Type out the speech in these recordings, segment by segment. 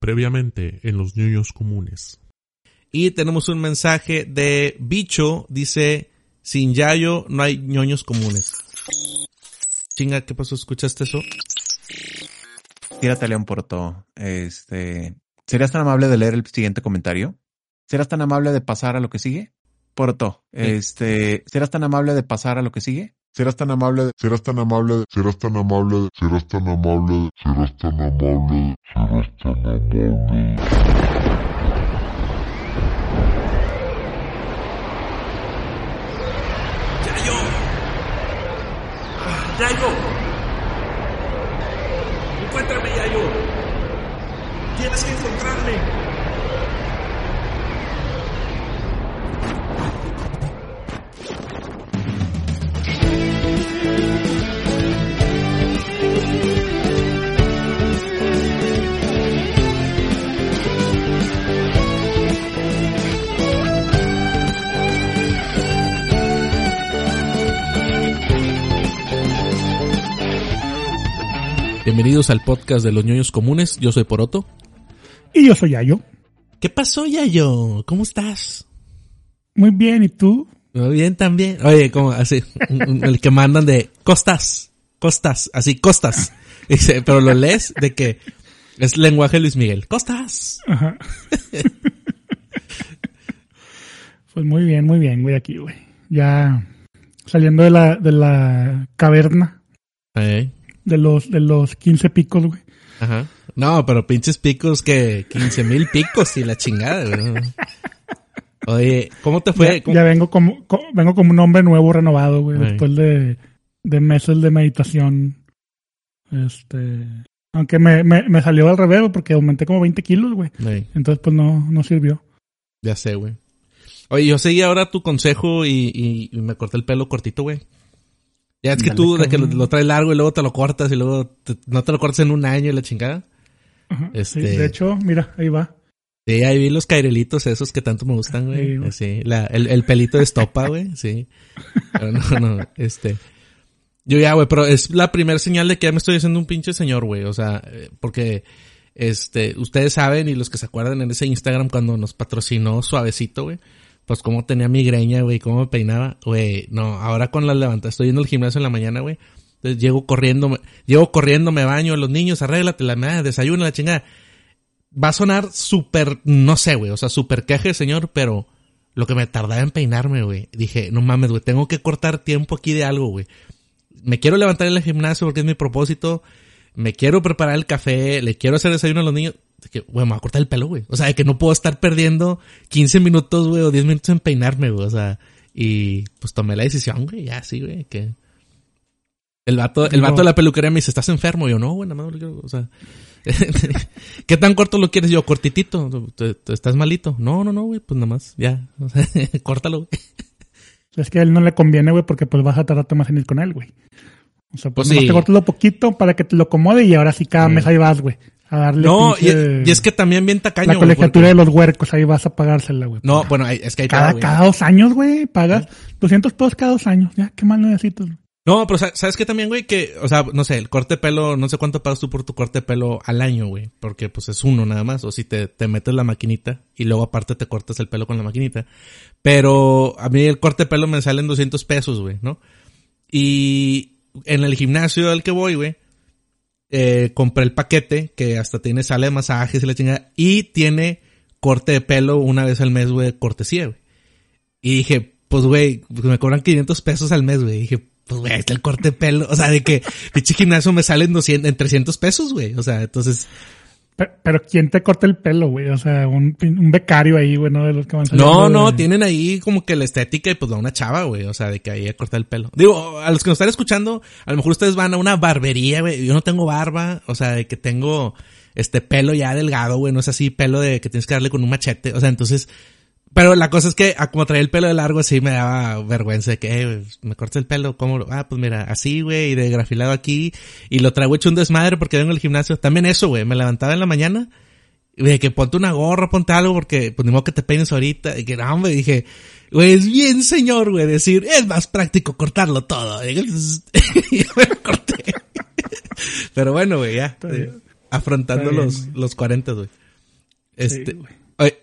Previamente en los ñoños comunes. Y tenemos un mensaje de Bicho, dice, sin Yayo no hay ñoños comunes. Chinga, ¿qué pasó? ¿Escuchaste eso? Tírate León Porto. Este, ¿serías tan amable de leer el siguiente comentario? ¿Serás tan amable de pasar a lo que sigue? Porto, este, ¿serás tan amable de pasar a lo que sigue? Serás tan amable serás tan amable serás tan amable serás tan amable serás tan amable serás tan amable. ¡Yayo! ¡Yayo! ¡Encuéntrame, Yayo! ¡Tienes que encontrarme! Bienvenidos al podcast de los ñoños comunes. Yo soy Poroto. Y yo soy Yayo. ¿Qué pasó, Yayo? ¿Cómo estás? Muy bien, ¿y tú? Muy bien también. Oye, como así, el que mandan de costas, costas, así, costas. Dice, pero lo lees de que es lenguaje Luis Miguel. Costas. Ajá. pues muy bien, muy bien, güey, aquí, güey. Ya saliendo de la, de la caverna Eh, de los, de los 15 picos, güey. Ajá. No, pero pinches picos que 15 mil picos y la chingada, güey. Oye, ¿cómo te fue? Ya, ¿Cómo- ya vengo como, co- vengo como un hombre nuevo, renovado, güey, después de, de meses de meditación. Este, aunque me, me, me salió al revés, porque aumenté como 20 kilos, güey. Entonces, pues no, no sirvió. ya sé, güey. Oye, yo seguí ahora tu consejo y, y- y me corté el pelo cortito, güey. Ya es que Dale, tú, de que lo, traes largo y luego te lo cortas y luego te- no te lo cortas en un año y la chingada. Ajá, Este- sí, de hecho, mira, ahí va. Sí, ahí vi los cairelitos esos que tanto me gustan, güey. güey. Sí, la, el, el pelito de estopa, güey, sí. Pero no, no, este. Yo ya, güey, pero es la primera señal de que ya me estoy haciendo un pinche señor, güey. O sea, eh, porque, este, ustedes saben y los que se acuerdan en ese Instagram cuando nos patrocinó Suavecito, güey. Pues cómo tenía migreña, güey, cómo me peinaba, güey. No, ahora con la levanta, estoy yendo al gimnasio en la mañana, güey. Entonces llego corriendo, me- llego corriendo, me baño, los niños, arréglate, la madre, desayuno, la chingada va a sonar súper, no sé, güey, o sea, súper queje, señor, pero lo que me tardaba en peinarme, güey, dije, no mames, güey, tengo que cortar tiempo aquí de algo, güey. Me quiero levantar en el gimnasio porque es mi propósito, me quiero preparar el café, le quiero hacer desayuno a los niños, de que, güey, me voy a cortar el pelo, güey. O sea, de que no puedo estar perdiendo 15 minutos, güey, o 10 minutos en peinarme, güey, o sea, y pues tomé la decisión, güey, ya, sí, güey, que... El vato, el vato de la peluquería me dice, ¿estás enfermo? Y yo, no, güey, nada más, lo quiero", o sea... ¿Qué tan corto lo quieres yo? Cortitito. ¿Te- te- ¿Estás malito? No, no, no, güey. Pues nada más. Ya. Córtalo, güey. Es que a él no le conviene, güey, porque pues vas a tardar más en ir con él, güey. O sea, Pues pues, sí. te cortas lo poquito para que te lo acomode y ahora sí cada Mm. mes ahí vas, güey. A darle No, y, pinche- y es que también bien tacaño, la colegiatura porque- de los huercos, ahí vas a pagársela, güey. No, bueno, es que hay cada, cada dos años, güey, pagas 200 pesos cada dos años. Ya, ¿qué más necesitas? güey? No, pero sa- ¿sabes qué también, güey? Que, o sea, no sé, el corte de pelo, no sé cuánto pagas tú por tu corte de pelo al año, güey. Porque pues es uno nada más. O si te, te metes la maquinita y luego aparte te cortas el pelo con la maquinita. Pero a mí el corte de pelo me sale en 200 pesos, güey, ¿no? Y en el gimnasio al que voy, güey, eh, compré el paquete que hasta tiene sala de masajes y la chingada. Y tiene corte de pelo una vez al mes, güey, cortesía, güey. Y dije, pues, güey, pues, me cobran 500 pesos al mes, güey. Y dije, pues, güey, está el corte de pelo. O sea, de que pinche gimnasio me sale en 200, en 300 pesos, güey. O sea, entonces, Pero, pero ¿quién te corta el pelo, güey? O sea, un, un becario ahí, güey, ¿no? De los que van saliendo no, de- no, tienen ahí como que la estética y pues va una chava, güey. O sea, de que ahí a cortar el pelo. Digo, a los que nos están escuchando, a lo mejor ustedes van a una barbería, güey. Yo no tengo barba, o sea, de que tengo este pelo ya delgado, güey. No es así pelo de que tienes que darle con un machete. O sea, entonces, pero la cosa es que a como traía el pelo de largo, así me daba vergüenza de que, eh, me cortas el pelo, ¿cómo? lo- Ah, pues mira, así, güey, y de grafilado aquí, y lo traigo hecho un desmadre porque vengo al gimnasio. También eso, güey, me levantaba en la mañana, y de que ponte una gorra, ponte algo, porque pues ni modo que te peines ahorita, y que no, hombre, dije, güey, es bien señor, güey, decir, es más práctico cortarlo todo. Y me lo corté. Pero bueno, güey, ya, eh, afrontando los, los 40, güey. Este.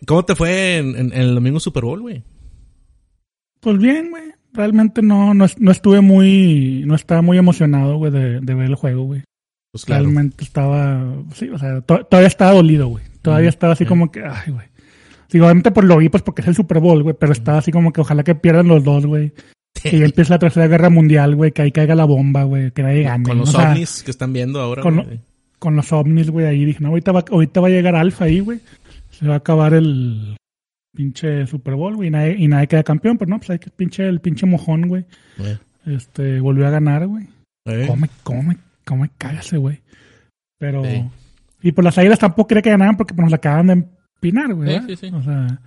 ¿Cómo te fue en, en- en el domingo Super Bowl, güey? Pues bien, güey. Realmente no, no, no estuve muy, no estaba muy emocionado, güey, de, de ver el juego, güey. Pues claro. Realmente estaba, sí, o sea, to- todavía estaba dolido, güey. Todavía estaba así sí. como que, ay, güey. Sí, obviamente pues lo vi pues porque es el Super Bowl, güey, pero estaba así como que ojalá que pierdan los dos, güey. Que ya empiece la tercera guerra mundial, güey, que ahí caiga la bomba, güey, que nadie gane. Con los O sea, ovnis que están viendo ahora, con con los ovnis, güey, ahí dije, no, ahorita va, ahorita va a llegar Alfa ahí, güey. Se va a acabar el pinche Super Bowl, güey, y nadie, y nadie queda campeón, pero no, pues hay que pinche, el pinche mojón, güey. Eh, Este, volvió a ganar, güey. eh. ¿Cómo me, cómo me, cómo me caga ese güey? Pero. Y por las águilas tampoco quería que ganaran porque pues, nos la acaban de empinar, güey. Sí, sí, sí. O sea.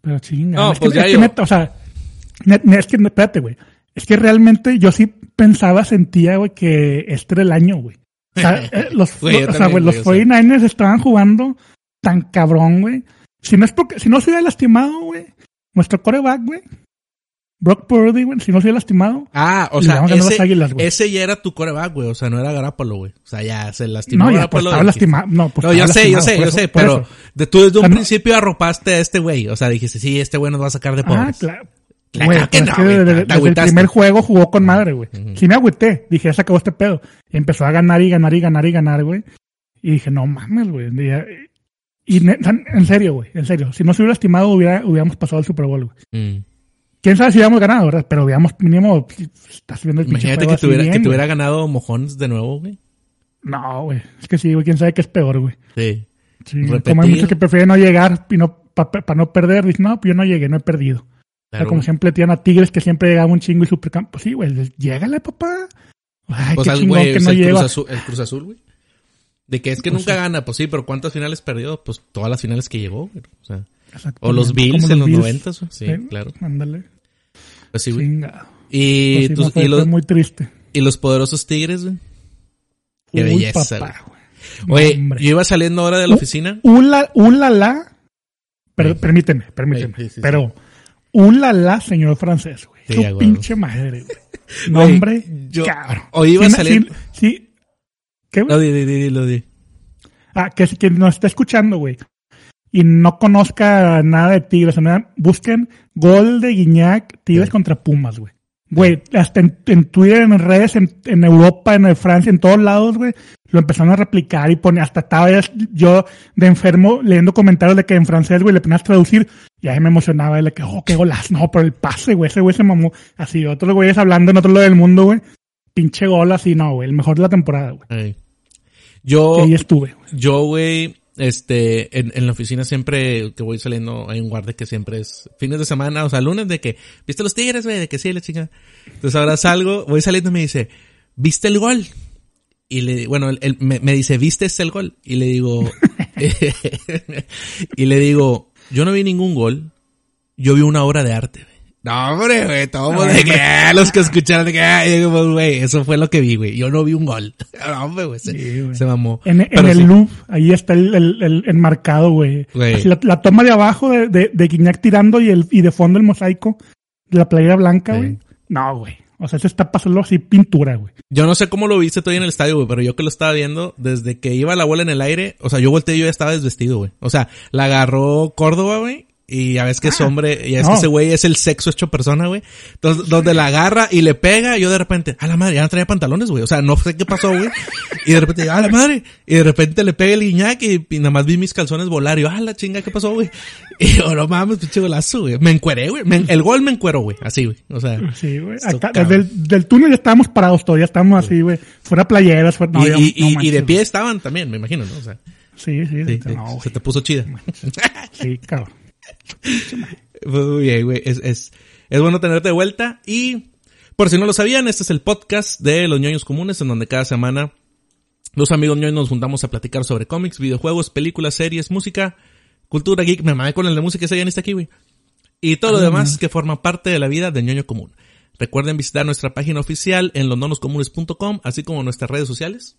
Pero chinga. No, es pues que, ya es que neta, o sea. es que, espérate, güey. Es que realmente yo sí pensaba, sentía, güey, que este era el año, güey. O sea, eh, los, Güey, o sea, güey, los güey, o sea. 49ers estaban jugando tan cabrón, güey. Si no es porque, si no se hubiera lastimado, güey, nuestro coreback, güey, Brock Purdy, güey, si no se hubiera lastimado, Ah, o sea, ese, águilas, güey. ese ya era tu coreback, güey. O sea, no era Garápolo, güey. O sea, ya se lastimó No, ya, pues estaba lastimado. No, pues No, yo sé, yo sé, yo sé, pero eso. de, tú desde un O sea, no- principio arropaste a este güey. O sea, dijiste, sí, este güey nos va a sacar de Ah, pobres. claro. Claro Güey, que no, es que güey, desde, el primer juego jugó con madre, güey. Ujú. Sí me agüité. Dije, ya se acabó este pedo. Y empezó a ganar y ganar y ganar y ganar, güey. Y dije, no mames, güey. Y, en serio, güey, en serio. Si no se hubiera lastimado, hubiera, hubiéramos pasado al Super Bowl, güey. Mm. Quién sabe si hubiéramos ganado, ¿verdad? Pero hubiéramos mínimo, estás viendo el Imagínate que tuviera, bien, que tuviera ganado Mojones de nuevo, güey. No, güey. Es que sí, güey. Quién sabe qué es peor, güey. Sí. Sí, como hay muchos que prefieren no llegar y no, para no perder. Dicen, no, pues yo no llegué, no he perdido. O sea, Claro. como siempre tienen a Tigres que siempre llegaba un chingo y supercampo. Pues sí, güey, llégale, papá. Ay, Pues qué al chingón que no el, Cruz llega. Azul, el Cruz Azul, güey. De que es que Pues nunca gana, pues sí, pero ¿cuántas finales perdió? Pues todas las finales que llegó, güey. O sea, o los Bills en los noventas. Sí, ¿Eh? claro. Ándale. Pues sí, güey. Y, Pues sí, y los, muy triste. y los poderosos Tigres, güey. Qué Uy, belleza, papá, güey. Oye, Hombre. yo iba saliendo ahora de la oficina. Ula, ulala. Per- Sí. Permíteme, permíteme. Sí, pero, ulala, señor francés, güey. Huevo. pinche madre, güey. Nombre, yo- cabrón. hoy iba salir- Sí, sí. ¿Qué, güey? Lo di, di, lo di. Ah, que si quien nos está escuchando, güey, y no conozca nada de Tigres, nada, busquen gol de Guiñac, Tigres Sí. contra Pumas, güey. Güey, hasta en, en Twitter, en redes, en, en Europa, en Francia, en todos lados, güey, lo empezaron a replicar y pone, hasta estaba yo de enfermo leyendo comentarios de que en francés, güey, le ponías traducir, y ahí me emocionaba, de que, oh, qué golazo, no, pero el pase, güey, ese güey se mamó, así, otros güeyes hablando en otro lado del mundo, güey, pinche gol así, no, güey, el mejor de la temporada, güey. Ey. Yo, ahí estuve, yo, güey, este, en, en la oficina siempre que voy saliendo hay un guardia que siempre es fines de semana, o sea, lunes de que, ¿viste los tigres, güey? De que sí, la chica. Entonces ahora salgo, voy saliendo y me dice, ¿viste el gol? Y le, bueno, él, él me, me dice, ¿viste el gol? Y le digo, y le digo, yo no vi ningún gol, yo vi una obra de arte, güey. No, hombre, güey, todo mundo de que, ah, los que escucharon de que, ah, pues, güey, eso fue lo que vi, güey. Yo no vi un gol. No, hombre, güey, se, Sí, se mamó. En, el sí. loop, ahí está el, el, el enmarcado, güey. La, la toma de abajo de, de, de Guiñac tirando y, el, y de fondo el mosaico de la playera blanca, Sí. güey. No, güey. O sea, se está pasando así pintura, güey. Yo no sé cómo lo viste todavía en el estadio, güey, pero yo que lo estaba viendo, desde que iba la bola en el aire, o sea, yo volteé y yo ya estaba desvestido, güey. O sea, la agarró Córdoba, güey, y ya ves que es hombre, ya es no. que ese güey es el sexo hecho persona, güey. Entonces, donde la agarra y le pega, yo de repente, a la madre, ya no traía pantalones, güey. O sea, no sé qué pasó, güey. Y de repente, a la madre. Y de repente le pega el guiñac y, y nada más vi mis calzones volar. Y yo, a la chinga, ¿qué pasó, güey? Y yo, no mames, pinche golazo, güey. Me encueré, güey. El gol me encueró, güey. Así, güey. O sea. Sí, güey. Esto, Acá, cabrón. desde el del túnel ya estábamos parados todavía, estábamos así, güey. Fuera playeras, fuera... no, y, y, no y- y de pie estaban también, me imagino, ¿no? O sea, Sí, sí, sí, sí. sí, no, se te puso chida. Sí, cabrón. Pues muy bien, güey. Es, es, es bueno tenerte de vuelta. Y por si no lo sabían, este es el podcast de los ñoños comunes, en donde cada semana los amigos ñoños nos juntamos a platicar sobre cómics, videojuegos, películas, series, música, cultura geek. Me mamé con el de música, ese ya está aquí, güey. Y todo lo demás que forma parte de la vida del ñoño común. Recuerden visitar nuestra página oficial en losnonoscomunes.com, así como nuestras redes sociales.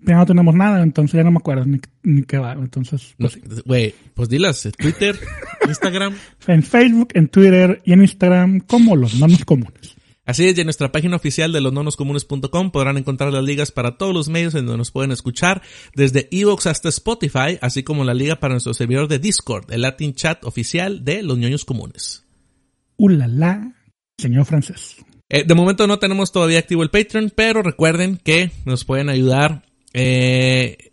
Ya no tenemos nada, entonces ya no me acuerdo ni, ni qué va. Entonces, pues. Güey, pues dilas, Twitter, Instagram. En Facebook, en Twitter y en Instagram, como los nonos comunes. Así es, y en nuestra página oficial de losnonoscomunes.com podrán encontrar las ligas para todos los medios en donde nos pueden escuchar, desde Evox hasta Spotify, así como la liga para nuestro servidor de Discord, el Latin Chat oficial de Los Ñoños Comunes. Ulala, señor francés. Eh, de momento no tenemos todavía activo el Patreon, pero recuerden que nos pueden ayudar, eh,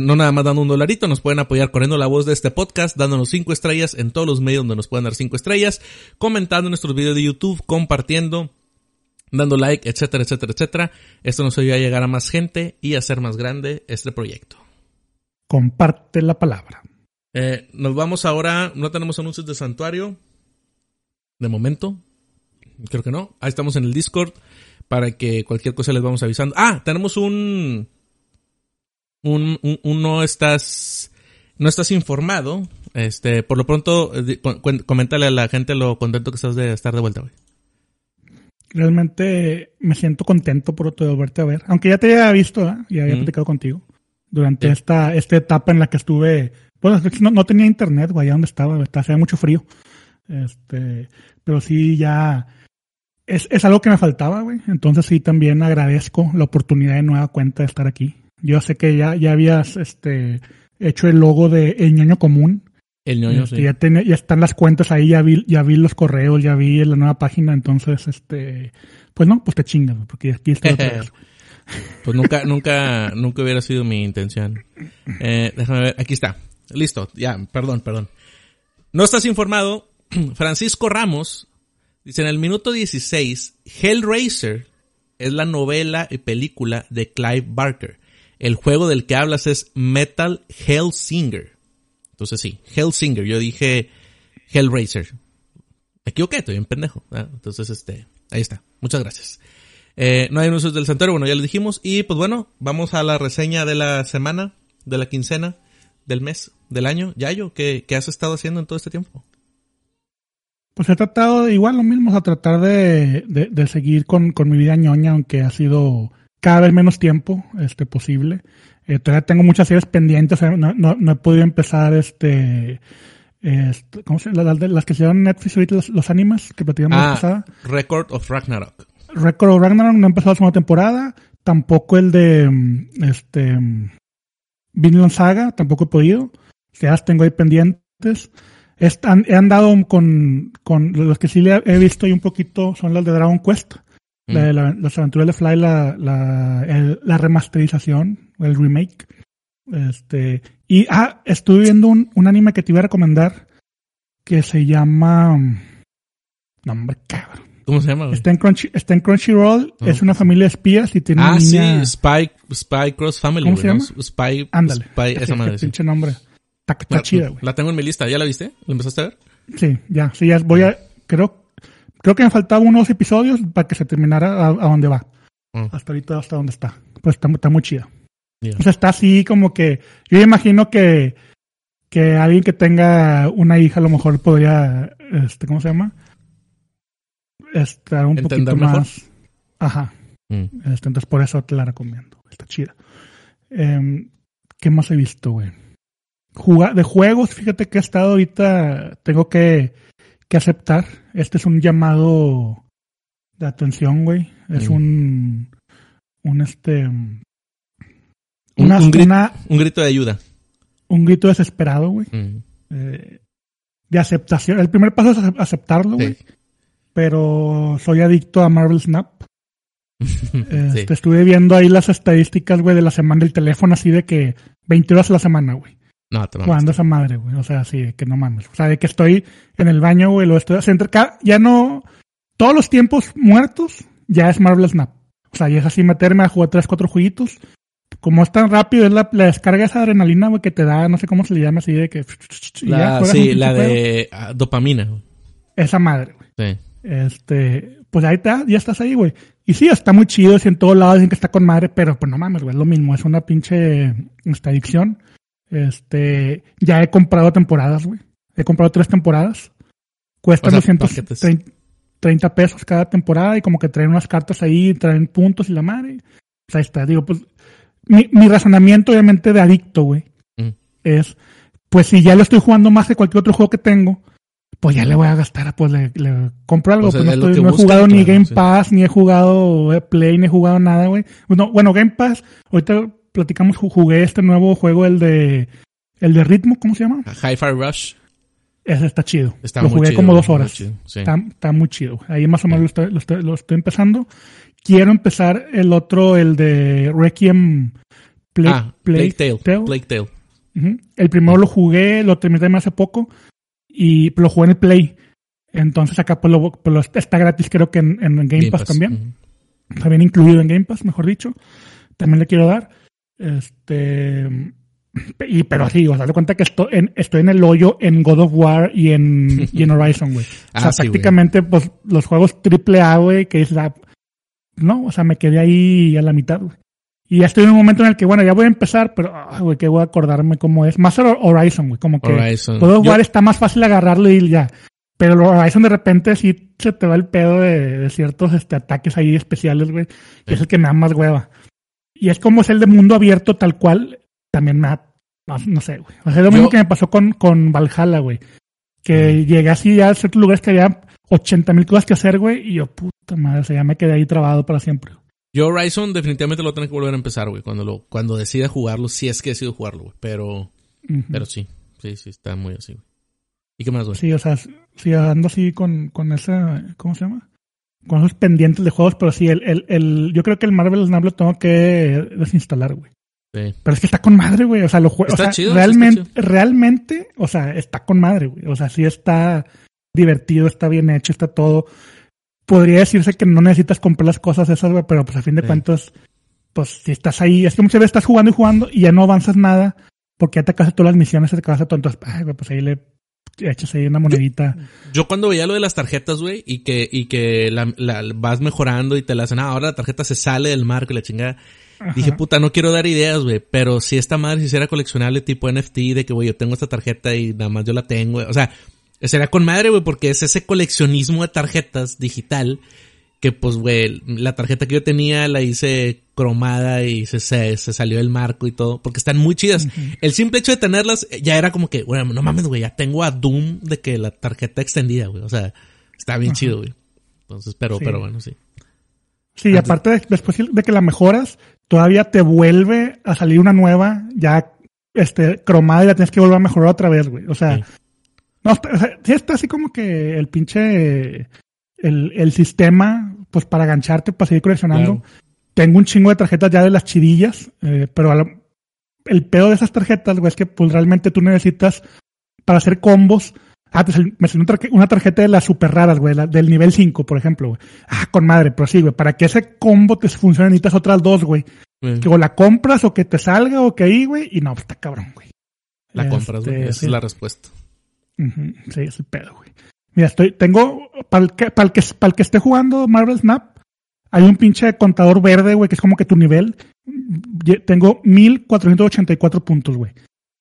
no nada más dando un dolarito, nos pueden apoyar corriendo la voz de este podcast, dándonos cinco estrellas en todos los medios donde nos pueden dar cinco estrellas, comentando nuestros videos de YouTube, compartiendo, dando like, etcétera, etcétera, etcétera. Esto nos ayuda a llegar a más gente y a hacer más grande este proyecto. Comparte la palabra. Eh, nos vamos ahora, no tenemos anuncios de santuario. De momento. Creo que no. Ahí estamos en el Discord para que cualquier cosa les vamos avisando. Ah, tenemos un, un, un, un no estás, no estás informado. Este, por lo pronto, eh, coméntale a la gente lo contento que estás de estar de vuelta, güey. Realmente me siento contento por de volverte a ver. Aunque ya te había visto, ¿verdad? ya había platicado contigo. Durante Sí. esta, esta etapa en la que estuve. Bueno, no, no tenía internet, güey, allá donde estaba, estaba- hacía mucho frío. Este, pero sí ya. Es, es algo que me faltaba, güey. Entonces sí también agradezco la oportunidad de nueva cuenta de estar aquí. Yo sé que ya, ya habías este hecho el logo de El ñoño común. El ñoño, Este, sí. ya, tiene- ya están las cuentas ahí, ya vi, ya vi los correos, ya vi la nueva página, entonces, este, pues no, pues te chingas, porque aquí está otra vez. Pues nunca, nunca, nunca hubiera sido mi intención. Eh, déjame ver, aquí está. Listo, ya, perdón, perdón. No estás informado. Francisco Ramos dice en el minuto 16, Hellraiser es la novela y película de Clive Barker. El juego del que hablas es Metal Hellsinger. Entonces sí, Hellsinger. Yo dije Hellraiser. Me equivoqué, estoy un pendejo. Entonces, este, ahí está. Muchas gracias. Eh, no hay anuncios del santuario, bueno, ya lo dijimos. Y pues bueno, vamos a la reseña de la semana, de la quincena, del mes, del año. Yayo, ¿qué, qué has estado haciendo en todo este tiempo? Pues he tratado igual lo mismo, a tratar de, de, de seguir con, con mi vida ñoña, aunque ha sido cada vez menos tiempo, este, posible. Eh, todavía tengo muchas series pendientes, o sea, no, no, no he podido empezar, este, este, ¿cómo se llama? Las, las que se llaman Netflix ahorita, los, los animes que platicamos la Ah, pasada. Record of Ragnarok. Record of Ragnarok no ha empezado la segunda temporada. Tampoco el de mm, este mm, Vinland Saga, tampoco he podido. Ya las tengo ahí pendientes. Están, he andado con, con los que sí le he visto y un poquito son las de Dragon Quest. La de la- las aventuras de Fly, la, la, el- la remasterización, el remake. Este, y ah, estuve viendo un, un anime que te iba a recomendar que se llama. mm, No, hombre, cabrón. ¿Cómo se llama? güey? Está en, Crunchy, está en Crunchyroll, es una sí. familia de espías y tiene Ah, una niña... sí, Spy, Spy Cross Family. ¿Cómo güey, se ¿no? llama? Spy, Ándale. Spy, esa madre, sí. pinche nombre. Está, está La- chida, güey. La tengo en mi lista, ¿ya la viste? ¿La empezaste a ver? Sí, ya, sí, ya voy a... Creo, creo que me faltaban unos episodios para que se terminara a, a donde va. Mm. Hasta ahorita, hasta donde está. Pues está, está muy chida. O sea, está así como que... Yo imagino que, que alguien que tenga una hija a lo mejor podría... Este, ¿Cómo se llama? Estar un ¿Entender poquito mejor? más... Ajá. Mm. Este, entonces por eso te la recomiendo. Está chida. Em, ¿Qué más he visto, güey? Juga- de juegos, fíjate que he estado ahorita, tengo que, que aceptar. Este es un llamado de atención, güey. Es Mm. un, un este, Un- una, un grit- una- Un grito de ayuda. un grito desesperado, güey. Mm. eh, de aceptación. El primer paso es acep- aceptarlo, güey. Sí. Pero soy adicto a Marvel Snap. Sí. Este, Estuve viendo ahí las estadísticas, güey, de la semana del teléfono, así de que 20 horas a la semana, güey. No, te mames. Jugando esa madre, güey. O sea, así de que no mames. O sea, de que estoy en el baño, güey, lo estoy haciendo. Ya no. Todos los tiempos muertos ya es Marvel Snap. O sea, ya es así meterme a jugar tres, cuatro jueguitos. Como es tan rápido, es la, la descarga esa adrenalina, güey, que te da, no sé cómo se le llama, así de que. y ya La, sí, la de ah, dopamina. Esa madre, güey. Sí. Este, pues ahí está, ya estás ahí, güey. Y sí, está muy chido, es en todos lados, dicen que está con madre, pero pues no mames, güey, es lo mismo, es una pinche esta adicción. Este, ya he comprado temporadas, güey. He comprado tres temporadas. Cuestan O sea, 230 pesos cada temporada y como que traen unas cartas ahí, traen puntos y la madre. Pues ahí está, digo, pues mi, mi razonamiento obviamente de adicto, güey, Mm. es, pues si ya lo estoy jugando más que cualquier otro juego que tengo, pues ya le voy a gastar, pues le, le compro algo. O sea, pues no, estoy- no he jugado ni Game sí. Pass, ni he jugado eh, Play, ni he jugado nada, güey. Bueno, bueno, Game Pass, ahorita platicamos, ju- jugué este nuevo juego, el de, el de ritmo, ¿cómo se llama? Hi-Fi Rush. Ese está chido. Está lo jugué chido, como dos muy horas. chido, sí. Está, está muy chido. Ahí más o menos lo, estoy, lo, estoy, lo estoy empezando. Quiero empezar el otro, el de Requiem Plague, ah, Plague Tale. Plague Tale. Ujú. El primero lo jugué, lo terminé hace poco y lo jugué en el Play. Entonces acá pues, lo, pues está gratis creo que en, en Game, Pass, también. Ujú. También incluido en Game Pass, mejor dicho. También le quiero dar. Este... Y, pero así, o sea, de cuenta que estoy en, estoy en el hoyo en God of War y en, y en Horizon, güey. O sea, Ah, sí, güey. prácticamente, pues, los juegos triple A, güey, que es la... No, o sea, me quedé ahí a la mitad, güey. Y ya estoy en un momento en el que, bueno, ya voy a empezar, pero, ah, güey, que voy a acordarme cómo es. Más Horizon, güey, como que... Horizon. God of Yo- War está más fácil agarrarlo y ya. Pero el Horizon de repente sí se te va el pedo de, de ciertos este, ataques ahí especiales, güey. Que es el que me da más hueva. Y es como es el de mundo abierto tal cual, también me da, no, no sé, güey. O sea, es lo Yo- mismo que me pasó con, con Valhalla, güey. Que llegué así a ciertos lugares que había 80 mil cosas que hacer, güey. Y yo, puta madre, o sea, ya me quedé ahí trabado para siempre. Yo Horizon definitivamente lo tengo que volver a empezar, güey. Cuando lo, cuando decida jugarlo, si es que decido jugarlo, güey. Pero, pero sí. Sí, sí, está muy así, güey. ¿Y qué más, güey? Sí, o sea, sí ando así con, con esa, ¿cómo se llama? Con esos pendientes de juegos, pero sí, el, el, el, yo creo que el Marvel Snap lo tengo que desinstalar, güey. Sí. Pero es que está con madre, güey. O sea, lo juego. O Está sea, chido, sí realmente, está realmente, o sea, está con madre, güey. O sea, sí está divertido, está bien hecho, está todo. Podría decirse que no necesitas comprar las cosas esas, güey, pero pues a fin de Sí. cuentas, pues si estás ahí, es que muchas veces estás jugando y jugando y ya no avanzas nada porque ya te acabas todas las misiones, te acabas todo. Entonces, ay, güey, pues ahí le echas ahí una monedita. Yo cuando veía lo de las tarjetas, güey, y que, y que la, la- vas mejorando y te la hacen, ah, ahora la tarjeta se sale del marco y la chingada. Dije, puta, no quiero dar ideas, güey, pero si esta madre se hiciera coleccionable tipo NFT de que, güey, yo tengo esta tarjeta y nada más yo la tengo, güey. O sea, sería con madre, güey, porque es ese coleccionismo de tarjetas digital que, pues, güey, la tarjeta que yo tenía la hice cromada y se, se, se salió del marco y todo, porque están muy chidas. El simple hecho de tenerlas eh, ya era como que, bueno, no mames, güey, ya tengo a Doom de que la tarjeta extendida, güey. O sea, está bien chido, güey. Entonces, pero, Sí. pero bueno, sí. Sí, y aparte de- después de que la mejoras, todavía te vuelve a salir una nueva, ya este cromada y la tienes que volver a mejorar otra vez, güey. O sea, Sí. no, o sea, sí está así como que el pinche el, el sistema, pues para gancharte, para seguir coleccionando. Claro. Tengo un chingo de tarjetas ya de las chidillas, eh, pero el pedo de esas tarjetas, güey, es que pues realmente tú necesitas para hacer combos. Ah, pues el- me salió una tarje- una tarjeta de las super raras, güey, la- del nivel 5, por ejemplo, güey. Ah, con madre, pero sí, güey, para que ese combo te funcione necesitas otras dos, güey. Eh, Que o la compras o que te salga o que ahí, güey, y no, pues está cabrón, güey. La compras, güey. Este, Esa sí. es la respuesta. Sí, es el pedo, güey. Mira, estoy, tengo, para el que, para el que, para el que esté jugando Marvel Snap, hay un pinche contador verde, güey, que es como que tu nivel. Tengo 1484 puntos, güey.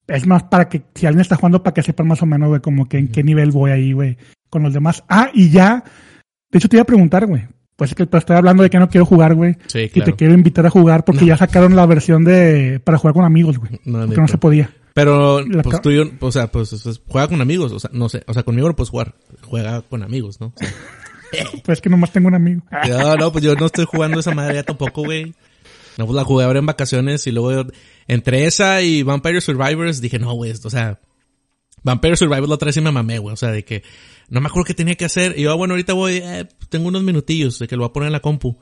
Es más para que, si alguien está jugando, para que sepan más o menos, güey, como que en qué nivel voy ahí, güey, con los demás. Ah, y ya, de hecho te iba a preguntar, güey. Pues es que te estoy hablando de que no quiero jugar, güey. Sí, Y claro. te quiero invitar a jugar porque ya sacaron la versión de, para jugar con amigos, güey. No, Porque no se podía. Pero, La pues tú y yo, o sea, pues, pues, juega con amigos, o sea, no sé, o sea, conmigo no puedes jugar, juega con amigos, ¿no? O sea, Pues es que nomás tengo un amigo. No, no, pues yo no estoy jugando esa madre ya tampoco, güey. No, pues la jugué ahora en vacaciones y luego entre esa y Vampire Survivors dije, no, güey, esto, o sea, Vampire Survivors la otra vez sí me mamé, güey, o sea, de que no me acuerdo qué tenía que hacer y yo, ah, bueno, ahorita voy, eh, tengo unos minutillos de que lo voy a poner en la compu.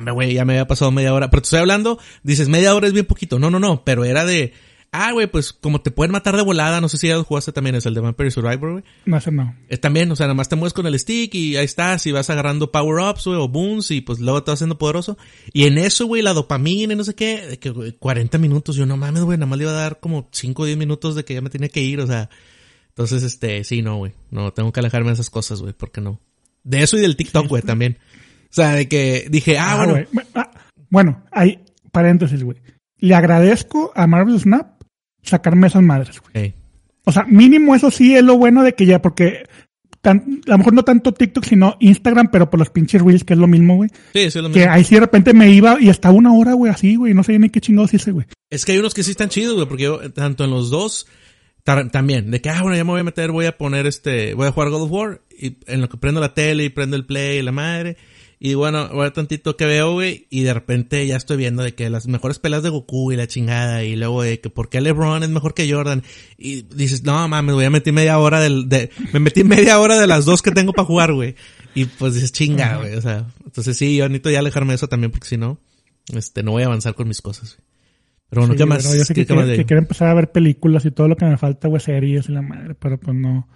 No, güey, ya me había pasado media hora. Pero te estoy hablando, dices, media hora es bien poquito. No, no, no, pero era de, ah, güey, pues como te pueden matar de volada, no sé si ya lo jugaste también, es el de Vampire Survivor, güey. No, eso no. Es también, o sea, nada más te mueves con el stick y ahí estás y vas agarrando power-ups, güey, o boons y pues luego te vas haciendo poderoso. Y en eso, güey, la dopamina y no sé qué, de que, güey, 40 minutos, yo no mames, güey, nada más le iba a dar como 5 o 10 minutos de que ya me tenía que ir, o sea. Entonces, este, sí, no, güey, no, tengo que alejarme de esas cosas, güey, ¿por qué no? De eso y del TikTok, güey, también. O sea, de que dije, ah, bueno, güey. Bu- ah, bueno, hay paréntesis, güey. Le agradezco a Marvel Snap sacarme esas madres, güey. O sea, mínimo eso sí es lo bueno de que ya, porque tan- a lo mejor no tanto TikTok, sino Instagram, pero por los pinches reels, que es lo mismo, güey. sí, eso es lo Que mismo. ahí sí de repente me iba y estaba una hora, güey, así, güey. No sé ni qué chingados hice, güey. Es que hay unos que sí están chidos, güey, porque yo, tanto en los dos, también, de que, ah, bueno, ya me voy a meter, voy a poner este, voy a jugar God of War, y en lo que prendo la tele y prendo el play y la madre, y bueno, voy a ver tantito que veo, güey, y de repente ya estoy viendo de que las mejores peleas de Goku y la chingada, y luego de que por qué LeBron es mejor que Jordan, y dices, no mames, voy a meter media hora del, de, me metí media hora de las dos que tengo para jugar, güey, y pues dices, chinga, güey, o sea, entonces sí, yo necesito ya alejarme de eso también, porque si no, este, no voy a avanzar con mis cosas, güey. Pero bueno, Sí, ¿qué más? bueno, yo sé que, ¿Qué más quiero, ahí? que quiero empezar a ver películas y todo lo que me falta, güey, series y la madre, pero pues no.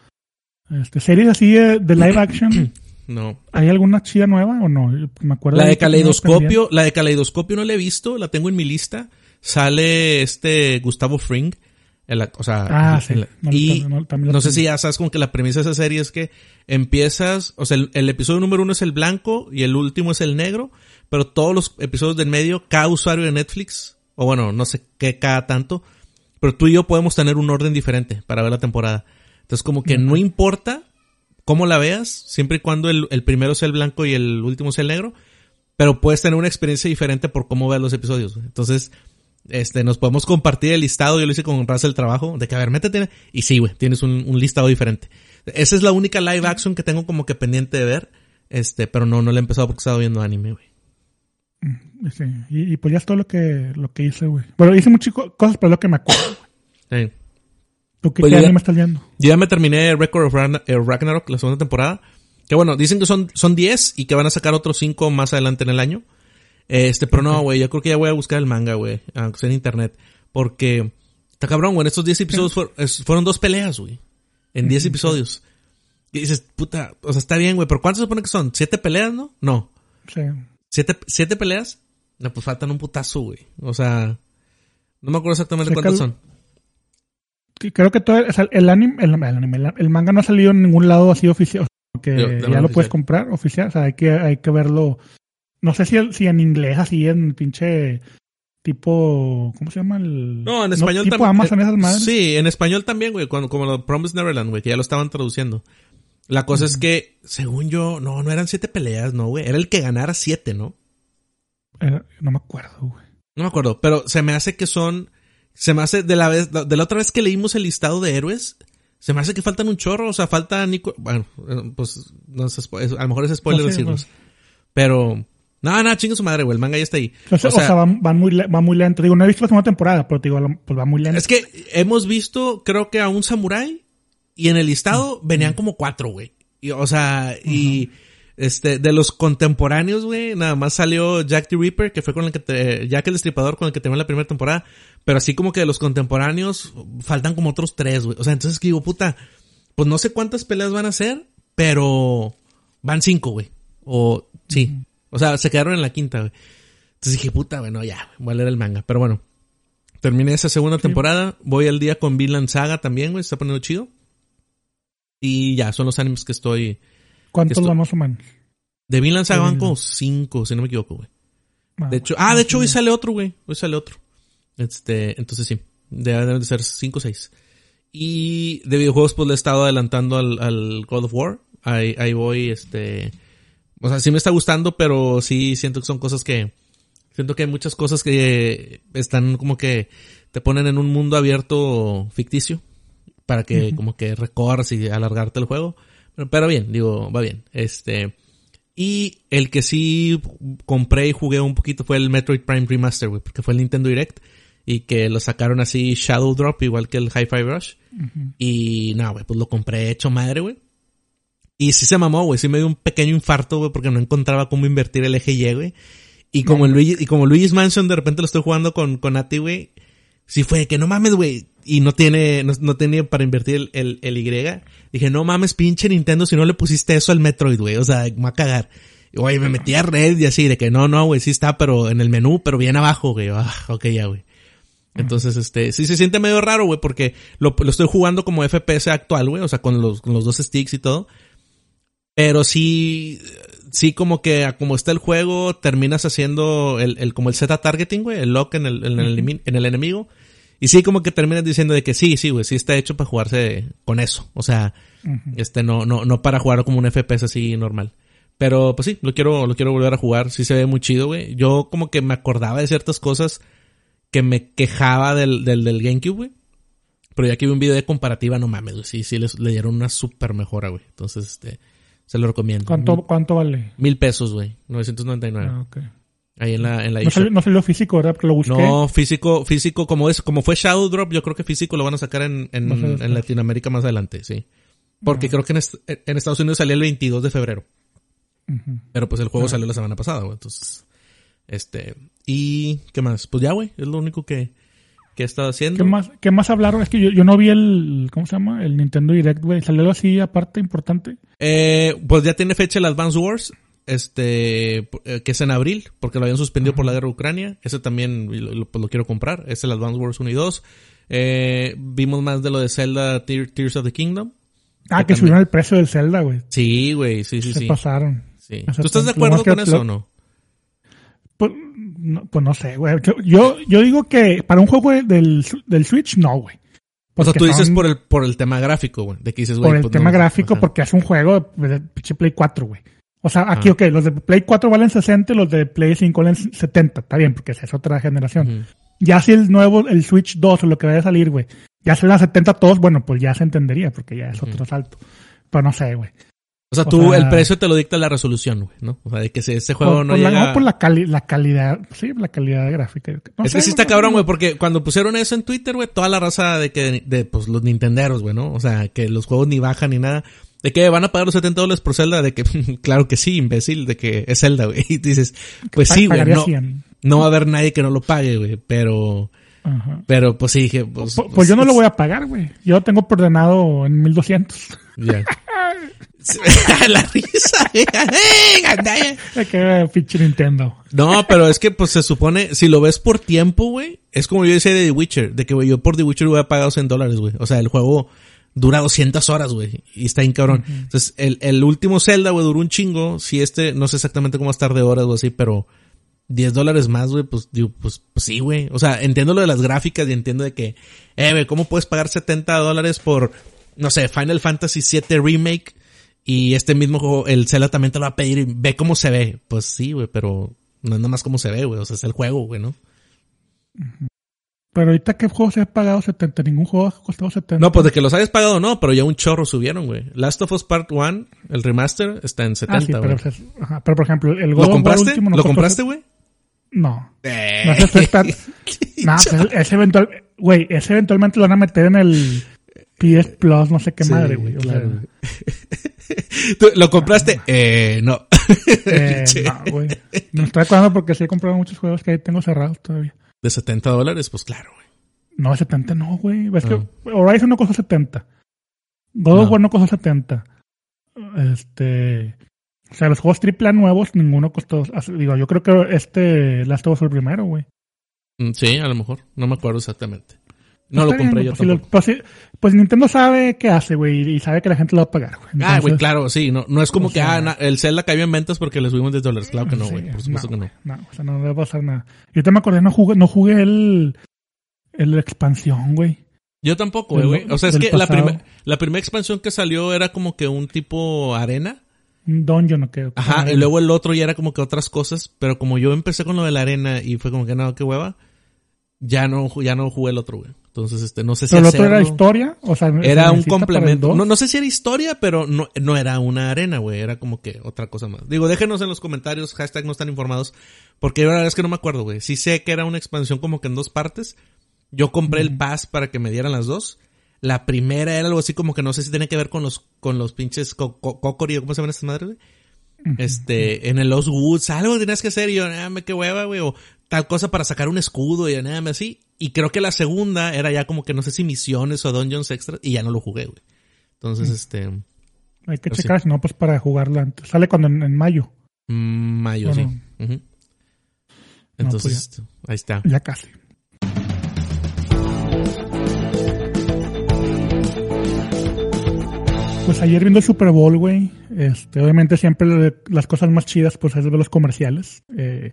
Este, series así de, de live action, No. ¿hay alguna chida nueva o no? Yo Me acuerdo La de tenía Caleidoscopio, la de Caleidoscopio no la he visto, la tengo en mi lista. Sale este Gustavo Fring. el ac- o sea, Ah, sí. No, y no, la sé si ya sabes como que la premisa de esa serie es que empiezas, o sea, el, el episodio número uno es el blanco y el último es el negro, pero todos los episodios del medio, cada usuario de Netflix, o bueno, no sé qué cada tanto, pero tú y yo podemos tener un orden diferente para ver la temporada. Entonces como que no importa cómo la veas, siempre y cuando el, el primero sea el blanco y el último sea el negro, pero puedes tener una experiencia diferente por cómo veas los episodios. Entonces, este, nos podemos compartir el listado, yo lo hice con Raza el trabajo, de que a ver, métete, y sí, güey, tienes un, un listado diferente. Esa es la única live action que tengo como que pendiente de ver, este, pero no, no la he empezado porque estaba viendo anime, güey. Sí, y, y pues ya es todo lo que, lo que hice, güey. Bueno, hice muchas co- cosas, pero es lo que me acuerdo. Sí. ¿Tú qué, Pues qué ya- anime estás viendo? Yo ya me terminé Record of eh, Ragnarok, la segunda temporada. Que bueno, dicen que son, son 10 y que van a sacar otros 5 más adelante en el año. Este, pero no, güey, yo creo que ya voy a buscar el manga, güey, aunque sea en internet. Porque, está cabrón, güey, en estos 10 episodios fueron, fueron dos peleas, güey. En 10 episodios. Y dices, puta, o sea, está bien, güey, pero ¿cuántos se supone que son? ¿Siete peleas, no? No. Sí. ¿Siete, siete peleas? No, pues faltan un putazo, güey. O sea, no me acuerdo exactamente el- son. Creo que todo el, o sea, el anime, el, anime, manga no ha salido en ningún lado así oficial, que de ya lo puedes comprar oficial, o sea, hay que, hay que verlo. No sé si, si en inglés, así en pinche tipo, ¿cómo se llama? El, No, en español tipo también. Amazon esas madres. Sí, en español también, güey, cuando, como lo Promised Neverland, güey, que ya lo estaban traduciendo. La cosa es que, según yo, no, no eran siete peleas, no, güey. Era el que ganara siete, ¿no? Eh, no me acuerdo, güey. No me acuerdo, pero se me hace que son, se me hace de la vez, de la otra vez que leímos el listado de héroes, se me hace que faltan un chorro, o sea, falta Nico, bueno, eh, pues, no sé, a lo mejor es spoiler No. Pero, no, no, chinga su madre, güey, el manga ya está ahí. O sea, o sea, van, van muy, le- va muy lento. Digo, no he visto la segunda temporada, pero digo, pues va muy lento. Es que hemos visto, creo que a un samurái y en el listado venían como cuatro, güey. Y, o sea, y este, de los contemporáneos, güey, nada más salió Jack the Ripper, que fue con el que te, Jack el Destripador con el que te en la primera temporada. Pero así como que de los contemporáneos faltan como otros tres, güey. O sea, entonces que digo, puta, pues no sé cuántas peleas van a ser, pero van cinco, güey. O, sí. O sea, se quedaron en la quinta, güey. Entonces dije, puta, bueno, ya, voy a leer el manga. Pero bueno, Terminé esa segunda temporada. Voy al día con Vinland Saga también, güey. Se está poniendo chido. Y ya, son los animes que estoy. ¿Cuántos van más o menos? De Vinland Saga van como cinco, si no me equivoco, güey. Ah, De hecho, ah, de hecho hoy sale otro, güey. Hoy sale otro. Este, entonces sí. Deben de ser cinco o seis. Y de videojuegos, pues le he estado adelantando al, al God of War. Ahí, ahí voy, este. O sea, sí me está gustando, pero sí siento que son cosas que. Siento que hay muchas cosas que están como que te ponen en un mundo abierto ficticio. Para que como que recorras y alargarte el juego. Pero, bien, digo, va bien. Este. Y el que sí compré y jugué un poquito fue el Metroid Prime Remaster, güey, porque fue el Nintendo Direct y que lo sacaron así Shadow Drop, igual que el Hi-Fi Rush. Y nada, güey, pues lo compré hecho madre, güey. Y sí se mamó, güey, sí me dio un pequeño infarto, güey, porque no encontraba cómo invertir el eje Y, güey. Y como el Luigi, y como Luigi's Mansion de repente lo estoy jugando con, con Nati, güey. Sí fue que no mames, güey. Y no tiene, no, no tiene para invertir el, el, el Y. Dije, no mames, pinche Nintendo, si no le pusiste eso al Metroid, güey. O sea, me va a cagar. Y, Güey, me metí a red y así, de que no, no, güey, sí está, pero en el menú, pero bien abajo, güey. Ah, ok, ya, güey. Entonces, este, sí se siente medio raro, güey, porque lo, lo estoy jugando como FPS actual, güey, o sea, con los, con los dos sticks y todo. Pero sí, sí como que como está el juego, terminas haciendo el, el como el Z targeting, güey, el lock en el, en el, en el enemigo. Y sí como que terminas diciendo de que sí, sí, güey, sí está hecho para jugarse con eso. O sea, este, no, no, no para jugar como un FPS así normal. Pero pues sí, lo quiero, lo quiero volver a jugar. Sí se ve muy chido, güey. Yo como que me acordaba de ciertas cosas que me quejaba del, del, del GameCube, güey. Pero ya que vi un video de comparativa, no mames, güey. Sí, sí, les, le dieron una super mejora, güey. Entonces, este, se lo recomiendo. ¿Cuánto, cuánto vale? Mil pesos, güey. 999. Ah, ok. Ahí en la, en la No salió, no salió físico, ¿verdad? Porque lo busqué. No, físico, físico, como es, como fue Shadow Drop, yo creo que físico lo van a sacar en, en, No sé, en. Latinoamérica más adelante, sí. Porque creo que en, est- en Estados Unidos salió el 22 de febrero. Pero pues el juego salió la semana pasada, güey. Entonces, este, y, ¿qué más? Pues ya, güey, es lo único que, que he estado haciendo. ¿Qué más, ¿Qué más hablaron? Es que yo, yo no vi el, ¿cómo se llama? El Nintendo Direct, güey. ¿Salió algo así aparte importante? Eh, pues ya tiene fecha el Advance Wars, este, eh, que es en abril, porque lo habían suspendido por la guerra de Ucrania. Ese también lo, pues lo quiero comprar. Es el Advance Wars 1 y 2. Eh, vimos más de lo de Zelda Tear- Tears of the Kingdom. Ah, Que que subieron el precio del Zelda, güey. Sí, güey, sí, sí, Se sí. pasaron. sí. O sea, ¿Tú estás de acuerdo con eso lo- o no? Pues no, pues no sé, güey. Yo, yo, digo que para un juego del, del Switch, no, güey. O sea, tú dices son- por el, por el tema gráfico, güey. De que dices, güey. por el pues, tema no, gráfico, ajá. porque es un juego de pinche Play 4, güey. O sea, aquí, Ah. ok, los de Play 4 valen 60 y los de Play 5 valen 70. Está bien, porque esa es otra generación. Ya si el nuevo, el Switch 2 o lo que vaya a salir, güey, ya a 70 todos, bueno, pues ya se entendería, porque ya es otro salto. Pero no sé, güey. O sea, O tú, sea- el precio te lo dicta la resolución, güey, ¿no? O sea, de que si ese juego por, no por la, llega... no por la, cali- la calidad, sí, la calidad gráfica. No es sé, que sí está cabrón, no- güey, porque cuando pusieron eso en Twitter, güey, toda la raza de que, de, pues, los nintenderos, güey, ¿no? O sea, que los juegos ni bajan ni nada. De que van a pagar los 70 dólares por Zelda, de que, claro que sí, imbécil, de que es Zelda, güey. Y dices, pues sí, güey, no, 100. no va a haber nadie que no lo pague, güey, pero, Ajá. pero pues sí, dije, pues, Pues, pues yo no lo voy a pagar, güey. Yo lo tengo ordenado en 1200. Ya. la risa, que eh, pinche Nintendo. No, pero es que pues se supone, si lo ves por tiempo, güey, es como yo decía de The Witcher, de que güey, yo por The Witcher hubiera pagado 100 dólares, güey. O sea, el juego dura 200 horas, güey, y está bien cabrón. Entonces, el, el último Zelda, güey, duró un chingo. Si este, no sé exactamente cómo va a estar de horas o así, pero 10 dólares más, güey, pues, digo, pues, pues sí, güey. O sea, entiendo lo de las gráficas y entiendo de que, eh, güey, ¿cómo puedes pagar 70 dólares por, no sé, Final Fantasy VII Remake? Y este mismo juego, el Zelda también te lo va a pedir y ve cómo se ve. Pues sí, güey, pero no es nada más cómo se ve, güey. O sea, es el juego, güey, ¿no? Pero ahorita, ¿qué juego se ha pagado 70? Ningún juego ha costado 70. No, pues de que los hayas pagado no, pero ya un chorro subieron, güey. Last of Us Part 1, el remaster, está en Ah, 70, sí, güey. pero, pues, ajá, pero por ejemplo, el God ¿Lo compraste? último no ¿Lo compraste, güey? No. Eh. No, está- No, pues ese eventual, güey, ese eventualmente lo van a meter en el PS Plus, no sé qué Sí, madre, güey. O claro, sea, güey. ¿Tú ¿Lo compraste? Eh, no. eh, no, güey. No estoy acordando porque sí he comprado muchos juegos que ahí tengo cerrados todavía. De 70 dólares, pues claro, güey. No, 70 no, güey. Es Ah. que Horizon no costó 70. God of. War no costó 70. Este. O sea, los juegos AAA nuevos, ninguno costó. Digo, yo creo que este Last of Us fue el primero, güey. Mm, Sí, a lo mejor. No me acuerdo exactamente. No lo compré bien, yo pues, si lo- tampoco. pues, pues Nintendo sabe qué hace, güey, y sabe que la gente lo va a pagar, güey. Ah, güey, claro, sí. No, no es como o que ah, na- el Zelda cayó en ventas porque le subimos 10 dólares. Claro que no, sí, güey. Por supuesto que no. No, o sea, no a pasar nada. Yo te me acordé, no jugué, no jugué el, el expansión, güey. Yo tampoco, Del- güey. O sea, es que la, pasado. primer- la primera expansión que salió era como que un tipo arena. Un dungeon, ¿o qué? Ajá, y luego el otro ya era como que otras cosas, pero como yo empecé con lo de la arena y fue como que no, qué hueva, ya no, ya no jugué el otro, güey. Entonces, este, no sé si Pero el otro era historia, o sea, Era ¿se un complemento. No, no sé si era historia, pero no, no era una arena, güey. Era como que otra cosa más. Digo, déjenos en los comentarios, hashtag no están informados, porque la verdad es que no me acuerdo, güey. Sí sé que era una expansión como que en dos partes. Yo compré el pass para que me dieran las dos. La primera era algo así como que no sé si tiene que ver con los, con los pinches co co- cocori, o ¿cómo se llaman estas madres, güey? Este, en el Lost Woods, algo tenías que hacer y yo, nada, me qué hueva, güey, o tal cosa para sacar un escudo y nada, así. Y creo que la segunda era ya como que no sé si misiones o dungeons extra y ya no lo jugué, güey. Entonces, este, Hay que sí. checar, si no, pues para jugarla antes. Sale cuando en, en mayo, mm, mayo, Bueno. sí. Entonces, pues este, ahí está. ya casi. Pues ayer viendo el Super Bowl, güey, este, obviamente siempre las cosas más chidas, pues es ver los comerciales. eh,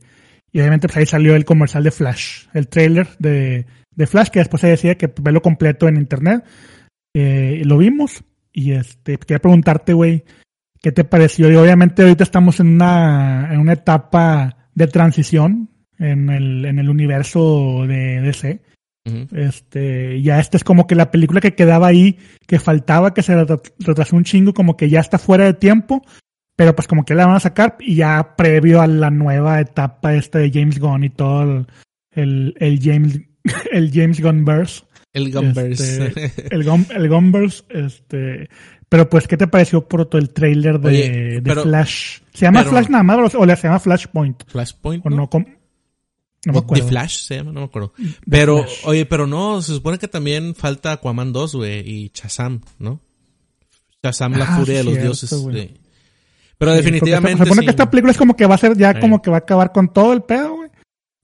y obviamente pues ahí salió el comercial de Flash, el trailer de, de Flash, que después se decía que verlo completo en internet. Eh, y lo vimos. Y este, quería preguntarte, güey, ¿qué te pareció? Y obviamente ahorita estamos en una, en una etapa de transición en el, en el universo de DC. Este, ya esta es como que la película que quedaba ahí, que faltaba, que se retrasó un chingo, como que ya está fuera de tiempo, pero pues como que la van a sacar y ya previo a la nueva etapa esta de James Gunn y todo el, el, James, el James Gunn verse, El Gunverse. Este, el Gun, el Gunverse, este, pero pues, ¿qué te pareció por todo el trailer de, Oye, de pero- Flash? ¿Se llama pero- Flash nada más o le se llama Flashpoint? Flashpoint. O ¿no? no, com- no me acuerdo. The Flash se llama, no me acuerdo. Pero, Flash. oye, pero no, se supone que también falta Aquaman 2, güey, y Shazam, ¿no? Shazam, la Ah, furia sí, de los cierto, dioses. Pero Sí, definitivamente. porque Se, se supone sí. que esta película es como que va a ser ya Sí. como que va a acabar con todo el pedo, güey.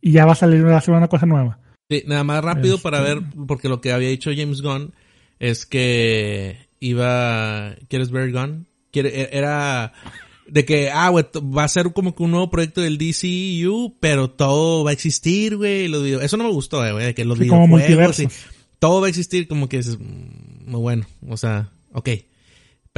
Y ya va a salir va a ser una cosa nueva. Sí, nada más rápido Este- para ver, porque lo que había dicho James Gunn es que iba, ¿quieres ver Gunn? Quiere, e- era de que, ah, güey, va a ser como que un nuevo proyecto del DCU, pero todo va a existir, güey, y eso no me gustó, eh, güey, de que los Sí, como videojuegos, y multiversos. todo va a existir, como que es, mm, muy bueno, o sea, ok.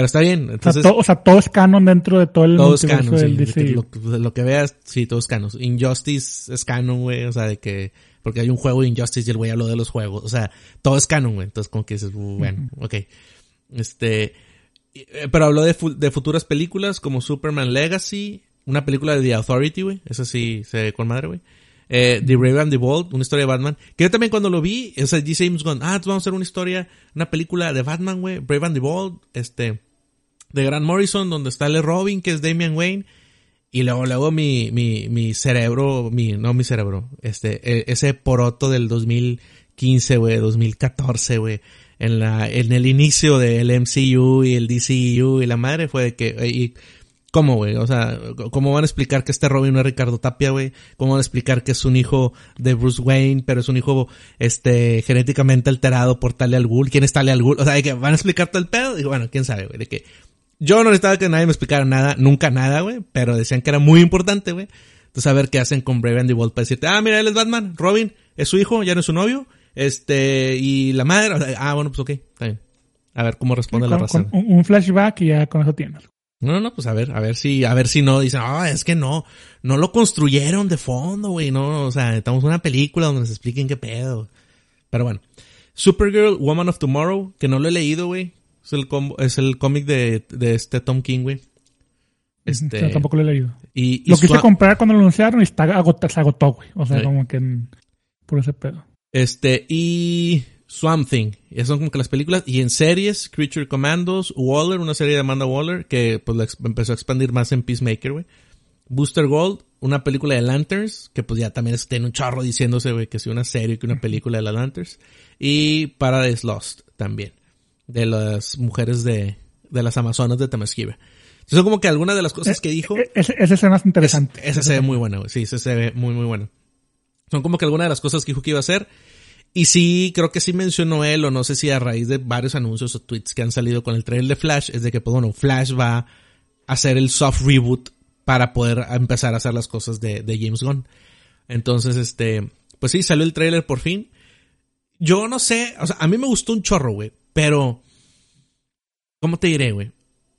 Pero está bien, O sea, entonces, to- o sea, todo es canon dentro de todo el todo es canon, del que DCU. lo, lo que veas, sí, todo es canon. Injustice es canon, güey, o sea, de que, porque hay un juego de Injustice y el güey habló de los juegos, o sea, todo es canon, güey, entonces como que dices, uh, bueno, ok. Este, eh, pero habló de, fu- de futuras películas como Superman Legacy, una película de The Authority, güey, esa sí se ve con madre, güey. Eh, The Brave and the Bold, una historia de Batman. Que yo también cuando lo vi, o sea, dice James Gunn, ah, entonces vamos a hacer una historia, una película de Batman, güey, Brave and the Bold, este, de Grant Morrison, donde está el Robin, que es Damian Wayne. Y luego, luego mi, mi, mi cerebro, mi, no mi cerebro, este, e- ese poroto del 2015, güey, 2014, güey, en la, en el inicio del MCU y el DCU y la madre fue de que, y, ¿cómo, güey? O sea, ¿cómo van a explicar que este Robin no es Ricardo Tapia, güey? ¿Cómo van a explicar que es un hijo de Bruce Wayne, pero es un hijo, este, genéticamente alterado por Talia al Ghul? ¿Quién es Talia al Ghul? O sea, que van a explicar todo el pedo. Y bueno, quién sabe, güey, de que, yo no necesitaba que nadie me explicara nada, nunca nada, güey, pero decían que era muy importante, güey. Entonces a ver qué hacen con Brave and the Bold para decirte, ah, mira, él es Batman, Robin es su hijo, ya no es su novio, este, y la madre, o sea, ah, bueno, pues ok, está bien. A ver cómo responde la con un flashback y ya con eso tienes. No, no, pues a ver, a ver si, a ver si no, dicen, ah, es que no, no lo construyeron de fondo, güey, no, o sea, necesitamos una película donde nos expliquen qué pedo. Pero bueno. Supergirl, Woman of Tomorrow, que no lo he leído, güey. Es el, es el cómic de, de este Tom King, güey. Este, O sea, tampoco lo he leído. y, y Lo quise comprar cuando lo anunciaron y está se agotó, güey. O sea, Sí. como que por ese pedo. Este, y Swamp Thing. Esas son como que las películas. Y en series, Creature Commandos, Waller, una serie de Amanda Waller, que pues la empezó a expandir más en Peacemaker, güey. Booster Gold, una película de Lanterns, que pues ya también tiene un chorro diciéndose, güey, que es una serie que una película de las Lanterns. Y Paradise Lost, también. De las mujeres de, de las Amazonas de Temesquiva. Son como que algunas de las cosas que dijo. E- Ese, ese es interesante. Es- esa se ve muy buena, güey. Sí, esa se ve muy, muy buena. Son como que algunas de las cosas que dijo que iba a hacer. Y sí, creo que sí mencionó él, o no sé si a raíz de varios anuncios o tweets que han salido con el trailer de Flash, es de que, pues bueno, Flash va a hacer el soft reboot para poder empezar a hacer las cosas de, de James Gunn. Entonces, este, pues sí, salió el trailer por fin. Yo no sé, o sea, a mí me gustó un chorro, güey, pero, ¿cómo te diré, güey?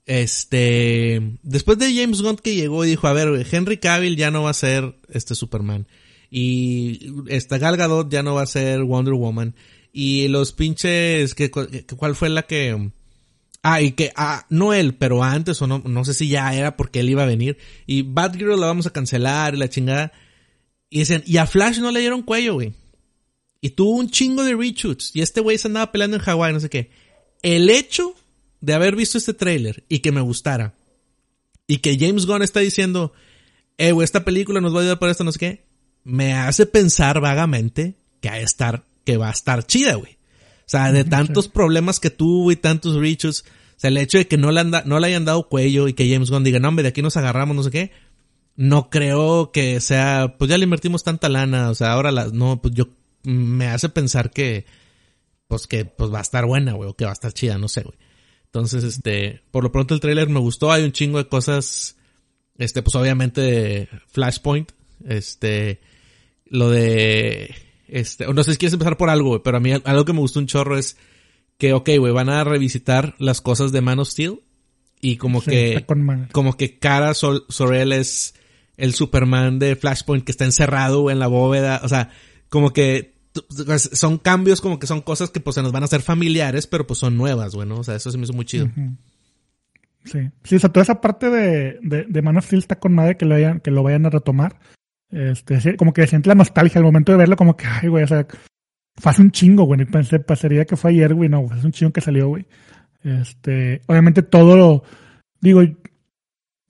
Este, después de James Gunn que llegó y dijo, a ver, Henry Cavill ya no va a ser este Superman. Y esta Gal Gadot ya no va a ser Wonder Woman. Y los pinches, que, ¿cuál fue la que? Ah, y que, ah, no él, pero antes o no, no sé si ya era porque él iba a venir. Y Batgirl la vamos a cancelar y la chingada. Y dicen, y a Flash no le dieron cuello, güey. Y tuvo un chingo de reshoots. Y este güey se andaba peleando en Hawái, no sé qué. El hecho de haber visto este tráiler y que me gustara. Y que James Gunn está diciendo, eh, güey, esta película nos va a ayudar para esto, no sé qué. Me hace pensar vagamente que va a estar, que va a estar chida, güey. O sea, de tantos problemas que tuvo y tantos reshoots. O sea, el hecho de que no le, anda, no le hayan dado cuello y que James Gunn diga, no, hombre, de aquí nos agarramos, no sé qué. No creo que sea, pues ya le invertimos tanta lana, o sea, ahora la, no, pues yo, me hace pensar que, pues que, pues va a estar buena, güey, o que va a estar chida, no sé, güey. Entonces, este, por lo pronto el tráiler me gustó, hay un chingo de cosas, este, pues obviamente Flashpoint, este, lo de, este, no sé si quieres empezar por algo, güey, pero a mí algo que me gustó un chorro es que, ok, güey, van a revisitar las cosas de Man of Steel y como Sí, que, como que Cara Sol Sorel es el Superman de Flashpoint que está encerrado en la bóveda, o sea, como que pues, son cambios como que son cosas que pues se nos van a hacer familiares, pero pues son nuevas, güey, ¿no? O sea, eso se me hizo muy chido. Sí, sí, o sea, toda esa parte de, de, de Man of Steel está con madre que lo vayan, que lo vayan a retomar. Este, como que siente la nostalgia al momento de verlo, como que, ay, güey, o sea, fue hace un chingo, güey. Pensé, pasaría que fue ayer, güey, no, fue hace un chingo que salió, güey. Este, obviamente todo lo, digo,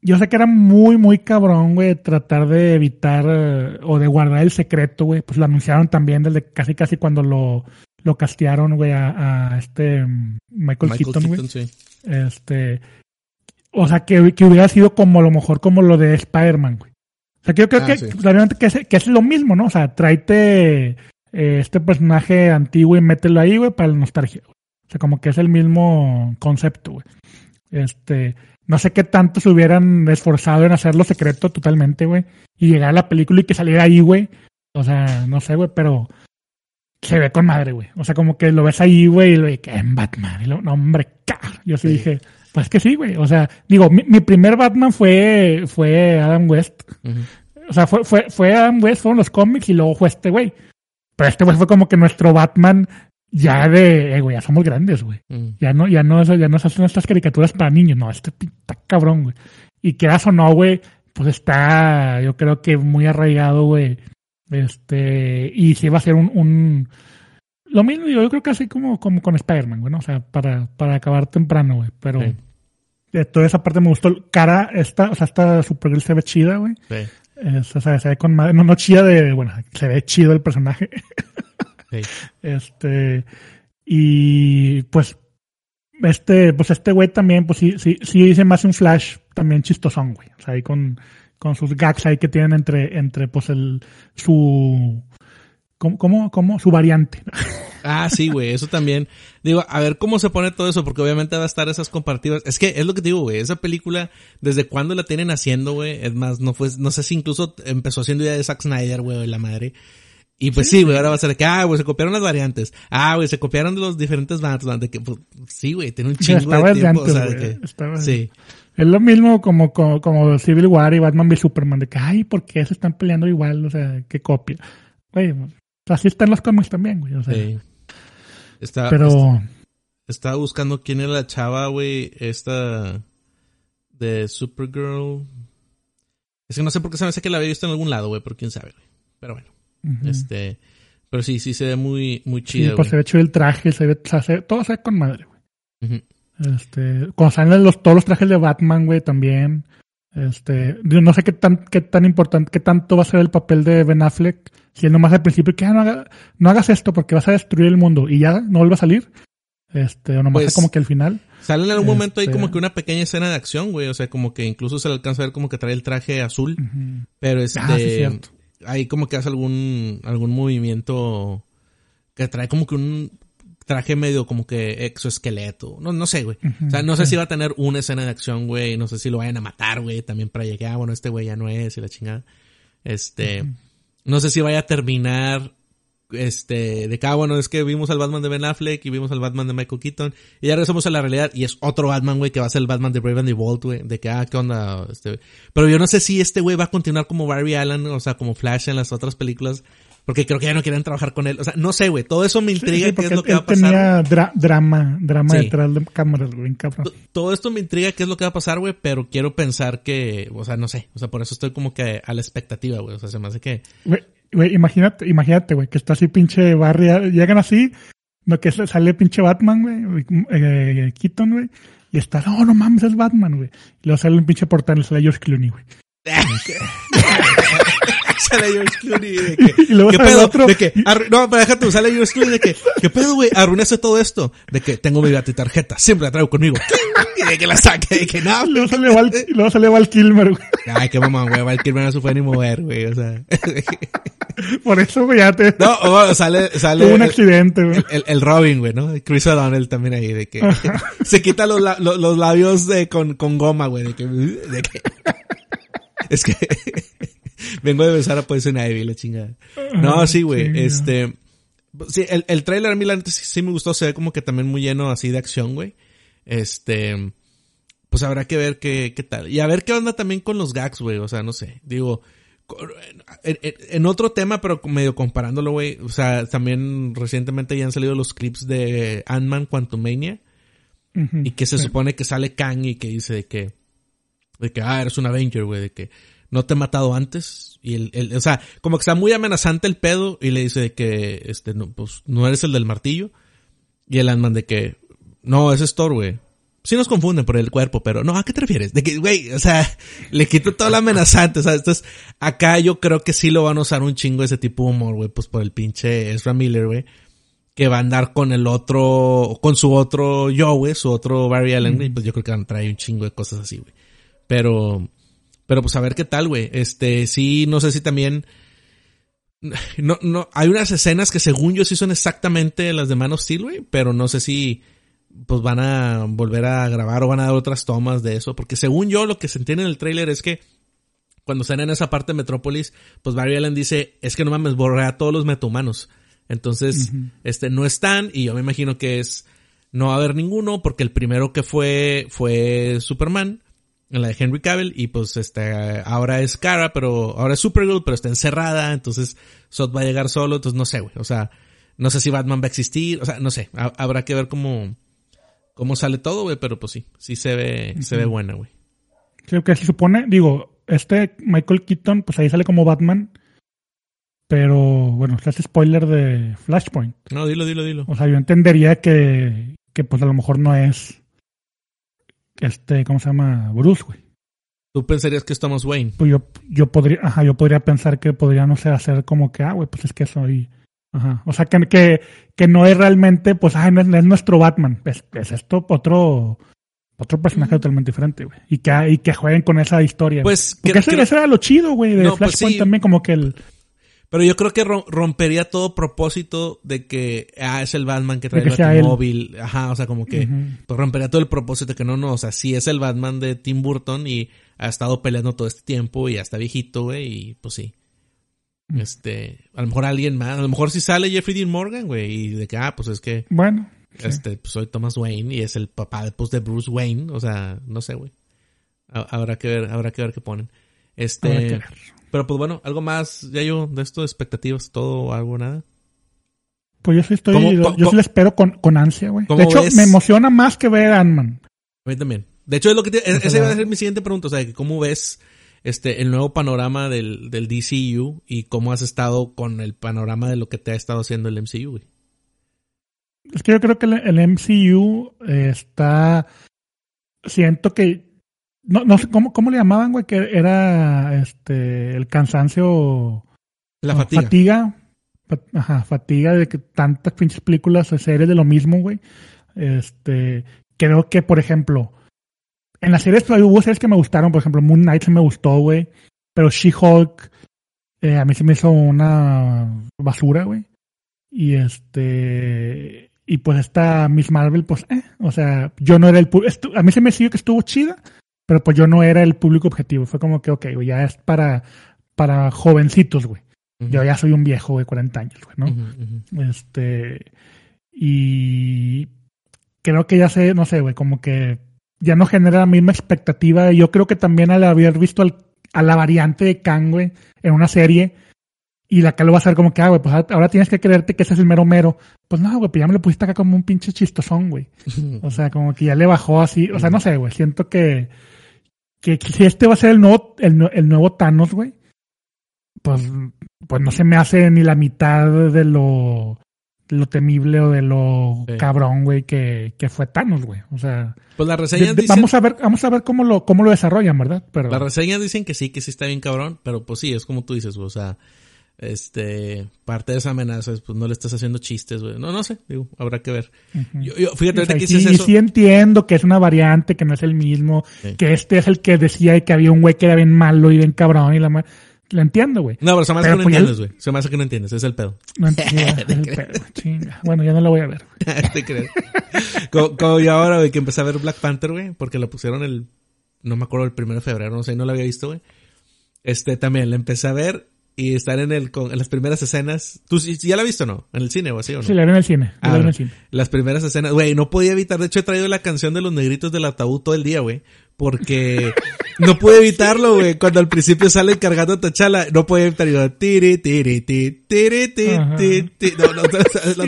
yo sé que era muy, muy cabrón, güey, tratar de evitar eh, o de guardar el secreto, güey. Pues lo anunciaron también desde casi, casi cuando lo, lo castearon, güey, a, a este mm, Michael, Michael Keaton, güey. Keaton, sí. Este, o sea, que, que hubiera sido como a lo mejor como lo de Spider-Man, güey. O sea, que yo creo Ah, que, sí. pues, que es, que es lo mismo, ¿no? O sea, tráete eh, este personaje antiguo y mételo ahí, güey, para la nostalgia. güey. O sea, como que es el mismo concepto, güey. Este, no sé qué tanto se hubieran esforzado en hacerlo secreto totalmente, güey. Y llegar a la película y que saliera ahí, güey. O sea, no sé, güey, pero se ve con madre, güey. O sea, como que lo ves ahí, güey, y lo que en Batman. Y lo, no, hombre, car. Yo sí, Sí. dije, pues que sí, güey. O sea, digo, mi, mi primer Batman fue, fue Adam West. O sea, fue, fue, fue Adam West, fueron los cómics y luego fue este güey. Pero este güey fue como que nuestro Batman ya de, eh, güey, ya somos grandes, güey. Mm. Ya no, ya no, ya no se hacen estas caricaturas para niños, no, este pi- está cabrón, güey. Y quieras o no, güey, pues está, yo creo que muy arraigado, güey. Este, y sí va a ser un, un lo mismo, yo creo que así como, como con Spider-Man, güey, ¿no? O sea, para, para acabar temprano, güey. Pero Sí. de toda esa parte me gustó. Cara, esta, o sea, esta Supergirl se ve chida, güey. Sí. Es- o sea, se ve con madre, no, no chida de, bueno, se ve chido el personaje. Sí. Este, y pues, este, pues este güey también, pues sí, sí, sí dice más un flash también chistosón, güey. O sea, ahí con, con sus gags ahí que tienen entre, entre, pues el, su, ¿cómo, cómo, cómo? Su variante. Ah, sí, güey, eso también. Digo, a ver cómo se pone todo eso, porque obviamente va a estar esas comparativas. Es que es lo que te digo, güey, esa película, ¿desde cuándo la tienen haciendo, güey? Es más, no fue, no sé si incluso empezó siendo idea de Zack Snyder, güey, la madre. Y pues sí, güey, ahora va a ser que, ah, güey, se copiaron las variantes. Ah, güey, se copiaron de los diferentes Batman, de que, pues, sí, güey, tiene un O sea, chingo de tiempo, o antes, sea, de que, estaba- sí. Es lo mismo como, como, como Civil War y Batman v Superman, de que, ay, ¿por qué se están peleando igual? O sea, qué copia. Güey, pues, así están los cómics también, güey. O sea, Sí. Está, pero, está- estaba buscando quién era la chava, güey, esta de Supergirl. Es que no sé por qué se me hace que la había visto en algún lado, güey, pero quién sabe, güey. Pero bueno, este, pero sí, sí se ve muy, muy sí, chida, pues se ve chido el traje, se ve, o sea, se ve- todo se ve con madre, güey. Este, cuando salen los, todos los trajes de Batman, güey, también. Este, yo no sé qué tan, qué tan importante, qué tanto va a ser el papel de Ben Affleck. Si él nomás al principio que ah, no, haga- no hagas esto porque vas a destruir el mundo y ya no vuelve a salir. Este, o nomás Pues, como que al final. Sale en algún momento ahí Este- como que una pequeña escena de acción, güey. O sea, como que incluso se le alcanza a ver como que trae el traje azul. Pero este, Ah, sí, cierto. Ahí como que hace algún, algún movimiento que trae como que un traje medio como que exoesqueleto. No, no sé, güey. O sea, no sé sí. si va a tener una escena de acción, güey. No sé si lo vayan a matar, güey. También para llegar, ah, bueno, este güey ya no es y la chingada. Este, no sé si vaya a terminar, este, de que, ah, bueno, es que vimos al Batman de Ben Affleck y vimos al Batman de Michael Keaton y ya regresamos a la realidad y es otro Batman, güey, que va a ser el Batman de Brave and the Bold, güey. De que, ah, qué onda, este, pero yo no sé si este güey va a continuar como Barry Allen, o sea, como Flash en las otras películas. Porque creo que ya no quieren trabajar con él. O sea, no sé, güey. Todo eso me intriga sí, qué es lo que va a pasar. tenía dra- drama, drama Sí. detrás de cámaras, güey, cabrón. Todo esto me intriga qué es lo que va a pasar, güey, pero quiero pensar que, o sea, no sé, o sea, por eso estoy como que a la expectativa, güey, o sea, se me hace que, güey, imagínate, imagínate, güey, que está así pinche Barry, llegan así, no que sale pinche Batman, güey, eh, Keaton, güey, y está, no, no mames, es Batman, güey. Y luego sale un pinche portal sale George Clooney, güey. sale George Clooney de que, Y luego ¿qué pedo? otro. De que, no, pero déjate, sale George Clooney de que, ¿qué pedo, güey? Arruinaste todo esto. De que tengo mi tarjeta, siempre la traigo conmigo. Y de que la saque, de que no. Y luego sale Val, luego sale Val Kilmer, güey. Ay, qué mamá, güey, Val Kilmer no se puede ni mover, güey, o sea. Por eso, güey, ya te, No, sale, sale. tuvo un accidente, güey. El, el Robin, güey, ¿no? Chris O'Donnell también ahí, de que se quita los, la- los, los labios de, con, con goma, güey, de que, de que es que vengo de besar a Poison Ivy, la chingada. No, sí, güey, este, sí, el, el trailer a mí la neta sí, sí me gustó, se ve como que también muy lleno así de acción, güey. Este, pues habrá que ver qué, qué tal. Y a ver qué onda también con los gags, güey, o sea, no sé, digo, En, en- en otro tema, pero medio comparándolo, güey. O sea, también recientemente ya han salido los clips de Ant-Man Quantumania. Ujú. Y que se Sí. supone que sale Kang y que dice de que, de que, ah, eres un Avenger, güey, de que no te he matado antes. Y el, el- o sea, como que está muy amenazante el pedo y le dice que, este, no, pues, no eres el del martillo. Y el Ant-Man de que, no, ese es Thor, güey. Sí nos confunden por el cuerpo, pero no, ¿a qué te refieres? De que, güey, o sea, le quito todo lo amenazante, o sea, entonces, acá yo creo que sí lo van a usar un chingo ese tipo de humor, güey, pues por el pinche Ezra Miller, güey que va a andar con el otro, con su otro yo, güey, su otro Barry Allen, pues yo creo que van a traer un chingo de cosas así, güey. Pero, pero pues a ver qué tal, güey. Este, sí, no sé si también, no, no, hay unas escenas que según yo sí son exactamente las de Man of Steel, güey, pero no sé si, pues van a volver a grabar o van a dar otras tomas de eso, porque según yo lo que se entiende en el tráiler es que cuando están en esa parte de Metrópolis, pues Barry Allen dice, es que no mames, borré a todos los metahumanos. Entonces, este, no están, y yo me imagino que es, no va a haber ninguno, porque el primero que fue, fue Superman, en la de Henry Cavill, y pues este, ahora es Kara, pero, ahora es Supergirl, pero está encerrada, entonces Zod va a llegar solo, entonces no sé, güey, o sea, no sé si Batman va a existir, o sea, no sé, ha- habrá que ver cómo, cómo sale todo, güey, pero pues sí, sí se ve, se ve buena, güey. Creo que se supone, digo, este Michael Keaton, pues ahí sale como Batman. Pero bueno, se hace spoiler de Flashpoint. No, dilo, dilo, dilo. O sea, yo entendería que, que pues a lo mejor no es este, ¿cómo se llama? Bruce, güey. Tú pensarías que es Thomas Wayne. Pues yo, yo podría, ajá, yo podría pensar que podría, no sé, hacer como que, ah, güey, pues es que soy, ajá. O sea, que, que, que no es realmente, pues, ah, no es, no es nuestro Batman. Es, es esto otro, otro personaje totalmente diferente, güey. Y que, y que jueguen con esa historia. güey. Pues, Porque que- ese, que- ese era lo chido, güey, de No, pues Flashpoint sí. también, como que el, Pero yo creo que ro- rompería todo propósito de que, ah, es el Batman que trae que el sea él. móvil. Ajá, o sea, como que, pues rompería todo el propósito de que no, no, o sea, sí es el Batman de Tim Burton y ha estado peleando todo este tiempo y ya está viejito, güey, y pues sí. Este, a lo mejor alguien más, a lo mejor si sale Jeffrey Dean Morgan, güey, y de que, ah, pues es que, bueno. sí. este, pues soy Thomas Wayne y es el papá después de Bruce Wayne, o sea, no sé, güey. Ha- Habrá que ver, habrá que ver qué ponen. Este, Habrá que ver. Pero pues bueno, algo más, ya yo, de esto, expectativas, todo algo, nada. Pues yo sí estoy, ¿Cómo- yo, sí lo espero con, con ansia, güey. De hecho, ves? me emociona más que ver Ant-Man. A mí también. De hecho, es lo que te- esa iba a ser mi siguiente pregunta, o sea, cómo ves este el nuevo panorama del, del DCU y cómo has estado con el panorama de lo que te ha estado haciendo el MCU, güey. Es que yo creo que el, el MCU eh, está. Siento que. No, no sé cómo, cómo le llamaban, güey, que era este el cansancio. La no, fatiga. Fatiga. Fa- Ajá, fatiga de que tantas pinches películas o series de lo mismo, güey. Este. Creo que, por ejemplo. En las series, pues, hubo series que me gustaron. Por ejemplo, Moon Knight se me gustó, güey. Pero She-Hulk. eh, a mí se me hizo una basura, güey. Y este. Y pues esta Miss Marvel, pues, eh, o sea, yo no era el A mí se me siguió que estuvo chida, pero pues yo no era el público objetivo. Fue como que, ok, güey, ya es para, para jovencitos, güey. Yo ya soy un viejo de 40 años, güey, ¿no? Este. Y. Creo que ya sé, no sé, güey, como que ya no genera la misma expectativa. Y Yo creo que también al haber visto al- a la variante de Kang, güey, en una serie, y la que lo va a hacer como que, ah, güey, pues ahora tienes que creerte que ese es el mero mero. Pues no, güey, pues ya me lo pusiste acá como un pinche chistosón, güey. O sea, como que ya le bajó así. O sea, no sé, güey. Siento que, que si este va a ser el nuevo, el, el nuevo Thanos, güey, pues, pues no se me hace ni la mitad de lo, lo temible o de lo Sí. cabrón, güey, que, que fue Thanos, güey. O sea, Pues las reseñas dicen, vamos a ver, vamos a ver cómo lo, cómo lo desarrollan, ¿verdad? Pero las reseñas dicen que sí, que sí está bien cabrón, pero pues sí, es como tú dices, güey, o sea, este, parte de esa amenaza es, pues no le estás haciendo chistes, güey. No, no sé, digo, habrá que ver. Ujú. Yo, yo- fíjate, O sea, que sí, eso. sí entiendo que es una variante, que no es el mismo, Sí. que este es el que decía que había un güey que era bien malo y bien cabrón y la Lo entiendo, güey. No, pero se me hace Pero que no pues entiendes, güey. Se me hace que no entiendes, es el pedo. No entiendo. el pedo, chinga. Bueno, ya no la voy a ver. Te como, como yo ahora, güey, que empecé a ver Black Panther, güey, porque la pusieron el, no me acuerdo, el primero de febrero, no sé, no la había visto, güey. Este, también la empecé a ver y estar en el, con, en las primeras escenas. ¿Tú sí- ya la has visto o no? ¿En el cine o así o no? Sí, la vi en el cine. la Ah, vi en el cine. Las primeras escenas, güey, no podía evitar. De hecho, he traído la canción de los negritos del ataúd todo el día, güey. porque no pude evitarlo, güey. Cuando al principio sale cargando a Tachala, no pude evitar. Yo, tiri, tiri, tiri, tiri, tiri, tiri. No, no, no, no,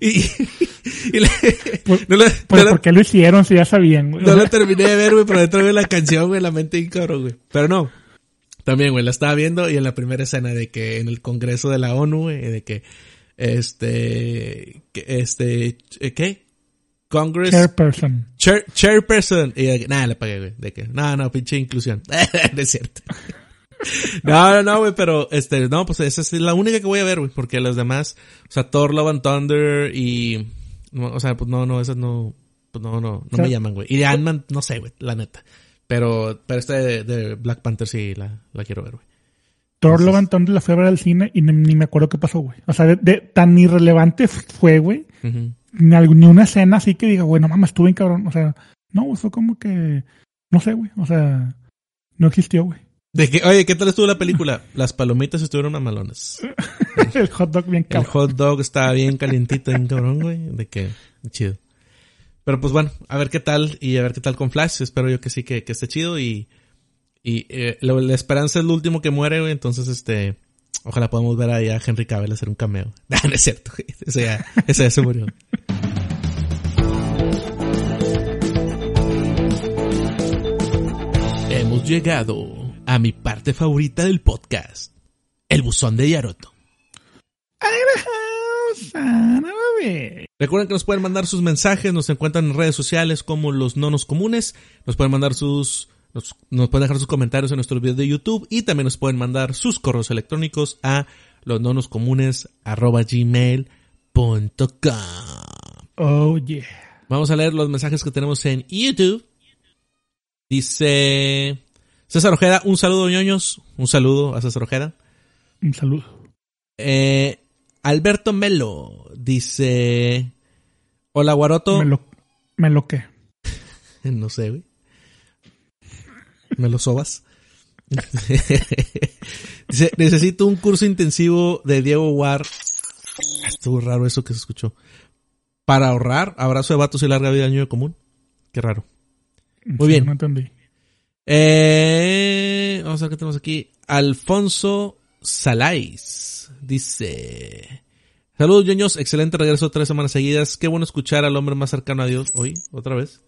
y, y le- Pues- no, le- Pues, no ¿por qué lo hicieron si ya sabían, güey? no la terminé de ver, güey, pero dentro de la canción, güey, la mente bien cabrón, güey. Pero no. También, güey, la estaba viendo y en la primera escena de que en el Congreso de la ONU, güey, de que, este, que, este, eh, ¿qué? Congress, Chairperson. chair- chairperson. Y de que, nada, le pagué, güey, de que, no, no, pinche inclusión. no es cierto. No, no, no, güey, pero, este, no, pues esa es la única que voy a ver, güey, porque las demás, o sea, Thor, Love and Thunder y, o sea, pues no, no, esas no, pues no, no, no O sea, me llaman, güey. Y de Ant-Man, no sé, güey, la neta. Pero, pero esta de, de Black Panther sí la, la quiero ver, güey. Thor Love and Thunder la fui a ver al cine y ni, ni me acuerdo qué pasó, güey. O sea, de, de- tan irrelevante fue, güey. Ni, algo- ni una escena así que diga, güey, no mames, estuve en cabrón. O sea, no, fue como que, no sé, güey. O sea, no existió, güey. De que, oye, ¿qué tal estuvo la película? Las palomitas estuvieron mamalonas. El hot dog bien El cabrón. hot dog estaba bien calientito, bien cabrón, güey. De que, chido. Pero pues bueno, a ver qué tal y a ver qué tal con Flash. Espero yo que sí, que, que esté chido y, y eh, la esperanza es lo último que muere, güey. Entonces, este, ojalá podamos ver ahí a Henry Cavill hacer un cameo. No, es cierto. Ese ya, ese ya se murió. Hemos llegado a mi parte favorita del podcast. El buzón de Yaroto. Recuerden que nos pueden mandar sus mensajes, nos encuentran en redes sociales como los nonos comunes, nos pueden mandar sus, nos, nos pueden dejar sus comentarios en nuestros videos de YouTube y también nos pueden mandar sus correos electrónicos a los nonoscomunes arroba gmail.com. Oh, yeah. Vamos a leer los mensajes que tenemos en YouTube. Dice César Ojeda, un saludo ñoños, un saludo a César Ojeda. Un saludo. Eh, Alberto Melo dice: Hola, Guaroto. Me lo, me lo que. No sé, güey. Me lo sobas. dice: Necesito un curso intensivo de Diego War. Estuvo raro eso que se escuchó. Para ahorrar, abrazo de vatos y larga vida al niño común. Qué raro. Muy bien. No entendí. Eh, vamos a ver qué tenemos aquí. Alfonso Salais dice: Saludos, ñoños. Excelente regreso tres semanas seguidas. Qué bueno escuchar al hombre más cercano a Dios hoy, otra vez.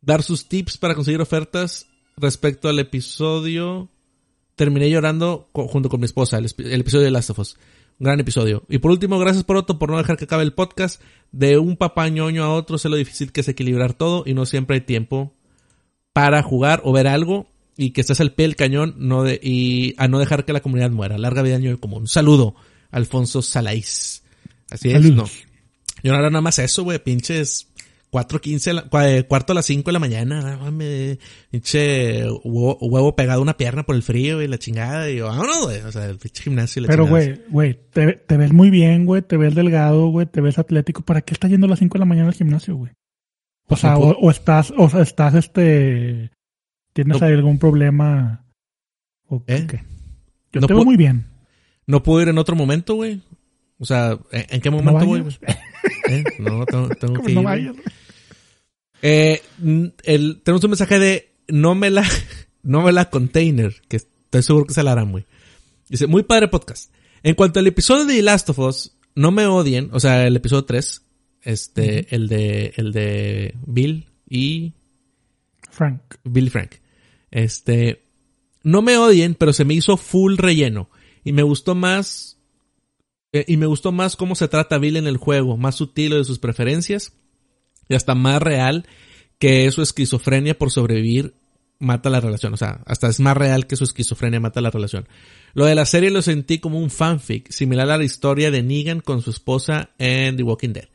Dar sus tips para conseguir ofertas respecto al episodio. Terminé llorando junto con mi esposa, el, episodio de Last of Us. Un gran episodio. Y por último, gracias por Otto por no dejar que acabe el podcast. De un papá ñoño a otro sé lo difícil que es equilibrar todo y no siempre hay tiempo para jugar o ver algo y que estés al pie del cañón no de, y a no dejar que la comunidad muera. Larga vida año común. Un saludo, Alfonso Salais. Así es, Saludos. no. Yo no era nada más eso, güey, pinches 4.15, la- cua- eh, cuarto a las 5 de la mañana, no mames, pinche huevo, huevo pegado a una pierna por el frío y la chingada, y yo, vámonos, güey, o sea, el pinche gimnasio y la Pero, güey, güey, te, te ves muy bien, güey, te ves delgado, güey, te ves atlético. ¿Para qué estás yendo a las 5 de la mañana al gimnasio, güey? O sea, No o, o estás, o sea, estás, este, tienes No- algún problema. ¿O ¿Eh? qué? Yo No te veo muy bien. No puedo ir en otro momento, güey. O sea, ¿en, en qué No momento güey? ¿Eh? No, tengo, tengo que no ir. Eh, el, tenemos un mensaje de no me la, no me la container, que estoy seguro que se la harán, güey. Dice, muy padre podcast. En cuanto al episodio de The Last of Us, no me odien, o sea, el episodio 3, este, el de, el de Bill y Frank. Bill y Frank. Este, no me odien, pero se me hizo full relleno. Y me gustó más, eh, y me gustó más cómo se trata Bill en el juego, más sutil de sus preferencias, y hasta más real que su esquizofrenia por sobrevivir mata la relación. O sea, hasta es más real que su esquizofrenia mata la relación. Lo de la serie lo sentí como un fanfic, similar a la historia de Negan con su esposa en The Walking Dead.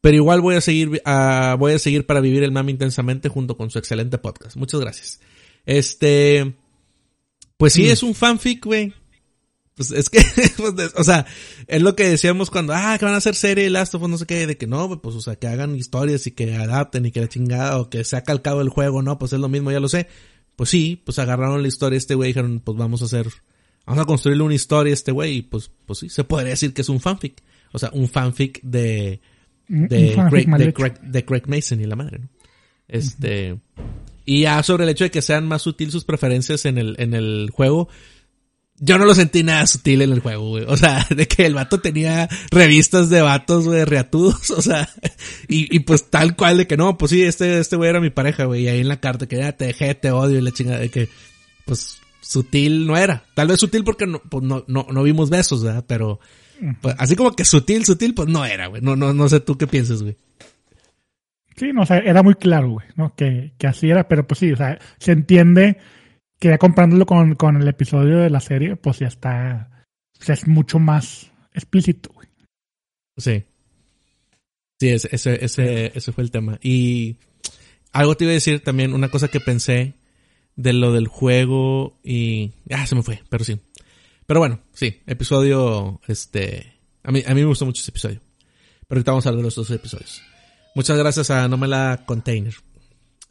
Pero igual voy a seguir, ah, voy a seguir para vivir el mame intensamente junto con su excelente podcast. Muchas gracias. Este, pues sí, es un fanfic, güey. Pues es que, pues, de- o sea, es lo que decíamos cuando, ah, que van a hacer serie Last of Us, no sé qué, de que no, güey, pues, o sea, que hagan historias y que adapten y que la chingada, o que sea calcado el juego, no, pues es lo mismo, ya lo sé. Pues sí, pues agarraron la historia de este güey y dijeron, pues vamos a hacer, vamos a construirle una historia a este güey y pues, pues sí, se podría decir que es un fanfic. O sea, un fanfic de, Un- de, fanfic de, de Mason y la madre, ¿no? Este, Y ya sobre el hecho de que sean más sutil sus preferencias en el, en el juego, yo no lo sentí nada sutil en el juego, güey. O sea, de que el vato tenía revistas de vatos, güey, reatudos, o sea, y, y pues tal cual de que no, pues sí, este, este güey era mi pareja, güey, y ahí en la carta que ya te dejé, te odio y la chingada de que, pues, sutil no era. Tal vez sutil porque no, pues no, no, no vimos besos, ¿verdad? Pero, pues, así como que sutil, sutil, pues no era, güey. No, no, no sé tú qué piensas, güey. Sí, no, o sea, era muy claro, güey, ¿no? Que, que así era, pero pues sí, o sea, se entiende que ya comparándolo con, con el episodio de la serie, pues ya está, o sea, es mucho más explícito, güey. Sí. Sí, ese, ese, ese, ese fue el tema. Y algo te iba a decir también, una cosa que pensé de lo del juego y... Ah, se me fue, pero sí. Pero bueno, sí, episodio, este... A mí, a mí me gustó mucho ese episodio. Pero ahorita vamos a hablar de los dos episodios. Muchas gracias a Nomela Container.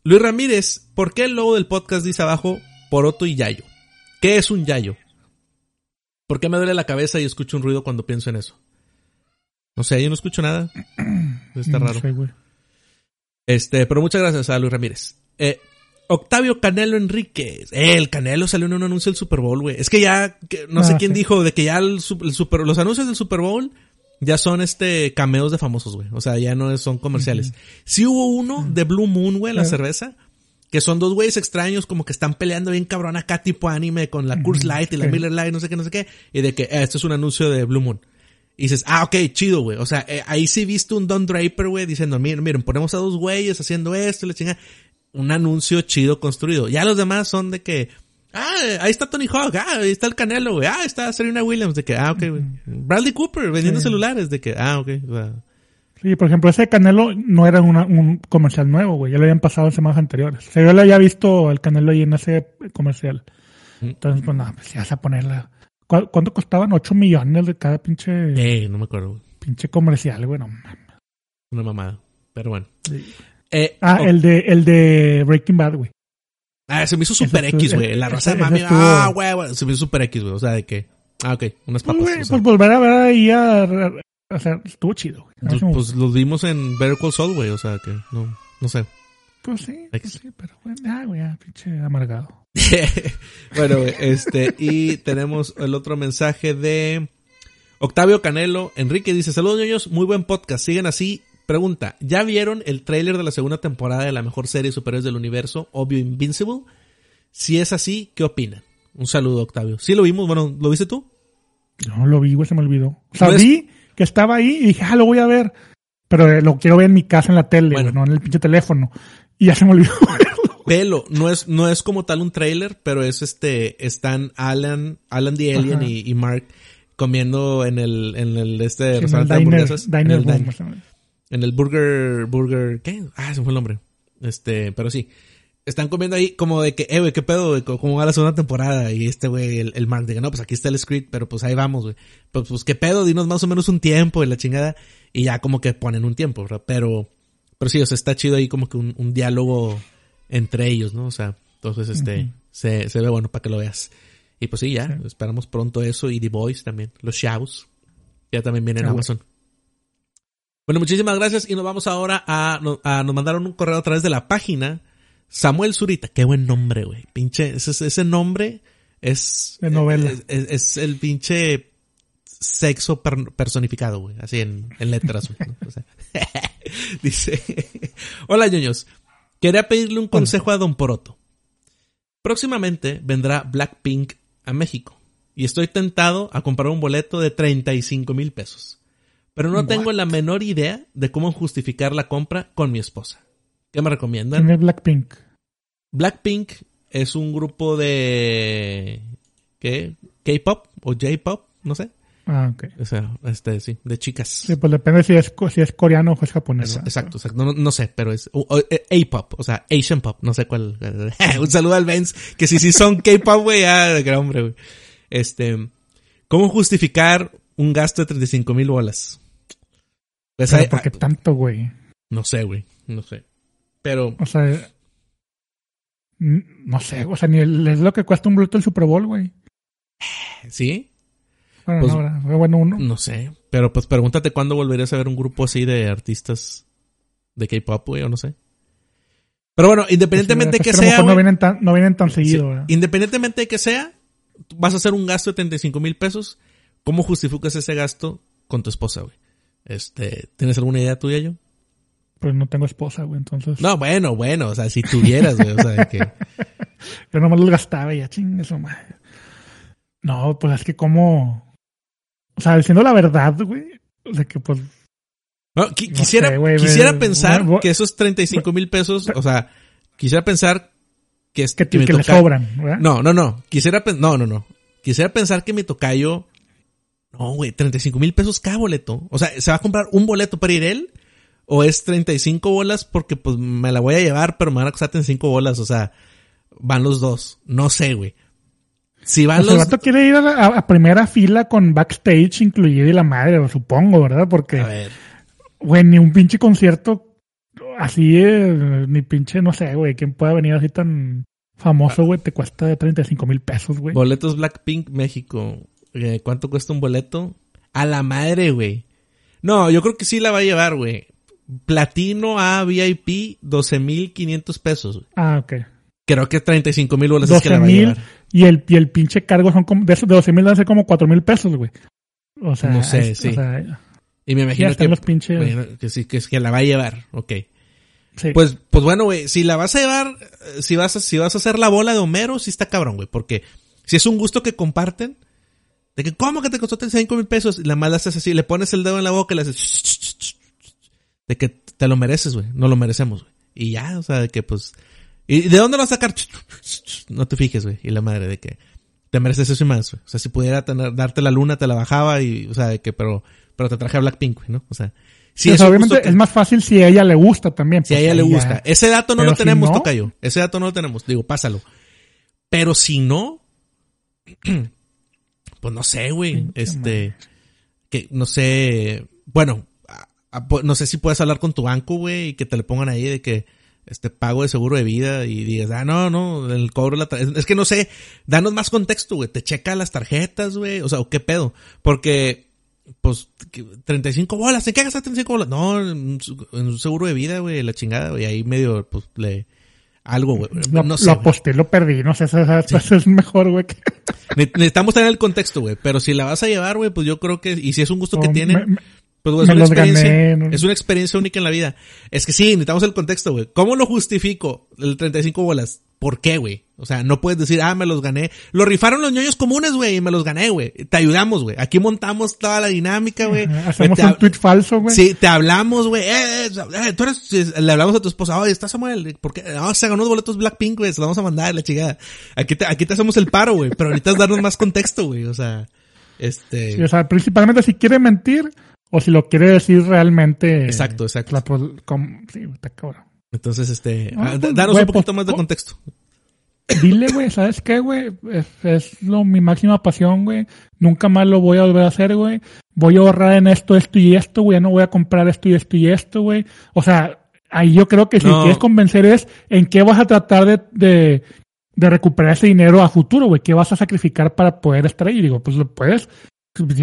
Luis Ramírez, ¿por qué el logo del podcast dice abajo Poroto y Yayo? ¿Qué es un Yayo? ¿Por qué me duele la cabeza y escucho un ruido cuando pienso en eso? No sé, yo no escucho nada. Está raro. Este, pero muchas gracias a Luis Ramírez. Eh, Octavio Canelo Enríquez. Eh, el Canelo salió en un anuncio del Super Bowl, güey. Es que ya, que- no sé Ah, quién sí. dijo de que ya el, el super, los anuncios del Super Bowl ya son este cameos de famosos, güey. O sea, ya no son comerciales. Sí hubo uno de Blue Moon, güey, la cerveza. Que son dos güeyes extraños como que están peleando bien cabrón acá tipo anime con la Curse Light y la. Miller Light, no sé qué, no sé qué. Y de que eh, esto es un anuncio de Blue Moon. Y dices, ah, ok, chido, güey. O sea, eh, ahí sí viste un Don Draper, güey, diciendo, miren, miren, ponemos a dos güeyes haciendo esto, y la chingada. Un anuncio chido construido. Ya los demás son de que, ah, ahí está Tony Hawk, ah, ahí está el Canelo, güey, ah, está Serena Williams, de que, ah, ok, güey. Bradley Cooper vendiendo Sí. celulares, de que, ah, ok. o sea, Sí, por ejemplo, ese Canelo no era una- un comercial nuevo, güey. Ya lo habían pasado en semanas anteriores. O sea, yo le había visto al Canelo ahí en ese comercial. Entonces, pues no, pues ya vas a ponerla. ¿Cu- ¿Cuánto costaban? 8 millones de cada pinche, eh, no me acuerdo, güey. pinche comercial, güey. No, mames. Una mamada. Pero bueno. Sí. Eh, Ah, el de, el de Breaking Bad, güey. Ah, se me hizo super ese X, güey. La raza de mami, estuvo- ah, güey, güey, se me hizo super X, güey. O sea, de que, ah, ok, unas papas. o sea. pues volver a ver ahí a... O sea, estuvo chido, güey. Pues, pues los vimos en Better Call Saul, güey, o sea que no, no sé. Pues sí, pues sí, pero bueno, ah, güey, ah, pinche amargado. bueno, güey, este, y tenemos el otro mensaje de Octavio Canelo. Enrique dice, saludos niños, muy buen podcast, siguen así. Pregunta, ¿ya vieron el tráiler de la segunda temporada de la mejor serie de superhéroes del universo, Obvio Invincible? Si es así, ¿qué opinan? Un saludo, Octavio. ¿Sí lo vimos? Bueno, ¿lo viste tú? No lo vi, güey, se me olvidó. O sea, No es- vi que estaba ahí y dije, ah, lo voy a ver. Pero eh, lo quiero ver en mi casa en la tele, Bueno. no en el pinche teléfono. Y ya se me olvidó verlo. Velo, no es, no es como tal un trailer, pero es este, están Alan, Alan the Alien y, y Mark comiendo en el, en el, este En el restaurante de diner, en, el en el burger, burger, ¿qué? Ah, se fue el nombre. Este, pero sí. Están comiendo ahí como de que, eh, güey, qué pedo, güey, cómo va la segunda temporada. Y este güey, el, el Mark, diga, no, pues aquí está el script, pero pues ahí vamos, güey. Pues, pues qué pedo, dinos más o menos un tiempo y la chingada. Y ya como que ponen un tiempo, ¿verdad? Pero, pero sí, o sea, está chido ahí como que un, un diálogo entre ellos, ¿no? O sea, entonces este, se, se ve bueno para que lo veas. Y pues sí, ya, Sí. esperamos pronto eso y The Boys también, los Shavs. Ya también vienen en Ah. Amazon. Bueno, muchísimas gracias y nos vamos ahora a, a- nos mandaron un correo a través de la página. Samuel Zurita, qué buen nombre, güey. Pinche, ese, ese nombre es... De novela. Es, es- es el pinche sexo per- personificado, güey. Así en, en letras. O sea, dice, hola, ñoños. Quería pedirle un consejo a Don Poroto. Próximamente vendrá Blackpink a México y estoy tentado a comprar un boleto de 35 mil pesos. Pero no What? tengo la menor idea de cómo justificar la compra con mi esposa. ¿Qué me recomiendan? Tiene Blackpink. Blackpink es un grupo de... ¿Qué? ¿K-pop o J-pop? No sé. Ah, ok. O sea, este, sí, de chicas. Sí, pues depende si es, si es coreano o es japonés. Exacto, exacto. No, no- sé, pero es eh, A-pop, o sea, Asian pop, no sé cuál. Un saludo al Benz, que si sí son K-pop, güey, ah, gran hombre, güey. Este, ¿cómo justificar un gasto de 35 mil bolas? Pues Pero hay- ¿Por qué tanto, güey? no sé, güey, no sé. Pero, O sea, no sé, o sea, ni el- es lo que cuesta un boleto del Super Bowl, güey. ¿sí? Bueno, Pues- no, bueno uno. No sé. Pero pues pregúntate cuándo volverías a ver un grupo así de artistas de K-pop, güey, o no sé. Pero bueno, independientemente de que Es a lo sea, no vienen tan, no vienen tan sí, seguido, ¿verdad? independientemente de que sea, vas a hacer un gasto de 35 mil pesos. ¿Cómo justificas ese gasto con tu esposa, güey? Este, ¿tienes alguna idea tuya, yo? Pues no tengo esposa, güey, entonces No, bueno, bueno, o sea, si tuvieras, güey, o sea, que... yo nomás los gastaba y ya chingue su madre. No, pues es que como... O sea, diciendo la verdad, güey, o sea que pues... No, qui- No quisiera, sé, güey, quisiera me- pensar que esos 35 mil pesos, o sea, quisiera pensar que, es, Que, que me que le toca- sobran, ¿verdad? No, no, no. Quisiera no, no, no. Quisiera pensar que mi tocayo, no, güey, 35 mil pesos cada boleto. O sea, ¿se va a comprar un boleto para ir él? ¿O es 35 bolas porque pues me la voy a llevar, pero me van a costar 35 bolas? O sea, van los dos. No sé, güey. Si van Pues el los... vato quiere ir a, la- a- primera fila con backstage incluido y la madre, supongo, ¿verdad? Porque, A ver. güey, ni un pinche concierto así, eh, ni pinche, no sé, güey, ¿quién pueda venir así tan famoso, güey? Te cuesta 35 mil pesos, güey. Boletos Blackpink México. Eh, ¿Cuánto cuesta un boleto? A la madre, güey. No, yo creo que sí la va a llevar, güey. Platino A VIP, 12.500 pesos. güey. Ah, ok. Creo que 35.000 bolas es que 12 la va a llevar. y el, y el pinche cargo son como, de esos de 12 mil debe ser como 4 mil pesos, güey. O sea, No sé, es- sí. O sea, Y me imagino que, los pinches. bueno, que sí, que, es que la va a llevar. Ok. sí. Pues, pues bueno, güey, si la vas a llevar, eh, si vas a, si vas a hacer la bola de Homero, sí está cabrón, güey. Porque si es un gusto que comparten, de que, ¿cómo que te costó 35 mil pesos? Y la más la haces así, le pones el dedo en la boca y le haces, de que te lo mereces, güey. No lo merecemos, güey. Y ya, o sea, de que pues, ¿y de dónde lo vas a sacar? No te fijes, güey. Y la madre de que te mereces eso y más, güey. O sea, si pudiera tener, darte la luna, te la bajaba y, o sea, de que, pero, pero te traje a Blackpink, güey, ¿no? O sea, si O es sea, un obviamente que- es más fácil si a ella le gusta también. si a pues, ella le gusta. Ese dato no Pero lo si tenemos, no- Tocayo. Ese dato no lo tenemos. Digo, pásalo. Pero si no, pues no sé, güey. Este, que no sé, bueno, a- a- pu- no sé si puedes hablar con tu banco, güey, y que te le pongan ahí de que este pago de seguro de vida y digas, ah, no, no, el cobro de la es que no sé, danos más contexto, güey, te checa las tarjetas, güey, o sea, o qué pedo, porque pues que- 35 bolas, ¿en qué gastas 35 bolas? No, en un, su- en un seguro de vida, güey, la chingada, güey, ahí medio pues le algo, güey. Lo, no lo sé. güey. aposté, lo perdí. No sé, eso, eso- eso es mejor, güey. que- Ne- Necesitamos tener el contexto, güey, pero si la vas a llevar, güey, pues yo creo que y si es un gusto que tienen, me- pues güey, es una experiencia, gané, ¿no? es una experiencia única en la vida. Es que sí, necesitamos el contexto, güey. ¿Cómo lo justifico? El 35 bolas. ¿Por qué, güey? O sea, no puedes decir, ah, me los gané. Lo rifaron los ñoños comunes, güey, y me los gané, güey. Te ayudamos, güey. Aquí montamos toda la dinámica, güey. Hacemos un tweet falso, güey. Sí, te hablamos, güey. Eh, eh, eh, tú eres, eh, le hablamos a tu esposa, oye, está Samuel, ¿por qué? No, se ganó unos boletos Blackpink, güey, se los vamos a mandar, la chingada. Aquí te, aquí te hacemos el paro, güey, pero ahorita es darnos más contexto, güey, o sea, este... Sí, o sea, principalmente si quiere mentir o si lo quiere decir realmente. Exacto, exacto. la com- sí, está cabrón. Entonces, este, Ah, ah, pues, danos un poquito pues, más de contexto. Dile, güey, ¿sabes qué, güey? Es, es lo, mi máxima pasión, güey. Nunca más lo voy a volver a hacer, güey. Voy a ahorrar en esto, esto y esto, güey. No voy a comprar esto y esto y esto, güey. O sea, ahí yo creo que si No. quieres convencer es en qué vas a tratar de, de, de recuperar ese dinero a futuro, güey. ¿Qué vas a sacrificar para poder estar ahí? Y digo, pues lo puedes,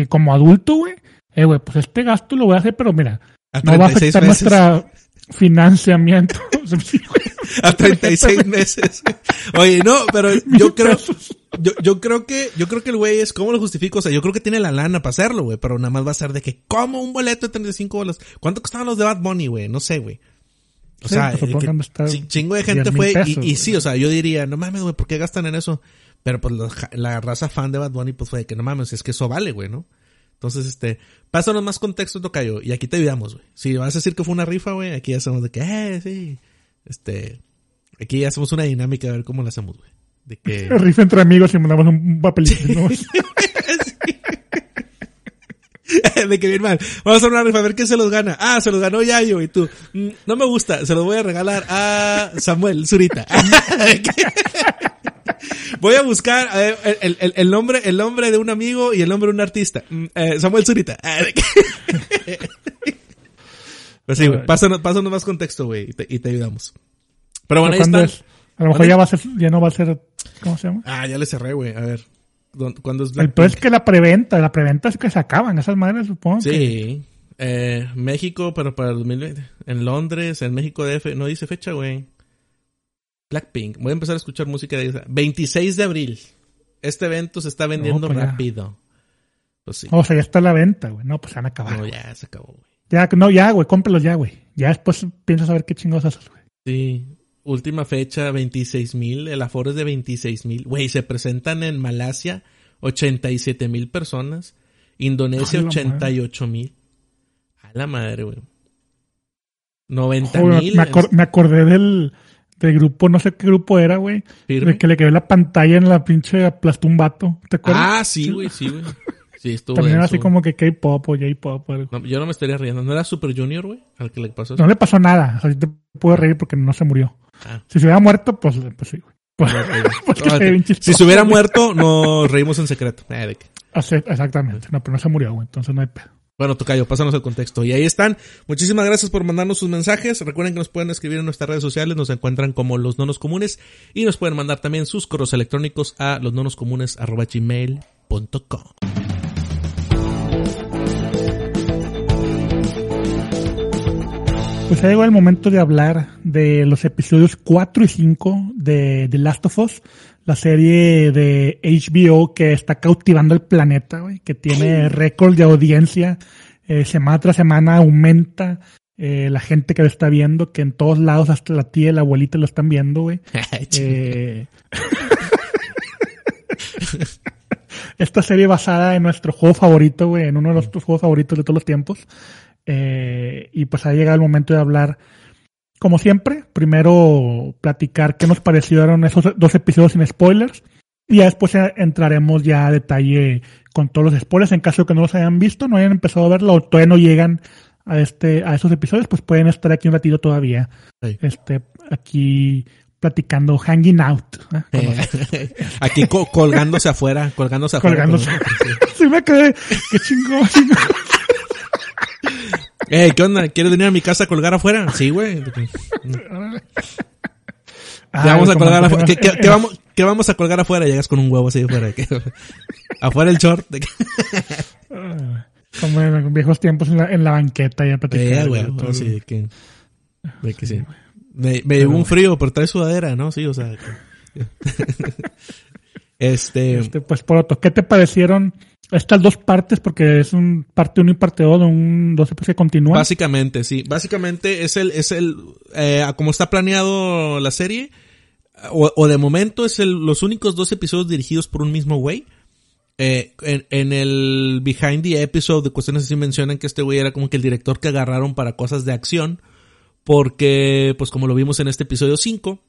como adulto, güey. Eh, güey, pues este gasto lo voy a hacer, pero mira, A no va a 36 afectar meses. nuestra financiamiento. A 36 meses. Oye, no, pero yo creo, yo, yo creo que, yo creo que el güey es, ¿cómo lo justifico? O sea, yo creo que tiene la lana para hacerlo, güey, pero nada más va a ser de que, ¿cómo un boleto de 35 bolas? ¿Cuánto costaban los de Bad Bunny, güey? No sé, güey. O Sí, sea, pues, que chingo de gente 10,000 fue, y- pesos, y, güey. sí, o sea, yo diría, no mames, güey, ¿por qué gastan en eso? Pero pues la, la raza fan de Bad Bunny, pues fue de que no mames, es que eso vale, güey, ¿no? Entonces, este, pásanos más contexto, Tocayo, y aquí te ayudamos, güey. Si vas a decir que fue una rifa, güey, aquí ya hacemos de que, eh, sí, este, aquí ya hacemos una dinámica a ver cómo la hacemos, güey. De que... Rifa entre amigos y mandamos un, papelito, ¿no? de que bien mal. Vamos a hacer una rifa a ver quién se los gana. Ah, se los ganó Yayo y tú. "Mm, No me gusta, se los voy a regalar a Samuel Zurita. voy a buscar el, el- el nombre, el nombre de un amigo y el nombre de un artista. Mm, eh, Samuel Zurita. Pues sí, güey, pásanos, pásanos más contexto, güey, y te, y te ayudamos. Pero bueno, ahí ¿Cuándo están. es? A lo mejor ya va a ser, ya no va a ser, ¿cómo se llama? Ah, ya le cerré, güey. A ver. ¿dó- ¿Cuándo es El peor es que la preventa, la preventa es que se acaban, esas madres supongo que. Sí. Eh, México, pero para el 2020. En Londres, en México DF. No dice fecha, güey. Blackpink. Voy a empezar a escuchar música de esa. 26 de abril. Este evento se está vendiendo pues rápido. Pues sí. O sea, ya está a la venta, güey. No, pues se van a acabar. No, ya se acabó, güey. Ya, no, ya, güey, cómpralos ya, güey. Ya después piensas a ver qué chingados haces, güey. Sí. Última fecha, 26 mil. El aforo es de 26 mil. Güey, se presentan en Malasia 87 mil personas. Indonesia Ay, la 88 mil. A la madre, güey. 90 Joder, mil. me, acor- me acordé del, del grupo, no sé qué grupo era, güey. De que le quedó la pantalla en la pinche aplastó un vato. ¿Te acuerdas? Ah, sí, güey, sí, güey. Sí, estuvo También era así como que K-pop o J-pop. No, yo no me estaría riendo. ¿No era Super Junior, güey? Al que le pasó eso. No le pasó nada. O sea, te puedo reír porque no se murió. Ah. Si se hubiera muerto, pues, pues sí, güey. Pues, si se hubiera muerto, nos reímos en secreto. Eh, Exactamente. No, pero no se murió, güey. Entonces no hay pedo. Bueno, Tocayo, pásanos el contexto. Y ahí están. Muchísimas gracias por mandarnos sus mensajes. Recuerden que nos pueden escribir en nuestras redes sociales. Nos encuentran como los nonos comunes. Y nos pueden mandar también sus correos electrónicos a losnonoscomunes.gmail.com. Pues ha llegado el momento de hablar de los episodios 4 y 5 de The Last of Us, la serie de HBO que está cautivando el planeta, güey, que tiene récord de audiencia, eh, semana tras semana aumenta eh, la gente que lo está viendo, que en todos lados, hasta la tía y la abuelita lo están viendo, güey. Eh, esta serie basada en nuestro juego favorito, güey, en uno de nuestros juegos favoritos de todos los tiempos. Y pues ha llegado el momento de hablar, como siempre, primero platicar qué nos parecieron esos dos episodios sin spoilers. Y ya después entraremos ya a detalle con todos los spoilers. En caso de que no los hayan visto, no hayan empezado a verlo o todavía no llegan a este, a esos episodios, pues pueden estar aquí un ratito todavía. Sí. Este, aquí platicando, hanging out. ¿eh? Eh, Aquí co- colgándose afuera, colgándose afuera. Colgándose. como- sí me quedé, qué chingón, chingón. Eh, ¿qué onda? ¿Quieres venir a mi casa a colgar afuera? Sí, güey. Ah, vamos a colgar afuera. ¿Qué, qué- qué vamos, qué vamos a colgar afuera? Llegas con un huevo así afuera. ¿qué? afuera el short. Ah, Como en viejos tiempos en la, en la banqueta ya platicando. Eh, güey, así de que, de que sí. Me, me llegó un frío, pero trae sudadera, ¿no? Sí, o sea. que- este, Este, pues por otro, ¿qué te parecieron estas dos partes? Porque es un parte uno y parte dos, un dos que continúan. básicamente, sí. Básicamente es el, es el, eh, como está planeado la serie, o, o de momento es el, los únicos dos episodios dirigidos por un mismo güey. Eh, en, en el behind the episode de cuestiones así mencionan que este güey era como que el director que agarraron para cosas de acción. Porque, pues como lo vimos en este episodio 5,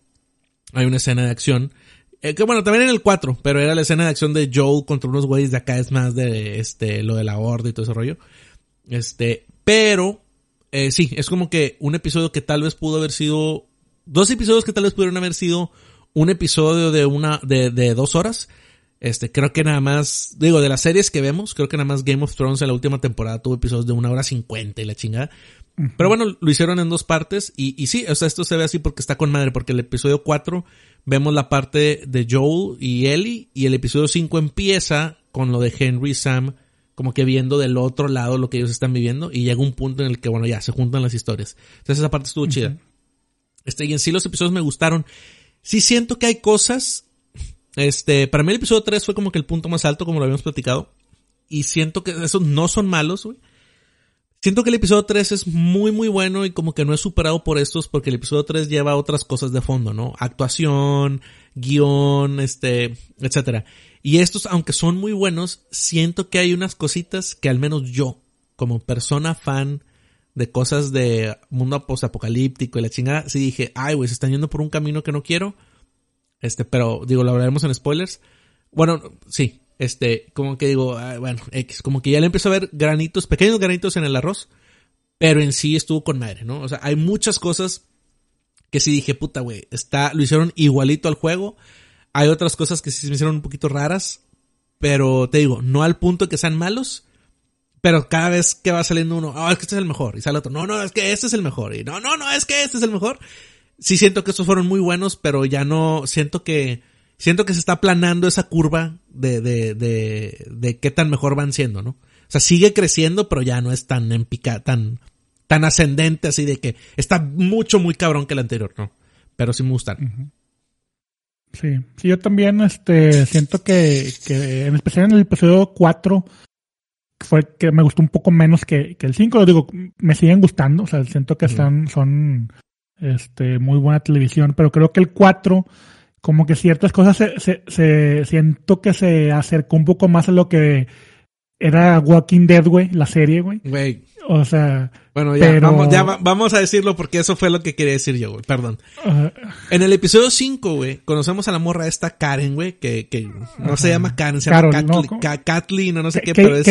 hay una escena de acción. Eh, que bueno, también en el 4, pero era la escena de acción de Joe contra unos güeyes de acá, es más de este, lo de la horda y todo ese rollo. Este, pero, eh, sí, es como que un episodio que tal vez pudo haber sido, dos episodios que tal vez pudieron haber sido un episodio de una, de, de dos horas. Este, creo que nada más, digo, de las series que vemos, creo que nada más Game of Thrones en la última temporada tuvo episodios de una hora cincuenta y la chingada. Pero bueno, lo hicieron en dos partes y, y sí, o sea, esto se ve así porque está con madre, porque el episodio 4 vemos la parte de Joel y Ellie y el episodio 5 empieza con lo de Henry y Sam como que viendo del otro lado lo que ellos están viviendo y llega un punto en el que, bueno, ya se juntan las historias. Entonces esa parte estuvo chida. Este, y en sí los episodios me gustaron. Sí siento que hay cosas, este, para mí el episodio 3 fue como que el punto más alto, como lo habíamos platicado. Y siento que esos no son malos, güey. Siento que el episodio 3 es muy muy bueno y como que no es superado por estos porque el episodio 3 lleva otras cosas de fondo, ¿no? Actuación, guion, este, etcétera. Y estos, aunque son muy buenos, siento que hay unas cositas que al menos yo, como persona fan de cosas de mundo postapocalíptico y la chingada, sí dije, ay, güey, se están yendo por un camino que no quiero. Este, pero digo, lo hablaremos en spoilers. Bueno, sí, este, como que digo, ah, bueno, X, como que ya le empiezo a ver granitos, pequeños granitos en el arroz, pero en sí estuvo con madre, ¿no? O sea, hay muchas cosas que sí dije, puta, güey, está, lo hicieron igualito al juego. Hay otras cosas que sí se me hicieron un poquito raras, pero te digo, no al punto que sean malos, pero cada vez que va saliendo uno, oh, es que este es el mejor, y sale otro, no, no, es que este es el mejor, y no, no, no, es que este es el mejor. Sí siento que estos fueron muy buenos, pero ya no, siento que, siento que se está aplanando esa curva de, de, de, de qué tan mejor van siendo, ¿no? O sea, sigue creciendo, pero ya no es tan en pica, tan, tan ascendente así de que está mucho, muy cabrón que el anterior, ¿no? Pero sí me gustan. Sí, sí, yo también este, siento que, que en especial en el episodio 4 fue que me gustó un poco menos que, que el 5. Lo digo, me siguen gustando, o sea, siento que están, son este, muy buena televisión, pero creo que el 4, como que ciertas cosas se, se, se siento que se acercó un poco más a lo que era Walking Dead, güey, la serie, güey. Güey. O sea, Bueno, ya, Pero- vamos, ya va- vamos a decirlo porque eso fue lo que quería decir yo, güey. Perdón. uh, En el episodio 5, güey, conocemos a la morra esta Karen, güey, que, que no se llama Karen, se Carol, llama ¿no? Kathleen, Kathleen o no sé qué, pero es,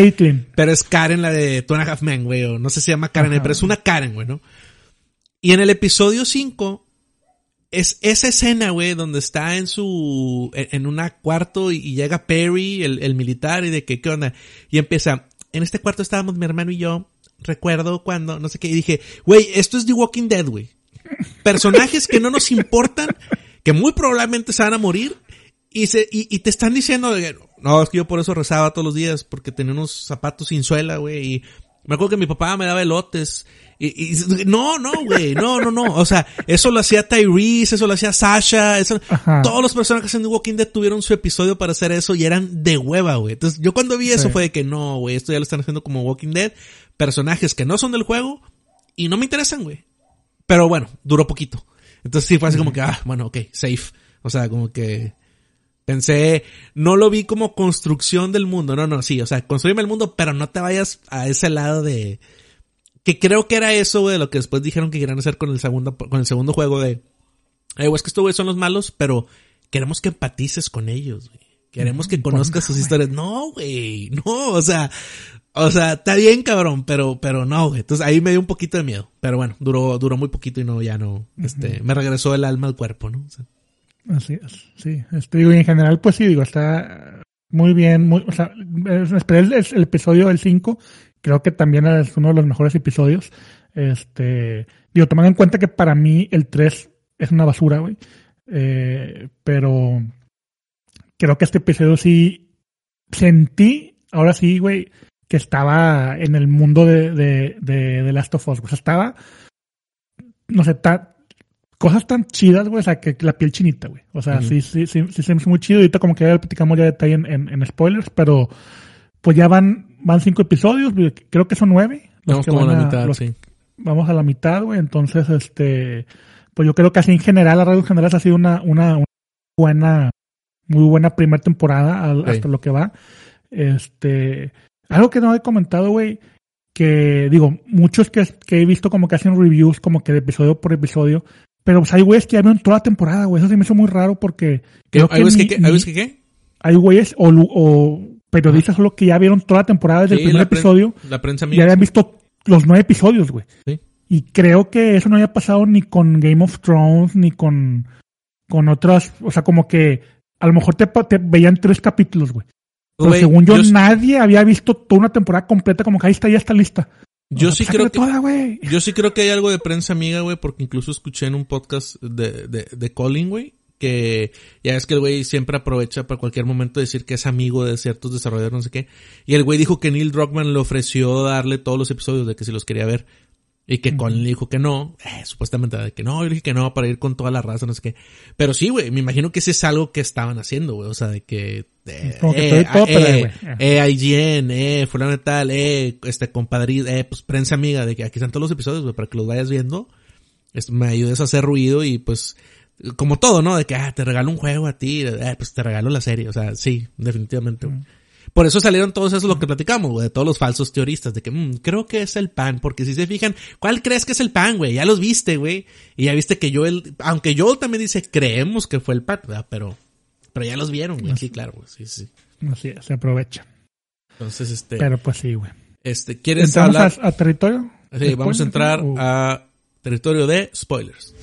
pero es Karen la de Two and a Half Men, güey, o no sé si se llama Karen, Ajá. pero es una Karen, güey, ¿no? Y en el episodio 5, es esa escena, güey, donde está en su, en, un cuarto y, llega Perry, el, el militar, y de que, ¿qué onda? Y empieza, en este cuarto estábamos mi hermano y yo, recuerdo cuando, no sé qué, y dije, güey, esto es The Walking Dead, güey. Personajes que no nos importan, que muy probablemente se van a morir, y se, y, y te están diciendo, no, es que yo por eso rezaba todos los días, porque tenía unos zapatos sin suela, güey, y me acuerdo que mi papá me daba elotes, y, y no, no, güey, no, no, no, o sea, eso lo hacía Tyrese, eso lo hacía Sasha, eso, Ajá. todos los personajes en The Walking Dead tuvieron su episodio para hacer eso y eran de hueva, güey. Entonces, yo cuando vi eso Sí. fue de que no, güey, esto ya lo están haciendo como Walking Dead, personajes que no son del juego y no me interesan, güey. Pero bueno, duró poquito. Entonces sí fue así como que, ah, bueno, ok, safe. O sea, como que pensé, no lo vi como construcción del mundo, no, no, sí, o sea, construirme el mundo, pero no te vayas a ese lado de, que creo que era eso, güey, de lo que después dijeron que querían hacer con el segundo, con el segundo juego de, eh, güey, es que estos güey son los malos, pero queremos que empatices con ellos, güey. Queremos que conozcas sus historias. No, güey, no, o sea, o sea, está bien, cabrón, pero, pero no, güey. Entonces ahí me dio un poquito de miedo. Pero bueno, duró, duró muy poquito y no, ya no, este, me regresó el alma al cuerpo, ¿no? O sea, Así es, sí. Este, digo, y en general, pues sí, digo, está muy bien, muy, o sea, es- esperé el, el episodio del 5, creo que también es uno de los mejores episodios. Este, digo, tomando en cuenta que para mí el 3 es una basura, güey. Eh, pero creo que este episodio sí sentí, ahora sí, güey, que estaba en el mundo de, de, de, de Last of Us. O sea, estaba, no sé, ta- cosas tan chidas, güey, o sea, que la piel chinita, güey. O sea, Ujú. sí, sí, sí, sí, se me hizo muy chido. Ahorita como que ya platicamos ya detalle en, en, en spoilers, pero pues ya van, van cinco episodios, güey, creo que son nueve. vamos como a la mitad, los- sí. Vamos a la mitad, güey. Entonces, este, pues yo creo que así en general, la radio en general ha sido una, una, una buena, muy buena primera temporada al- Sí. hasta lo que va. Este, algo que no he comentado, güey, que digo, muchos que, que he visto como que hacen reviews como que de episodio por episodio, pero pues hay güeyes que ya vieron toda la temporada, güey. Eso se me hizo muy raro porque creo ¿Hay güeyes que, qué? ¿Hay güeyes que qué? hay güeyes o, o periodistas solo que ya vieron toda la temporada desde Sí, el primer la episodio La prensa y mía. habían visto los nueve episodios, güey. Sí. Y creo que eso no había pasado ni con Game of Thrones, ni con, con otras, o sea, como que a lo mejor te, veían tres capítulos, güey. Pero según yo, yo- nadie había visto toda una temporada completa, como que ahí está, ya está lista. Yo sí creo que, toda. Yo sí creo que hay algo de prensa amiga, güey, porque incluso escuché en un podcast de, de, de Colin, güey, que ya es que el güey siempre aprovecha para cualquier momento decir que es amigo de ciertos desarrolladores, no sé qué. Y el güey dijo que Neil Druckmann le ofreció darle todos los episodios de que si los quería ver. Y que Colin le dijo que no, eh, supuestamente de que no, yo le dije que no para ir con toda la raza, no sé qué. Pero sí, güey, me imagino que ese es algo que estaban haciendo, güey, o sea, de que... eh, Como que eh, todo, eh, eh, IGN, eh, fulano de tal, eh, este compadre, eh, pues prensa amiga, de que aquí están todos los episodios, güey, para que los vayas viendo. Esto me ayudes a hacer ruido y pues, como todo, ¿no? De que, ah, te regalo un juego a ti, eh, pues te regalo la serie, o sea, sí, definitivamente, güey. Por eso salieron todos esos lo que platicamos, güey, de todos los falsos teoristas, de que, mm, creo que es el pan, porque si se fijan, ¿cuál crees que es el pan, güey? Ya los viste, güey, y ya viste que Joel, aunque Joel también dice, creemos que fue el pan, ¿verdad? Pero, pero ya los vieron, güey, sí, claro, güey, sí, sí. Así es, se aprovecha. Entonces, este, Pero pues sí, güey. este, ¿quieres ¿Entramos hablar? a, a territorio? Sí, vamos a entrar ¿O- a territorio de spoilers.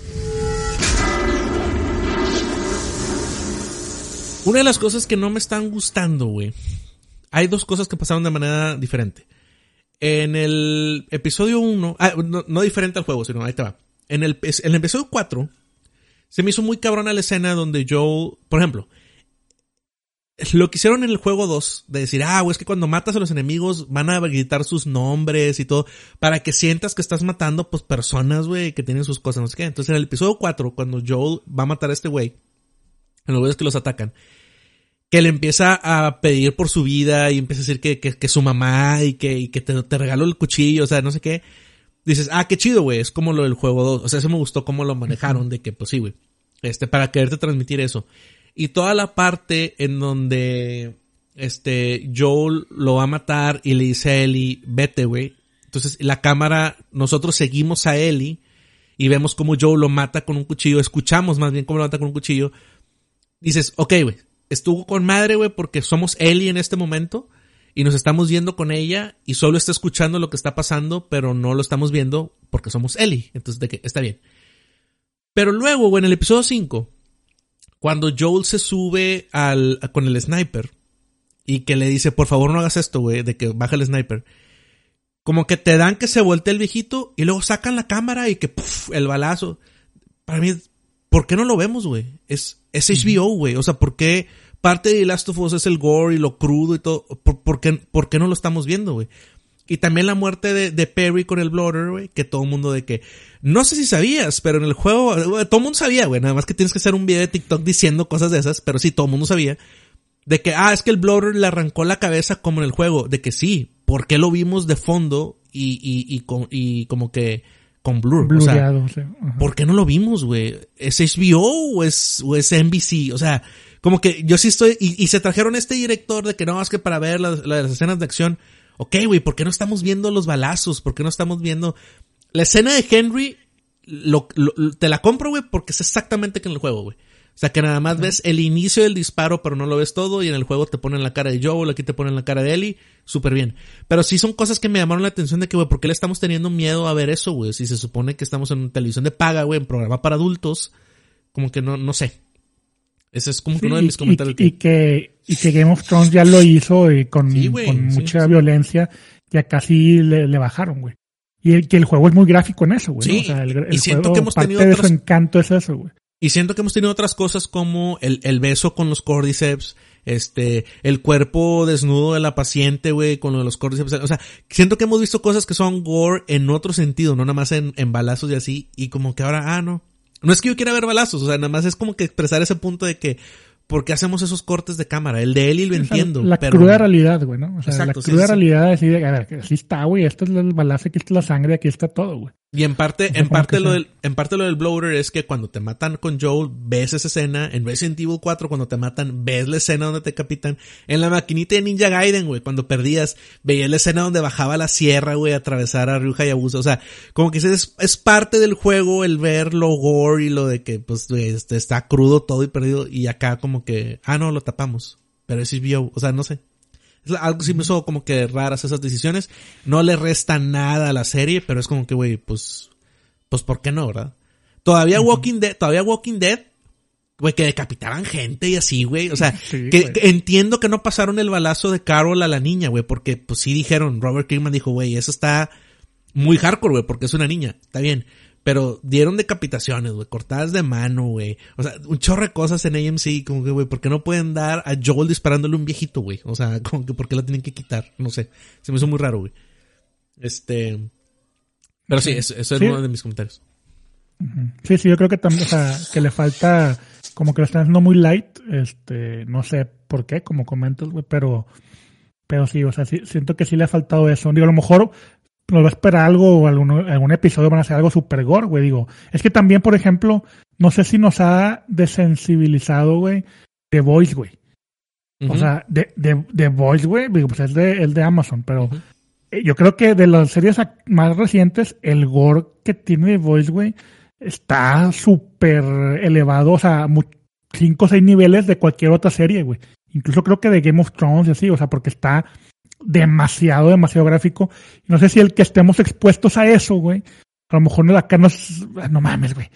Una de las cosas que no me están gustando, güey. Hay dos cosas que pasaron de manera diferente. En el episodio 1, ah, no, no diferente al juego, sino ahí te va. En el, episodio 4, se me hizo muy cabrona la escena donde Joel, por ejemplo, lo que hicieron en el juego 2, de decir, ah, es que cuando matas a los enemigos van a gritar sus nombres y todo, para que sientas que estás matando, pues, personas, güey, que tienen sus cosas, no sé qué. Entonces, en el episodio 4, cuando Joel va a matar a este güey, en los güeyes que los atacan, que le empieza a pedir por su vida y empieza a decir que, que, que su mamá y que, y que te, te regaló el cuchillo, o sea, no sé qué. Dices, ah, qué chido, güey, es como lo del juego 2. O sea, eso me gustó cómo lo manejaron, de que, pues sí, güey. Este, para quererte transmitir eso. Y toda la parte en donde, este, Joel lo va a matar y le dice a Ellie, vete, güey. Entonces, la cámara, nosotros seguimos a Ellie y vemos cómo Joel lo mata con un cuchillo, escuchamos más bien cómo lo mata con un cuchillo. Dices, ok, güey, estuvo con madre, güey, porque somos Ellie en este momento y nos estamos yendo con ella y solo está escuchando lo que está pasando, pero no lo estamos viendo porque somos Ellie. Entonces, de que está bien. Pero luego, güey, en el episodio 5, cuando Joel se sube al, con el sniper y que le dice, por favor no hagas esto, güey, de que baja el sniper. Como que te dan que se voltee el viejito y luego sacan la cámara y que puf, el balazo. Para mí, ¿por qué no lo vemos, güey? Es, es HBO, güey. O sea, ¿por qué parte de Last of Us es el gore y lo crudo y todo? ¿Por, por qué, por qué no lo estamos viendo, güey? Y también la muerte de, de Perry con el bloater, güey, que todo el mundo de que, no sé si sabías, pero en el juego, todo el mundo sabía, güey, nada más que tienes que hacer un video de TikTok diciendo cosas de esas, pero sí, todo el mundo sabía. De que, ah, es que el bloater le arrancó la cabeza como en el juego, de que sí, ¿por qué lo vimos de fondo y, y, y, con, y como que con blur? O sea, sí. ¿por qué no lo vimos, güey? ¿Es HBO o es, o es NBC? O sea, como que yo sí estoy, y, y se trajeron este director de que no, es que para ver las, las escenas de acción, ok, güey, ¿por qué no estamos viendo los balazos? ¿Por qué no estamos viendo la escena de Henry? Lo, lo- te la compro, güey, porque es exactamente que en el juego, güey. O sea, que nada más ves el inicio del disparo, pero no lo ves todo, y en el juego te ponen la cara de Joel, aquí te ponen la cara de Ellie, súper bien. Pero sí son cosas que me llamaron la atención de que, güey, ¿por qué le estamos teniendo miedo a ver eso, güey? Si se supone que estamos en televisión de paga, güey, en programa para adultos, como que no, no sé. Ese es como que uno de mis y- comentarios. y, y que, y que Game of Thrones ya lo hizo y con, Sí, güey, con sí, mucha sí. violencia y acá sí le, le bajaron, güey. Y el, que el juego es muy gráfico en eso, güey. ¿no? Sí, O sea, el, el y siento juego, que hemos parte tenido de su encanto es eso, güey. Y siento que hemos tenido otras cosas como el, el beso con los cordyceps, este, el cuerpo desnudo de la paciente, güey, con lo de los cordyceps. O sea, siento que hemos visto cosas que son gore en otro sentido, no nada más en, en balazos y así, y como que ahora, ah, no. No es que yo quiera ver balazos, o sea, nada más es como que expresar ese punto de que, ¿por qué hacemos esos cortes de cámara? El de Eli lo O sea, entiendo, la pero... cruda realidad, güey, ¿no? O sea, Exacto, la sí, cruda sí, sí. realidad es así de, a ver, que así está, güey, esto es el balazo, aquí está la sangre, aquí está todo, güey. Y en parte, en parte lo del, en parte lo del bloater es que cuando te matan con Joel, ves esa escena, en Resident Evil 4 cuando te matan, ves la escena donde te capitan, en la maquinita de Ninja Gaiden, güey, cuando perdías, veías la escena donde bajaba la sierra, güey, a atravesar a Ryu Hayabusa, o sea, como que es, es parte del juego el ver lo gore y lo de que, pues, este, está crudo todo y perdido, y acá como que, ah, no, lo tapamos, pero es HBO, o sea, no sé. Algo sí me hizo como que raras esas decisiones. No le resta nada a la serie, pero es como que, güey, pues, pues, ¿por qué no, verdad? Todavía Walking Dead, todavía Walking Dead, güey, que decapitaran gente y así, güey. O sea, Sí, que, güey. que entiendo que no pasaron el balazo de Carol a la niña, güey, porque pues sí dijeron, Robert Kirkman dijo, güey, eso está muy hardcore, güey, porque es una niña, está bien. Pero dieron decapitaciones, güey, cortadas de mano, güey. O sea, un chorro de cosas en AMC, como que, güey, ¿por qué no pueden dar a Joel disparándole a un viejito, güey? O sea, como que, ¿por qué la tienen que quitar? No sé. Se me hizo muy raro, güey. Este. Pero sí, eso, eso es uno de mis comentarios. Sí, sí, yo creo que también, o sea, que le falta, como que lo están haciendo muy light, este, no sé por qué, como comentas, güey, pero, pero sí, o sea, sí, siento que sí le ha faltado eso. Digo, a lo mejor nos va a esperar algo, o algún, algún episodio van a hacer algo super gore, güey, digo. Es que también, por ejemplo, no sé si nos ha desensibilizado, güey, The Voice, güey. O sea, de, de, de Voice, güey, digo, pues es de, es de Amazon, pero eh, yo creo que de las series más recientes, el gore que tiene The Voice, güey, está súper elevado, o sea, 5 o 6 niveles de cualquier otra serie, güey. Incluso creo que de Game of Thrones y así, o sea, porque está demasiado, demasiado gráfico. No sé si el que estemos expuestos a eso, güey, a lo mejor no- acá nos, no mames, güey.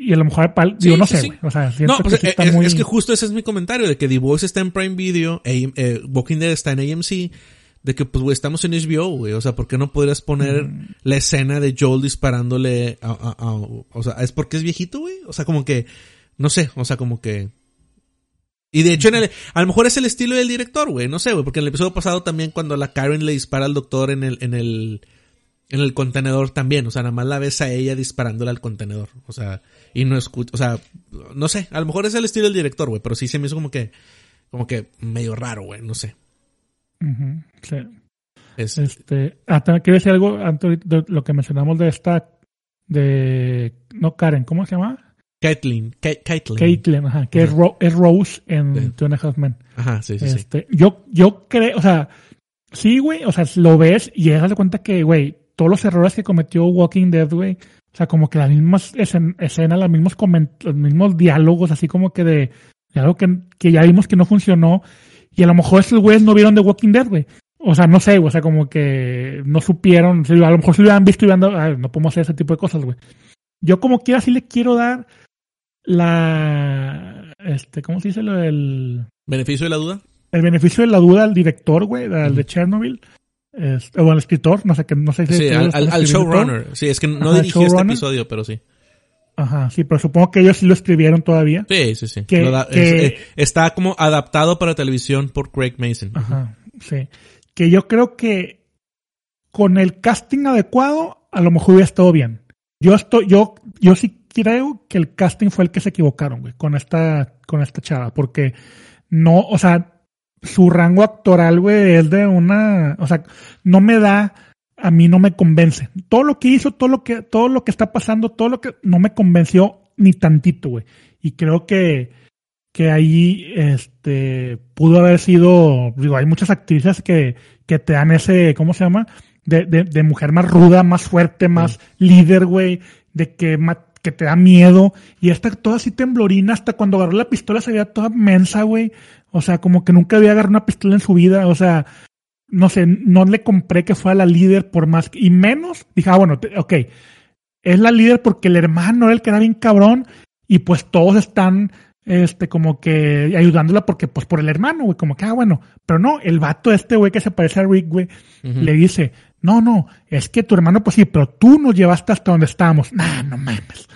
Y a lo mejor, Sí, digo, no sé, sí. güey. O sea, No, que pues, sí eh, está es, muy... es que justo ese es mi comentario, de que The Voice está en Prime Video, AM- eh, Walking Dead está en AMC, de que pues, güey, estamos en HBO, güey, o sea, ¿por qué no podrías poner Mm. la escena de Joel disparándole a, a- a- o sea, es porque es viejito, güey? O sea, como que, no sé, o sea, como que... Y de hecho, en el, a lo mejor es el estilo del director, güey, no sé, güey, porque en el episodio pasado también cuando la Karen le dispara al doctor en el, en el, en el contenedor también, o sea, nada más la ves a ella disparándole al contenedor, o sea, y no escucha, o sea, no sé, a lo mejor es el estilo del director, güey, pero sí se me hizo como que, como que medio raro, güey, no sé. Sí. Es, Este, ah, también quiero decir algo antes de lo que mencionamos de esta, de, no Karen, ¿cómo se llama? Caitlyn, Caitlyn. Caitlyn, ajá, que es, Ajá. Ro- es Rose en Sí. Two and a Half Men. Ajá, sí, sí, sí. Este, yo, yo creo, o sea, sí, güey, o sea, lo ves y llegas de cuenta que, güey, todos los errores que cometió Walking Dead, güey, o sea, como que las mismas escen- escenas, los mismos los mismos diálogos, así como que de, de algo que, que ya vimos que no funcionó, y a lo mejor estos güeyes no vieron de Walking Dead, güey. O sea, no sé, güey, o sea, como que no supieron, a lo mejor si lo hubieran visto y hubieran dado, "Ah, no podemos hacer ese tipo de cosas, güey. Yo como quiera sí le quiero dar la, este, ¿cómo se dice lo del ¿Beneficio de la duda? el beneficio de la duda al director, güey, al de Chernobyl, es- o al escritor, no sé qué, no sé si Sí, al, al- al showrunner. Sí, es que no Ajá, dirigió este episodio, pero sí. Ajá, sí, pero supongo que ellos sí lo escribieron todavía. Sí, sí, sí. Que- Lo da- que- es- eh, está como adaptado para televisión por Craig Mason. Ajá, sí. Que yo creo que con el casting adecuado, a lo mejor hubiera estado bien. Yo estoy, yo, yo sí creo que el casting fue el que se equivocaron, güey, con esta, con esta chava, porque no, o sea, su rango actoral, güey, es de una, o sea, no me da, a mí no me convence. Todo lo que hizo, todo lo que, todo lo que está pasando, todo lo que no me convenció ni tantito, güey. Y creo que, que ahí, este, pudo haber sido, digo, hay muchas actrices que, que te dan ese, ¿cómo se llama? De, de, de mujer más ruda, más fuerte, más líder, güey, de que, que te da miedo. Y esta toda así temblorina, hasta cuando agarró la pistola se veía toda mensa, güey. O sea, como que nunca había agarrado una pistola en su vida. O sea, no sé, no le compré que fuera la líder por más. Y menos, dije, ah, bueno, te- ok. Es la líder porque el hermano era el que era bien cabrón. Y pues todos están, este, como que ayudándola porque, pues por el hermano, güey. Como que, ah, bueno. Pero no, el vato este, güey, que se parece a Rick, güey, le dice, no, no, es que tu hermano, pues sí, pero tú nos llevaste hasta donde estábamos. Nah, no mames.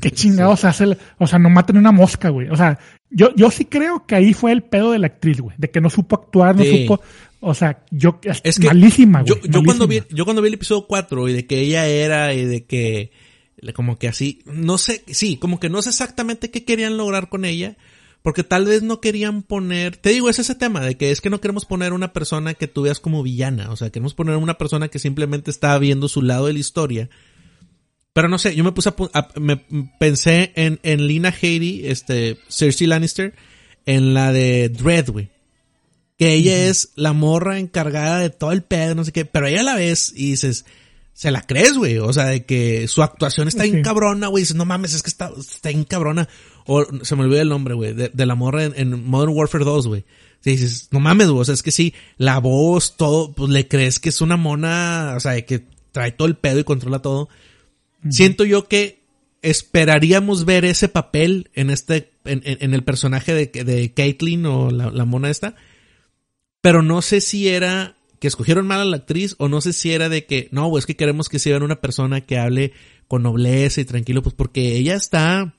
Qué chingados hace, o sea, no maten una mosca, güey. O sea, yo, yo sí creo que ahí fue el pedo de la actriz, güey, de que no supo actuar, no Sí. supo, o sea, yo, es, que malísima, Yo, güey. yo cuando vi, yo cuando vi el episodio 4 y de que ella era y de que como que así, no sé, sí, como que no sé exactamente qué querían lograr con ella, porque tal vez no querían poner, te digo, es ese tema de que es que no queremos poner una persona que tú veas como villana, o sea, queremos poner una persona que simplemente está viendo su lado de la historia. Pero no sé, yo me puse a, me pensé en, en Lina Headey, este, Cersei Lannister, en la de Dread, güey que ella es la morra encargada de todo el pedo, no sé qué, pero ella la ves y dices, se la crees, güey, o sea, de que su actuación está Sí. bien cabrona, güey, dices, no mames, es que está, está bien cabrona, o se me olvidó el nombre, güey, de, de la morra en, en Modern Warfare 2, güey. Dices, no mames, güey, o sea, es que sí, la voz, todo, pues le crees que es una mona, o sea, de que trae todo el pedo y controla todo. Siento yo que esperaríamos ver ese papel en este, en, en- en el personaje de, de Caitlyn o la, la mona esta, pero no sé si era que escogieron mal a la actriz o no sé si era de que, no, es que queremos que sea una persona que hable con nobleza y tranquilo, pues porque ella está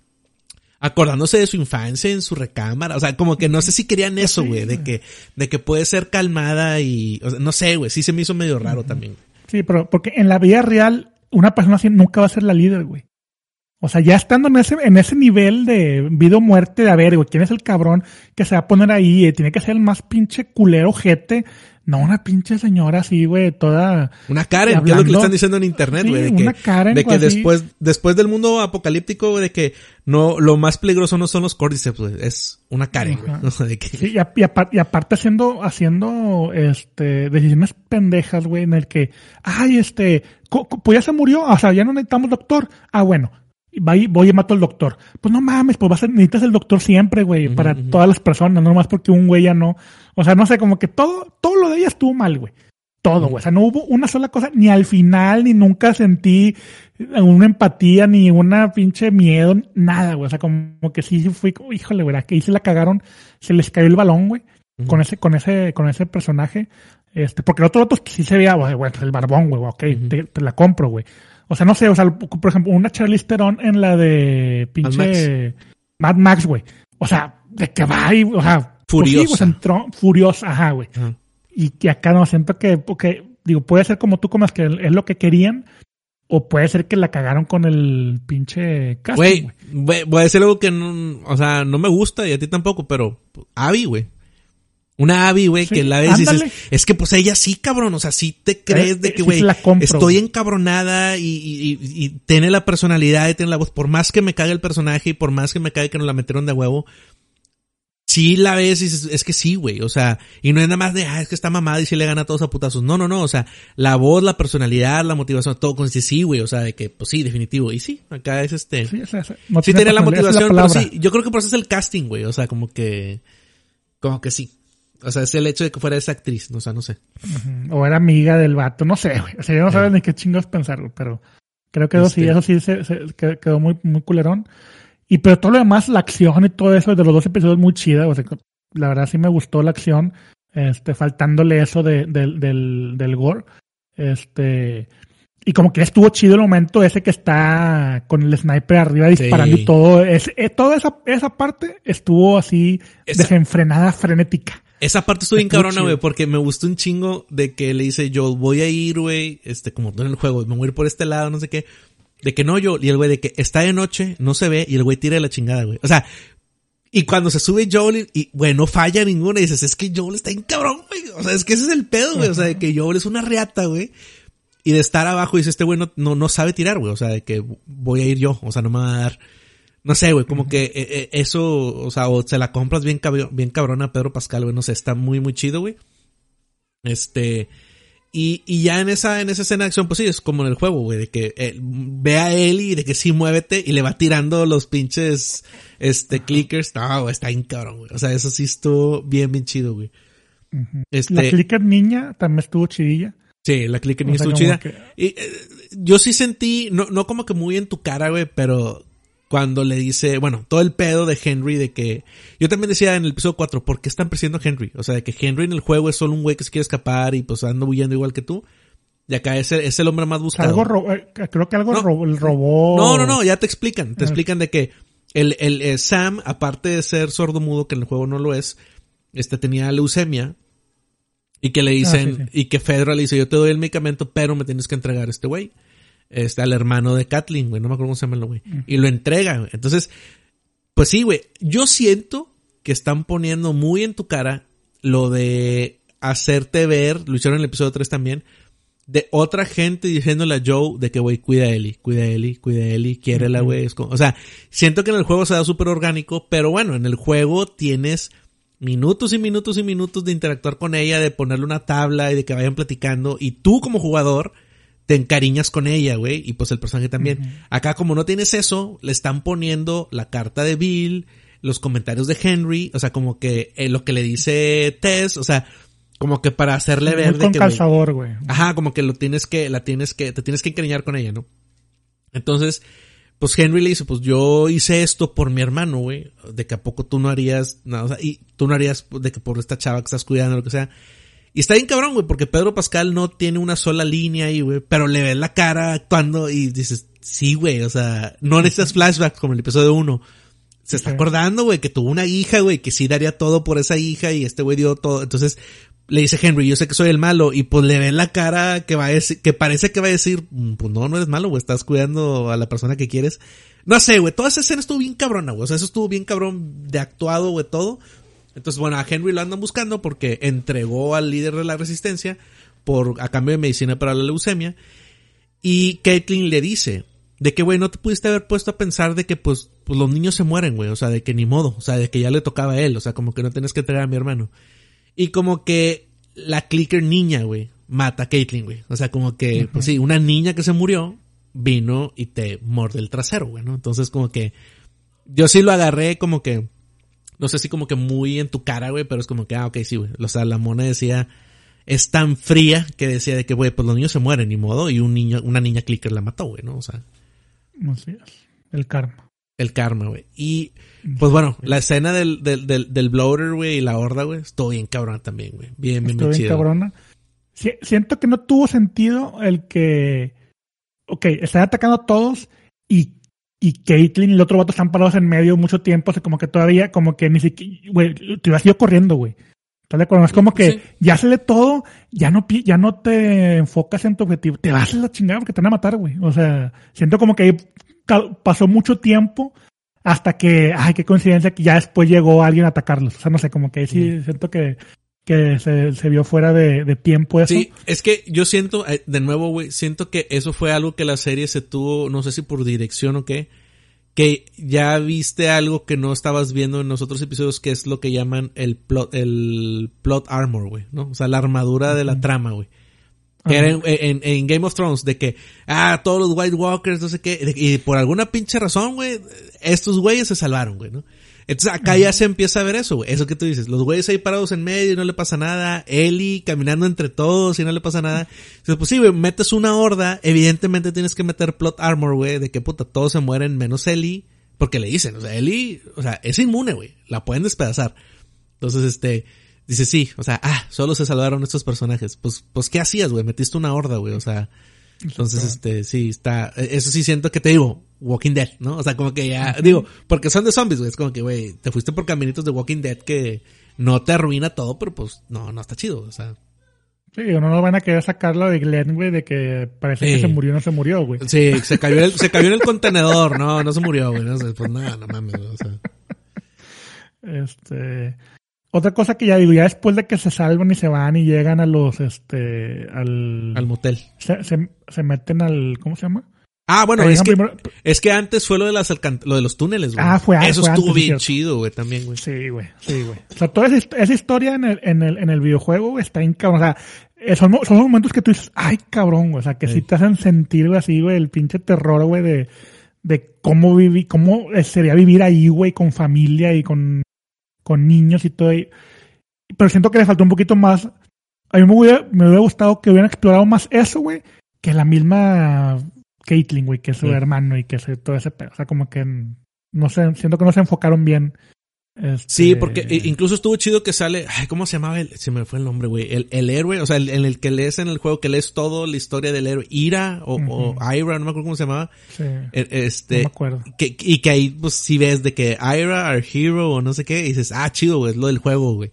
acordándose de su infancia en su recámara, o sea, como que no sé si querían eso, güey, de que, de que puede ser calmada y, o sea, no sé, güey, sí se me hizo medio raro también. Sí, pero porque en la vida real, una persona así nunca va a ser la líder, güey. O sea, ya estando en ese, en ese nivel de vida o muerte, de a ver, güey, ¿quién es el cabrón que se va a poner ahí? Eh, tiene que ser el más pinche culero jete. No, una pinche señora así, güey, toda... Una Karen, que es lo que le están diciendo en internet, Sí, güey, de que, una Karen, de que así. después, después del mundo apocalíptico, güey, de que no, lo más peligroso no son los cordyceps, güey, es una Karen, güey, o sea, que, Sí, y, a- y apar- y aparte haciendo, haciendo, este, decisiones pendejas, güey, en el que, ay, este, pues ya se murió, o sea, ya no necesitamos doctor. Ah, bueno, y va y voy y mato al doctor. Pues no mames, pues vas a, necesitas el doctor siempre, güey, para todas las personas, no nomás porque un güey ya no. O sea, no sé, como que todo, todo lo de ella estuvo mal, güey. Todo, güey. O sea, no hubo una sola cosa, ni al final, ni nunca sentí una empatía, ni una pinche miedo, nada, güey. O sea, como que sí fui, como, híjole, güey, que ahí se la cagaron, se les cayó el balón, güey, con ese, con ese, con ese personaje. Este, porque el otro otro sí se veía, güey, güey, pues el barbón, güey, ok, te la compro, güey. O sea, no sé, o sea, por ejemplo, una Charlize Theron en la de pinche Mad Max, güey. O sea, de que va y, o sea, pues sí, Furiosa. entró furiosa, ajá, güey. Y que acá no siento que, porque digo, puede ser como tú comas que es lo que querían, o puede ser que la cagaron con el pinche casting, güey, voy a decir algo que no, o sea, no me gusta y a ti tampoco, pero Abby, güey. Una Abby, güey, Sí, que la ves y dices, es que pues ella sí, cabrón, o sea, sí te crees Eh, de eh, que, sí güey, la estoy encabronada y, y, y- tiene la personalidad y tiene la voz, por más que me cague el personaje y por más que me cague que nos la metieron de huevo, sí la ves y dices, es que sí, güey, o sea, y no es nada más de, ah, es que está mamada y sí le gana a todos a putazos. No, no, no, o sea, la voz, la personalidad, la motivación, todo con ese sí, güey, o sea, de que, pues sí, definitivo. Y sí, acá es este. Sí, o sea, no Sí tiene tenía la motivación, pero palabra. sí, yo creo que por eso es el casting, güey. O sea, como que, como que sí. O sea, es el hecho de que fuera esa actriz, o sea, no sé. O era amiga del vato, no sé, güey. O sea, yo no sabes ni qué chingos pensar, güey, pero creo que eso sí, Este- eso sí se, se- que- quedó muy, muy culerón. Y pero todo lo demás, la acción y todo eso de los dos episodios muy chida, o sea, la verdad sí me gustó la acción, este, faltándole eso de, del, del, del gore. Este, y como que estuvo chido el momento ese que está con el sniper arriba disparando Sí. y todo. Es, eh, toda esa, esa parte estuvo así Esa- desenfrenada, frenética. Esa parte estuvo bien cabrona, güey, porque me gustó un chingo de que le dice yo voy a ir, güey, este, como tú en el juego, me voy a ir por este lado, no sé qué. De que no yo, y el güey de que está de noche, no se ve, y el güey tira de la chingada, güey. O sea, y cuando se sube Joel y, y, güey, no falla ninguna, y dices, es que Joel está en cabrón, güey. O sea, es que ese es el pedo, güey. O sea, de que Joel es una reata, güey. Y de estar abajo, dice, este güey no, no, no sabe tirar, güey. O sea, de que voy a ir yo. O sea, no me va a dar. No sé, güey, como que eh, eh, eso, o sea, o se la compras bien, bien cabrona a Pedro Pascal, güey. No sé, está muy, muy chido, güey. Este. Y, y ya en esa, en esa escena de acción, pues sí, es como en el juego, güey, de que eh, ve a él y de que sí muévete y le va tirando los pinches, este, clickers. No, güey, está bien cabrón, güey. O sea, eso sí estuvo bien, bien chido, güey. Este, La clicker niña también estuvo chidilla. Sí, la click O sea, estuvo chida. que- Y, eh, yo sí sentí, no, no como que muy en tu cara, güey, pero cuando le dice, bueno, todo el pedo de Henry de que, yo también decía en el episodio 4, ¿por qué están persiguiendo a Henry? O sea, de que Henry en el juego es solo un güey que se quiere escapar y pues anda huyendo igual que tú. Y acá es el, es el hombre más buscado. algo ro- eh, creo que algo No. robó, el robó. No, no, no, ya te explican. Te Ah. explican de que el, el eh, Sam, aparte de ser sordo mudo, que en el juego no lo es, este tenía leucemia. Y que le dicen, Ah, sí, sí. y que Fedra le dice, yo te doy el medicamento, pero me tienes que entregar a este güey. Este, al hermano de Kathleen, güey, no me acuerdo cómo se llama güey. Y lo entrega, güey. Entonces, pues sí, güey. Yo siento que están poniendo muy en tu cara lo de hacerte ver, lo hicieron en el episodio 3 también, de otra gente diciéndole a Joe de que, güey, cuida a Ellie, cuida a Ellie, cuida a Ellie, quiérela, güey. O sea, siento que en el juego se da súper orgánico, pero bueno, en el juego tienes minutos y minutos y minutos de interactuar con ella, de ponerle una tabla y de que vayan platicando, y tú como jugador te encariñas con ella, güey, y pues el personaje también. Acá como no tienes eso, le están poniendo la carta de Bill, los comentarios de Henry, o sea, como que eh, lo que le dice Tess, o sea, como que para hacerle ver de que güey, calzador, güey. Ajá, como que lo tienes que, la tienes que, te tienes que encariñar con ella, ¿no? Entonces, pues Henry le dice, pues yo hice esto por mi hermano, güey, de que a poco tú no harías nada, o sea, y tú no harías de que por esta chava que estás cuidando, lo que sea. Y está bien cabrón, güey, porque Pedro Pascal no tiene una sola línea ahí, güey, pero le ves la cara actuando y dices, sí, güey, o sea, no necesitas flashbacks como el episodio 1. Se está acordando, güey, que tuvo una hija, güey, que sí daría todo por esa hija y este güey dio todo. Entonces, le dice Henry, yo sé que soy el malo, y pues le ve la cara que va a decir, que parece que va a decir, "Mm, pues no, no eres malo, güey, estás cuidando a la persona que quieres. No sé, güey, toda esa escena estuvo bien cabrona, güey, o sea, eso estuvo bien cabrón de actuado, güey, todo. Entonces, bueno, a Henry lo andan buscando porque entregó al líder de la resistencia por, a cambio de medicina para la leucemia. Y Caitlyn le dice, de que, güey, no te pudiste haber puesto a pensar de que, pues, pues los niños se mueren, güey, o sea, de que ni modo, o sea, de que ya le tocaba a él, o sea, como que no tienes que entregar a mi hermano. Y como que la clicker niña, güey, mata a Caitlyn, güey. O sea, como que, pues sí, una niña que se murió vino y te morde el trasero, güey, ¿no? Entonces como que yo sí lo agarré como que, no sé si como que muy en tu cara, güey, pero es como que, ah, ok, sí, güey. O sea, la mona decía, es tan fría que decía de que, güey, pues los niños se mueren, ni modo, y un niño, una niña clicker la mató, güey, ¿no? O sea, Así es. El karma. el karma, güey. Y, pues bueno, la escena del, del, del, del bloater, güey, y la horda, güey, estuvo bien cabrón también, güey. Bien, bien, bien bien chido. cabrona. Si- siento que no tuvo sentido el que. Ok, están atacando a todos y, y Caitlyn y el otro vato están parados en medio mucho tiempo. O sea, como que todavía, como que ni siquiera. Güey, te hubieras ido corriendo, güey. ¿Estás de acuerdo? Es como que Sí. ya sale todo, ya no, ya no te enfocas en tu objetivo. Te vas a la chingada porque te van a matar, güey. O sea, siento como que ahí pasó mucho tiempo hasta que, ay, qué coincidencia que ya después llegó alguien a atacarlos. O sea, no sé, como que ahí sí siento que, que se, se vio fuera de, de tiempo eso. Sí, es que yo siento, eh, de nuevo, güey, siento que eso fue algo que la serie se tuvo, no sé si por dirección o qué, que ya viste algo que no estabas viendo en los otros episodios, que es lo que llaman el plot, el plot armor, güey, ¿no? O sea, la armadura de la trama, güey. Que era en, en- en Game of Thrones, de que, ah, todos los White Walkers, no sé qué, y por alguna pinche razón, güey, estos güeyes se salvaron, güey, ¿no? Entonces acá ya se empieza a ver eso, güey. Eso que tú dices, los güeyes ahí parados en medio y no le pasa nada, Ellie caminando entre todos y no le pasa nada. Entonces, pues sí, güey, metes una horda, evidentemente tienes que meter plot armor, güey, de que puta, todos se mueren menos Ellie, porque le dicen, o sea, Ellie, o sea, es inmune, güey, la pueden despedazar. Entonces, este, dice, sí, o sea, ah, solo se salvaron estos personajes. Pues, pues, ¿qué hacías, güey? Metiste una horda, güey, o sea, entonces, este, sí, está, eso sí siento que te digo, Walking Dead, ¿no? O sea, como que ya, digo, porque son de zombies, güey, es como que, güey, te fuiste por caminitos de Walking Dead que no te arruina todo, pero pues, no, no está chido, o sea. Sí, no nos van a querer sacarlo de Glenn, güey, de que parece Sí. que se murió no se murió, güey. Sí, se cayó en el, se cayó en el contenedor, no, no se murió, güey, no sé, pues nada, no mames, güey, o sea. Este, otra cosa que ya digo, ya después de que se salvan y se van y llegan a los, este, al, Al motel. se, se, se meten al, ¿cómo se llama? Ah, bueno, es que, primero- es que antes fue lo de las alcan- lo de los túneles, güey. Ah, fue- Eso fue estuvo antes, bien chido, güey, también, güey. Sí, güey, sí, güey. O sea, toda esa, esa historia en el, en el, en el videojuego güey, está bien cabrón. O sea, eh, son, son los momentos que tú dices, ay, cabrón, güey. O sea, que sí, Sí. te hacen sentir, güey, así, güey, el pinche terror, güey, de, de cómo viví, cómo eh, sería vivir ahí, güey, con familia y con, con niños y todo. y- pero siento que le faltó un poquito más. A mí me hubiera, me hubiera gustado que hubieran explorado más eso, güey, que la misma Caitlyn, güey, que es su Sí. hermano y que es todo ese pedo. O sea, como que, no sé, siento que no se enfocaron bien. Este, Sí, porque incluso estuvo chido que sale, ay, ¿cómo se llamaba? El, se me fue el nombre, güey. El, el héroe, o sea, el, en el que lees en el juego, que lees todo la historia del héroe. Ira o, o. Ira, no me acuerdo cómo se llamaba. Sí, E- no Este, me acuerdo. que, y que ahí, pues, si ves de que Ira, our hero, o no sé qué, y dices, ah, chido, güey, es lo del juego, güey.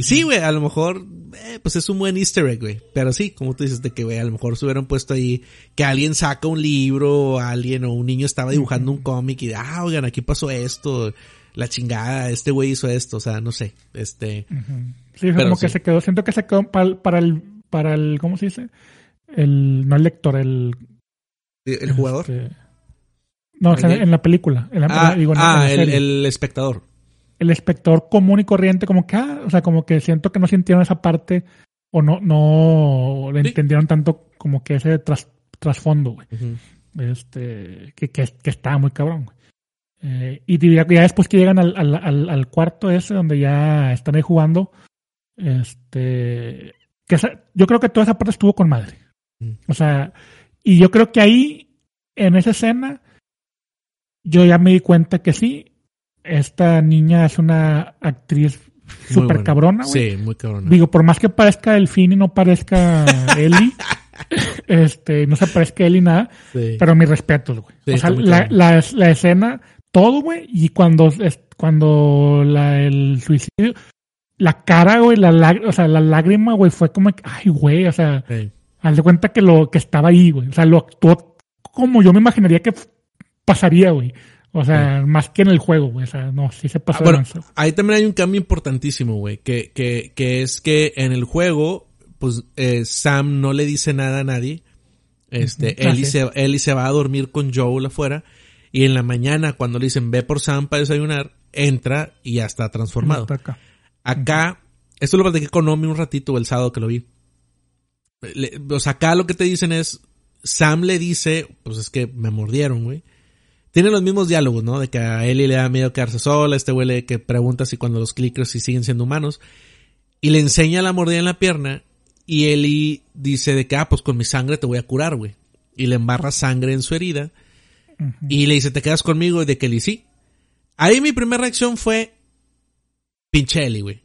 Sí, güey, a lo mejor, eh, pues es un buen easter egg, güey. Pero sí, como tú dices, de que, güey, a lo mejor se hubieran puesto ahí que alguien saca un libro, o alguien, o un niño estaba dibujando un cómic y, ah, oigan, aquí pasó esto, la chingada, este güey hizo esto, o sea, no sé, este. Sí, Pero como que se quedó, siento que se quedó para, para el, para el, ¿cómo se dice? El, no el lector, el... el jugador. este, no, o sea, ¿El- en la película. En la, Ah, digo, en ah, la el, serie. el espectador. El espectador común y corriente, como que, ah, o sea, como que siento que no sintieron esa parte o no, no le Sí. entendieron tanto como que ese tras- trasfondo, güey. Este, que, que, que está muy cabrón, güey. Eh, y diría que ya después que llegan al, al, al, al cuarto ese donde ya están ahí jugando, este, que esa- yo creo que toda esa parte estuvo con madre. Mm. O sea, y yo creo que ahí, en esa escena, yo ya me di cuenta que sí, esta niña es una actriz súper cabrona, güey. Sí, muy cabrona. Digo, por más que parezca el fin y no parezca Ellie, este, no se parezca Ellie nada, Sí. pero mis respetos, güey. Sí, o sea, la, la, la escena, todo, güey, y cuando, es- cuando la, el suicidio, la cara, güey, la, lag- o sea, la lágrima, güey, fue como, que, ay, güey, o sea, Sí. haz de cuenta que lo, que estaba ahí, güey. O sea, lo actuó como yo me imaginaría que pasaría, güey. O sea, más que en el juego, güey. O sea, no, sí se pasó Ah, bueno, ahí también hay un cambio importantísimo, güey, que, que, que es que en el juego, pues, eh, Sam no le dice nada a nadie. Este. Ah, Ellie, sí. se, Ellie se va a dormir con Joel afuera. Y en la mañana, cuando le dicen, ve por Sam para desayunar, entra y ya está transformado. Está acá. Acá, esto lo platiqué con Omi un ratito el sábado que lo vi. Le- o sea, acá lo que te dicen es, Sam le dice, pues es que me mordieron, güey. Tienen los mismos diálogos, ¿no? De que a Ellie le da miedo quedarse sola, este güey le que pregunta si cuando los clickers si siguen siendo humanos. Y le enseña la mordida en la pierna y Ellie dice de que, ah, pues con mi sangre te voy a curar, güey. Y le embarra sangre en su herida. Y le dice, ¿te quedas conmigo? Y de que Ellie sí. Ahí mi primera reacción fue, pinche Ellie, güey.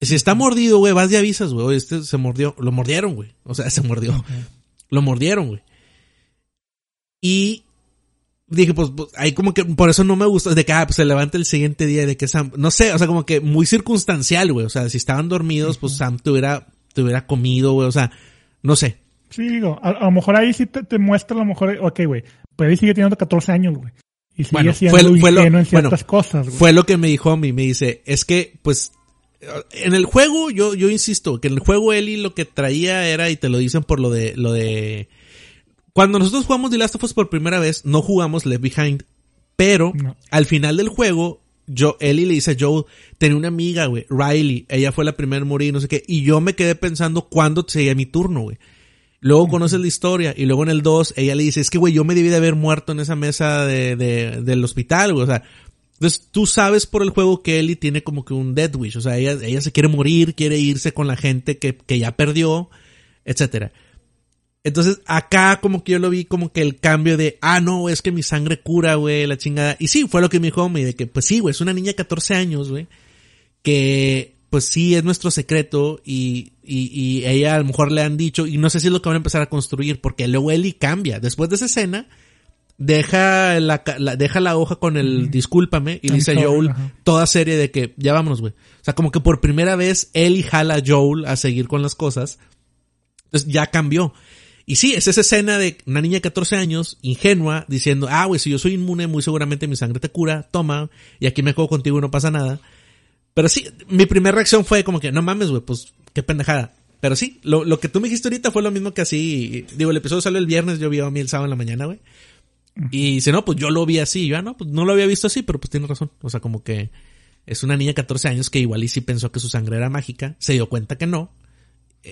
Si está mordido, güey, vas y avisas, güey. Este se mordió. Lo mordieron, güey. O sea, se mordió. Lo mordieron, güey. Y dije, pues, pues, ahí como que por eso no me gustó, de que, ah, pues se levanta el siguiente día, de que Sam, no sé, o sea, como que muy circunstancial, güey, o sea, si estaban dormidos, pues Sam te hubiera, te hubiera comido, güey, o sea, no sé. Sí, digo, a, a lo mejor ahí sí te, te muestra, a lo mejor, ok, güey, pero ahí sigue teniendo 14 años, güey. Y sigue Bueno, siendo fue fue lo- en bueno, ciertas cosas, güey. Fue lo que me dijo a mí, me dice, es que, pues, en el juego, yo, yo insisto, que en el juego Eli lo que traía era, y te lo dicen por lo de, lo de, cuando nosotros jugamos The Last of Us por primera vez, no jugamos Left Behind, pero No. al final del juego, yo, Ellie le dice a Joel, tenía una amiga, güey, Riley, ella fue la primera en morir, no sé qué, y yo me quedé pensando cuándo sería mi turno, güey. Luego conoces la historia y luego en el 2 ella le dice, es que güey, yo me debí de haber muerto en esa mesa de, de- del hospital, güey, o sea, entonces tú sabes por el juego que Ellie tiene como que un death wish, o sea, ella, ella se quiere morir, quiere irse con la gente que, que ya perdió, etcétera. Entonces acá como que yo lo vi como que el cambio de, ah, no, es que mi sangre cura, güey, la chingada. Y sí, fue lo que me dijo Homie, de que pues sí, güey, es una niña de 14 años, güey, que pues sí es nuestro secreto y, y, y ella a lo mejor le han dicho, y no sé si es lo que van a empezar a construir, porque luego Ellie cambia. Después de esa escena, deja la, deja la hoja con el discúlpame y dice a Joel ajá. toda serie de que ya vámonos, güey. O sea, como que por primera vez Ellie jala a Joel a seguir con las cosas. Entonces ya cambió. Y sí, es esa escena de una niña de 14 años, ingenua, diciendo, ah, güey, si yo soy inmune, muy seguramente mi sangre te cura, toma, y aquí me juego contigo y no pasa nada. Pero sí, mi primera reacción fue como que, no mames, güey, pues, qué pendejada. Pero sí, lo, lo que tú me dijiste ahorita fue lo mismo que así, digo, el episodio salió el viernes, yo vi a mí el sábado en la mañana, güey. Y si no, pues yo lo vi así, yo, ah, no, pues no lo había visto así, pero pues tiene razón. O sea, como que es una niña de 14 años que igual y sí pensó que su sangre era mágica, se dio cuenta que no,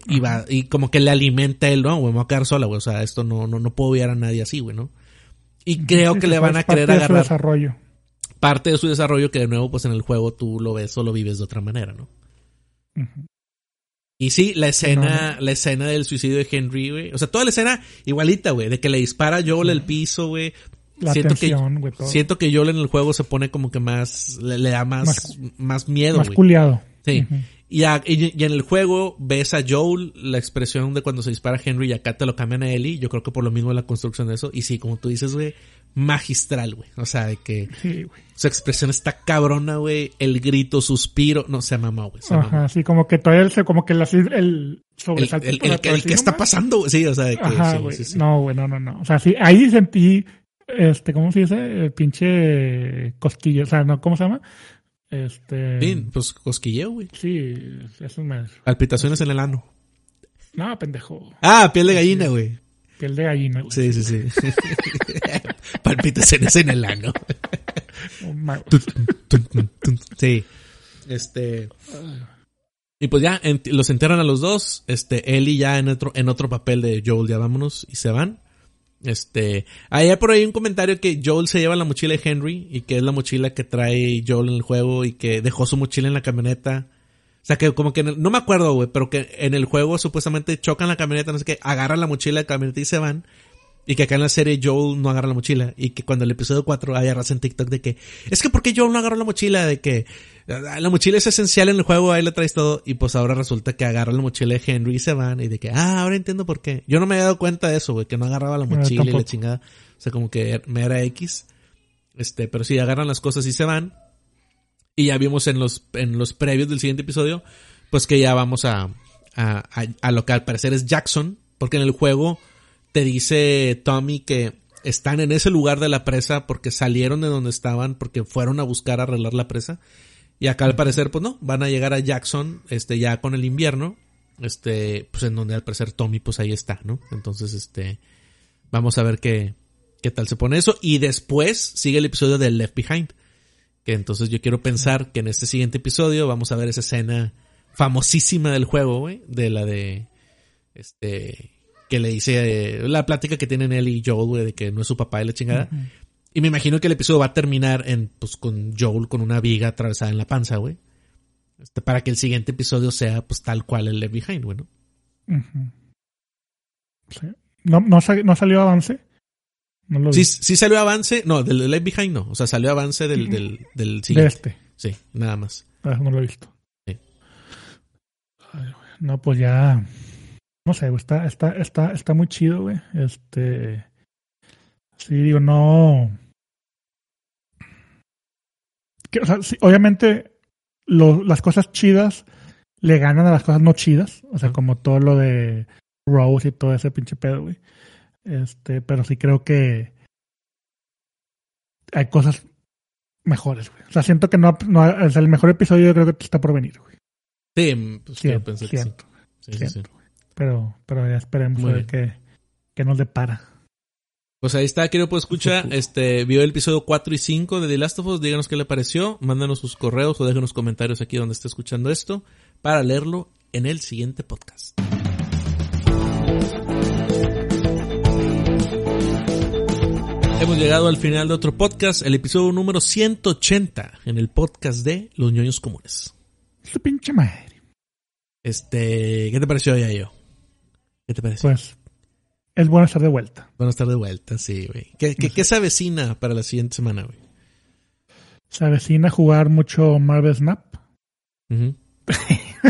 y va, y como que le alimenta él, no, güey, me voy a quedar sola, güey, o sea, esto no, no, no puedo ver a nadie así, güey, ¿no? Y creo Sí, que le van a parte querer de su agarrar desarrollo. parte de su desarrollo que de nuevo, pues en el juego tú lo ves o lo vives de otra manera, ¿no? Y sí, la escena, No, la escena del suicidio de Henry, güey. O sea, toda la escena igualita, güey, de que le dispara a Joel el piso, güey. La siento tensión, que güey, todo. siento que Joel en el juego se pone como que más le, le da más Más- más, miedo, Más güey. culiado. Sí. Y, a- y- y en el juego ves a Joel, la expresión de cuando se dispara a Henry y acá te lo cambian a Ellie. Yo creo que por lo mismo la construcción de eso. Y sí, como tú dices, güey, magistral, güey. O sea, de que Sí, su expresión está cabrona, güey. El grito, suspiro. No, se mamó, güey. Se mamó. Ajá, sí, como que todavía el, como que el, sobresalto. el, el, el que está pasando, güey. Sí, o sea, de que Ajá, sí, güey. sí, sí. No, güey, no, no, no. O sea, sí, ahí sentí, este, ¿cómo se dice? El pinche cosquillo, o sea, ¿no? ¿Cómo se llama? Este. Sí, pues cosquilleo, güey. Sí, eso me. Palpitaciones en el ano. No, pendejo. Ah, piel de gallina, güey. Piel de gallina, güey. Sí, sí, sí. Palpitaciones en el ano. Sí. Este. Y pues ya los enterran a los dos. Este, Ellie ya en otro, en otro papel de Joel, ya vámonos, y se van. Este, hay por ahí un comentario que Joel se lleva la mochila de Henry y que es la mochila que trae Joel en el juego y que dejó su mochila en la camioneta. O sea que como que el- no me acuerdo, güey, pero que en el juego supuestamente chocan la camioneta, no sé qué, agarran la mochila de la camioneta y se van. Y que acá en la serie Joel no agarra la mochila. Y que cuando el episodio 4 hay raza en TikTok de que, es que ¿por qué Joel no agarró la mochila? De que "Ah, la mochila es esencial en el juego, ahí le traes todo. Y pues ahora resulta que agarra la mochila de Henry y se van. Y de que, ah, ahora entiendo por qué. Yo no me había dado cuenta de eso, güey, que no agarraba la No, mochila y la chingada. O sea, como que me era X. Este, pero sí, agarran las cosas y se van. Y ya vimos en los, en los previos del siguiente episodio, pues que ya vamos a, a, a, a lo que al parecer es Jackson. Porque en el juego te dice Tommy que están en ese lugar de la presa porque salieron de donde estaban, porque fueron a buscar arreglar la presa. Y acá al parecer, pues no, van a llegar a Jackson, este, ya con el invierno, este, pues en donde al parecer Tommy, pues ahí está, ¿no? Entonces, este, vamos a ver qué, qué tal se pone eso. Y después sigue el episodio de Left Behind. Que entonces yo quiero pensar que en este siguiente episodio vamos a ver esa escena famosísima del juego, güey, de la de, este, que le dice, eh, la plática que tienen él y Joel, güey, de que no es su papá y la chingada. Y me imagino que el episodio va a terminar en, pues, con Joel con una viga atravesada en la panza, güey. Este, para que el siguiente episodio sea, pues, tal cual el Left Behind, güey, ¿no? Sí. ¿No, no, sa- no salió avance? No lo Sí, vi. sí salió avance, no, del Left Behind no, o sea, salió avance del, del, del de siguiente. este. Sí, nada más. Ah, no lo he visto. Sí. Ay. No, pues ya. No sé, está, está, está, está muy chido, güey. Este. Sí, digo, no. que, o sea, sí, obviamente lo- las cosas chidas le ganan a las cosas no chidas. O sea, como todo lo de Rose y todo ese pinche pedo, güey. Este, pero sí creo que hay cosas mejores, güey. O sea, siento que no, no o sea, el mejor episodio yo creo que está por venir, güey. Sí, pues Siento, pensé que sí. siento, Sí, sí, siento. Pero, pero ya esperemos Muy a ver qué, qué nos depara. Pues ahí está, querido pues escucha, este, vio el episodio 4 y 5 de The Last of Us, díganos qué le pareció, mándanos sus correos o déjenos comentarios aquí donde esté escuchando esto para leerlo en el siguiente podcast. Hemos llegado al final de otro podcast, el episodio número 180 en el podcast de Los ñoños comunes. Su pinche madre. Este, ¿qué te pareció ya yo? ¿Qué te pareció? Pues, es bueno estar de vuelta. A estar de vuelta, sí, güey. ¿Qué, qué, qué se avecina para la siguiente semana, güey? Se avecina jugar mucho Marvel Snap.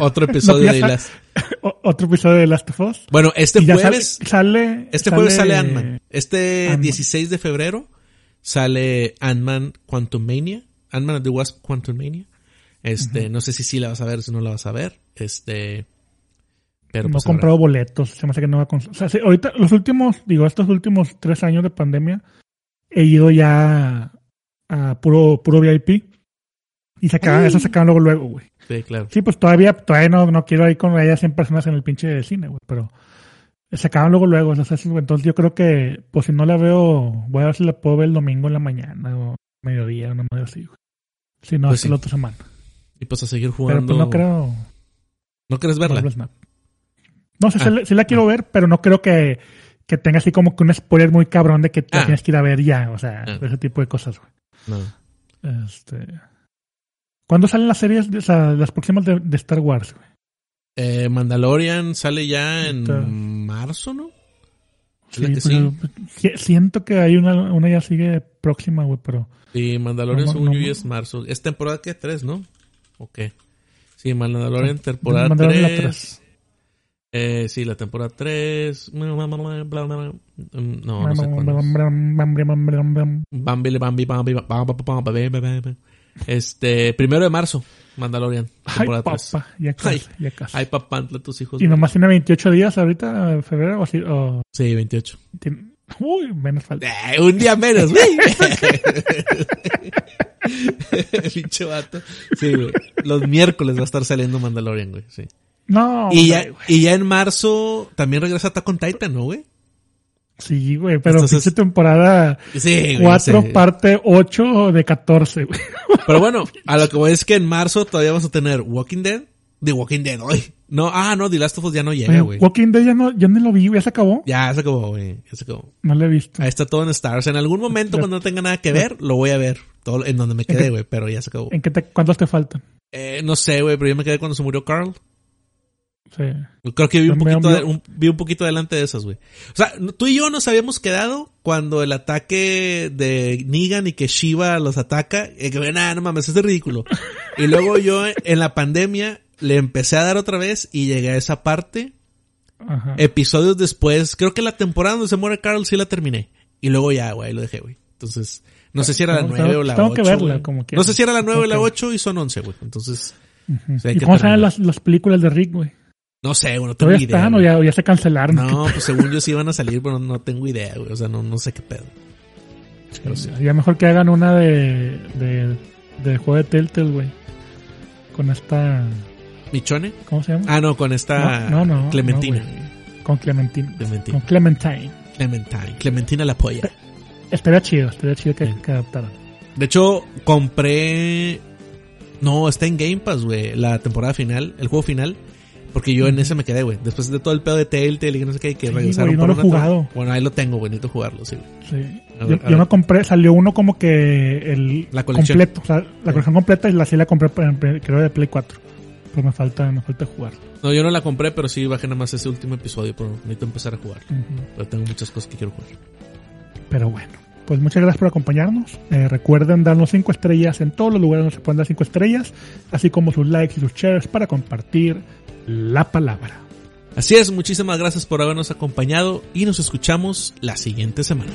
Otro episodio de sa- las... O- otro episodio de Last of Us. Bueno, este jueves, sale, sale- este jueves sale Ant-Man. Este Ant-Man. 16 de febrero sale Ant-Man Quantumania. Ant-Man and the Wasp Quantumania. Este, no sé si sí la vas a ver, si no la vas a ver. Este, pero no he pues comprado boletos. Se me hace que no va a cons- O sea, sí, ahorita, los últimos, digo, estos últimos tres años de pandemia, he ido ya a puro, puro VIP. Y se acaban, eso se acaban luego, luego, güey. Sí, claro. Sí, pues todavía, todavía no, no quiero ir con ellas 100 personas en el pinche cine, güey, pero se acaban luego, luego. o sea, entonces yo creo que, pues si no la veo, voy a ver si la puedo ver el domingo en la mañana o mediodía, una madre así, güey. Si no, Pues hasta sí. la otra semana. Y pues a seguir Pero jugando. pues no creo. ¿No quieres verla? Marvel Snap. No sé, Ah. sí la- sí la quiero ver, pero no creo que, que tenga así como que un spoiler muy cabrón de que te Ah. tienes que ir a ver ya, o sea, Ah. ese tipo de cosas, güey. No. Este. ¿Cuándo salen las series, de, o sea, las próximas de, de Star Wars, güey? Eh, Mandalorian sale ya en marzo, ¿no? Sí, ¿Verdad que pero, si- siento que hay una, una ya sigue próxima, güey, pero Sí, Mandalorian No, según no, yo no. es marzo. ¿Es temporada que ¿Tres, no? ¿O qué? Sí, Mandalorian temporada Mandalorian la 3. Eh, sí, la temporada 3. No, no sé. Bambi, Bambi, Bambi, Bambi. Este, primero de marzo, Mandalorian, Ay, temporada 3. papá, ya casi, Ay, ya casi. Ay, papantla, tus hijos. y nomás tiene 28 días ahorita, en febrero, o así, o Sí, 28. tiene- Uy, menos falta. Eh, un día menos, güey. Pinche vato. Sí, güey. Los miércoles va a estar saliendo Mandalorian, güey. Sí. No, Y ya, hombre, y ya en marzo también regresa Attack on Titan, ¿no, güey? Sí, güey, pero Entonces- pinche temporada Sí, güey. 4 sí. parte 8 de 14, güey. Pero bueno, a lo que voy es que en marzo todavía vamos a tener Walking Dead. The Walking Dead hoy. No, ah, no, The Last of Us ya no llega, güey. Walking Dead ya no, ya no lo vi, ya se acabó. Ya se acabó, güey. Ya se acabó. No lo he visto. Ahí está todo en Stars. En algún momento, cuando no tenga nada que ver, lo voy a ver. Todo en donde me quedé, güey. Pero ya se acabó. ¿En qué te, cuántos te faltan? Eh, no sé, güey, pero yo me quedé cuando se murió Carl. Sí. Creo que vi un, poquito, de- un- vi un poquito adelante de esas, güey. O sea, tú y yo nos habíamos quedado cuando el ataque de Negan y que Shiva los ataca. Y que, nada, no mames, es ridículo. Y luego yo en la pandemia le empecé a dar otra vez y llegué a esa parte. Ajá. Episodios después, creo que la temporada donde se muere Carl sí la terminé. Y luego ya, güey, lo dejé, güey. Entonces, no sé si era la No, 9 tengo- o la 8. tengo que verla, como quiera. No sé si era la 9 o la Tengo que- 8 y son 11, güey. Entonces, hay ¿Y que cómo salen las películas de Rick, güey? No sé, güey, no tengo ¿Todavía idea. están o ya, se cancelaron? No, pues según yo sí iban a salir, pero no tengo idea, güey. O sea, no, no sé qué pedo. Pero sí. Ya mejor que hagan una de, de, de juego de Telltale, güey. Con esta... ¿Michone? ¿Cómo se llama? Ah, no, con esta No, no, no, Clementina. no, con Clementine. Clementina. Con Clementine. Clementine. Clementina la polla. Estaría chido, estaría chido que, Sí. que adaptaran. De hecho, compré... No, está en Game Pass, güey. La temporada final, el juego final. Porque yo en ese me quedé, güey. Después de todo el pedo de Telltale y no sé qué, que Sí, regresaron güey, no lo he jugado. Bueno, ahí lo tengo, güey. Necesito jugarlo, sí. güey. Sí. Yo, no compré, salió uno como que el La colección. completo, o sea, la colección completa y la sí la compré, creo, de Play 4. Pero me falta, me falta jugar. No, yo no la compré, pero sí bajé nada más ese último episodio. Pero necesito empezar a jugar. Pero tengo muchas cosas que quiero jugar. Pero bueno, pues muchas gracias por acompañarnos. Eh, recuerden darnos 5 estrellas en todos los lugares donde se pueden dar 5 estrellas, así como sus likes y sus shares para compartir la palabra. Así es, muchísimas gracias por habernos acompañado y nos escuchamos la siguiente semana.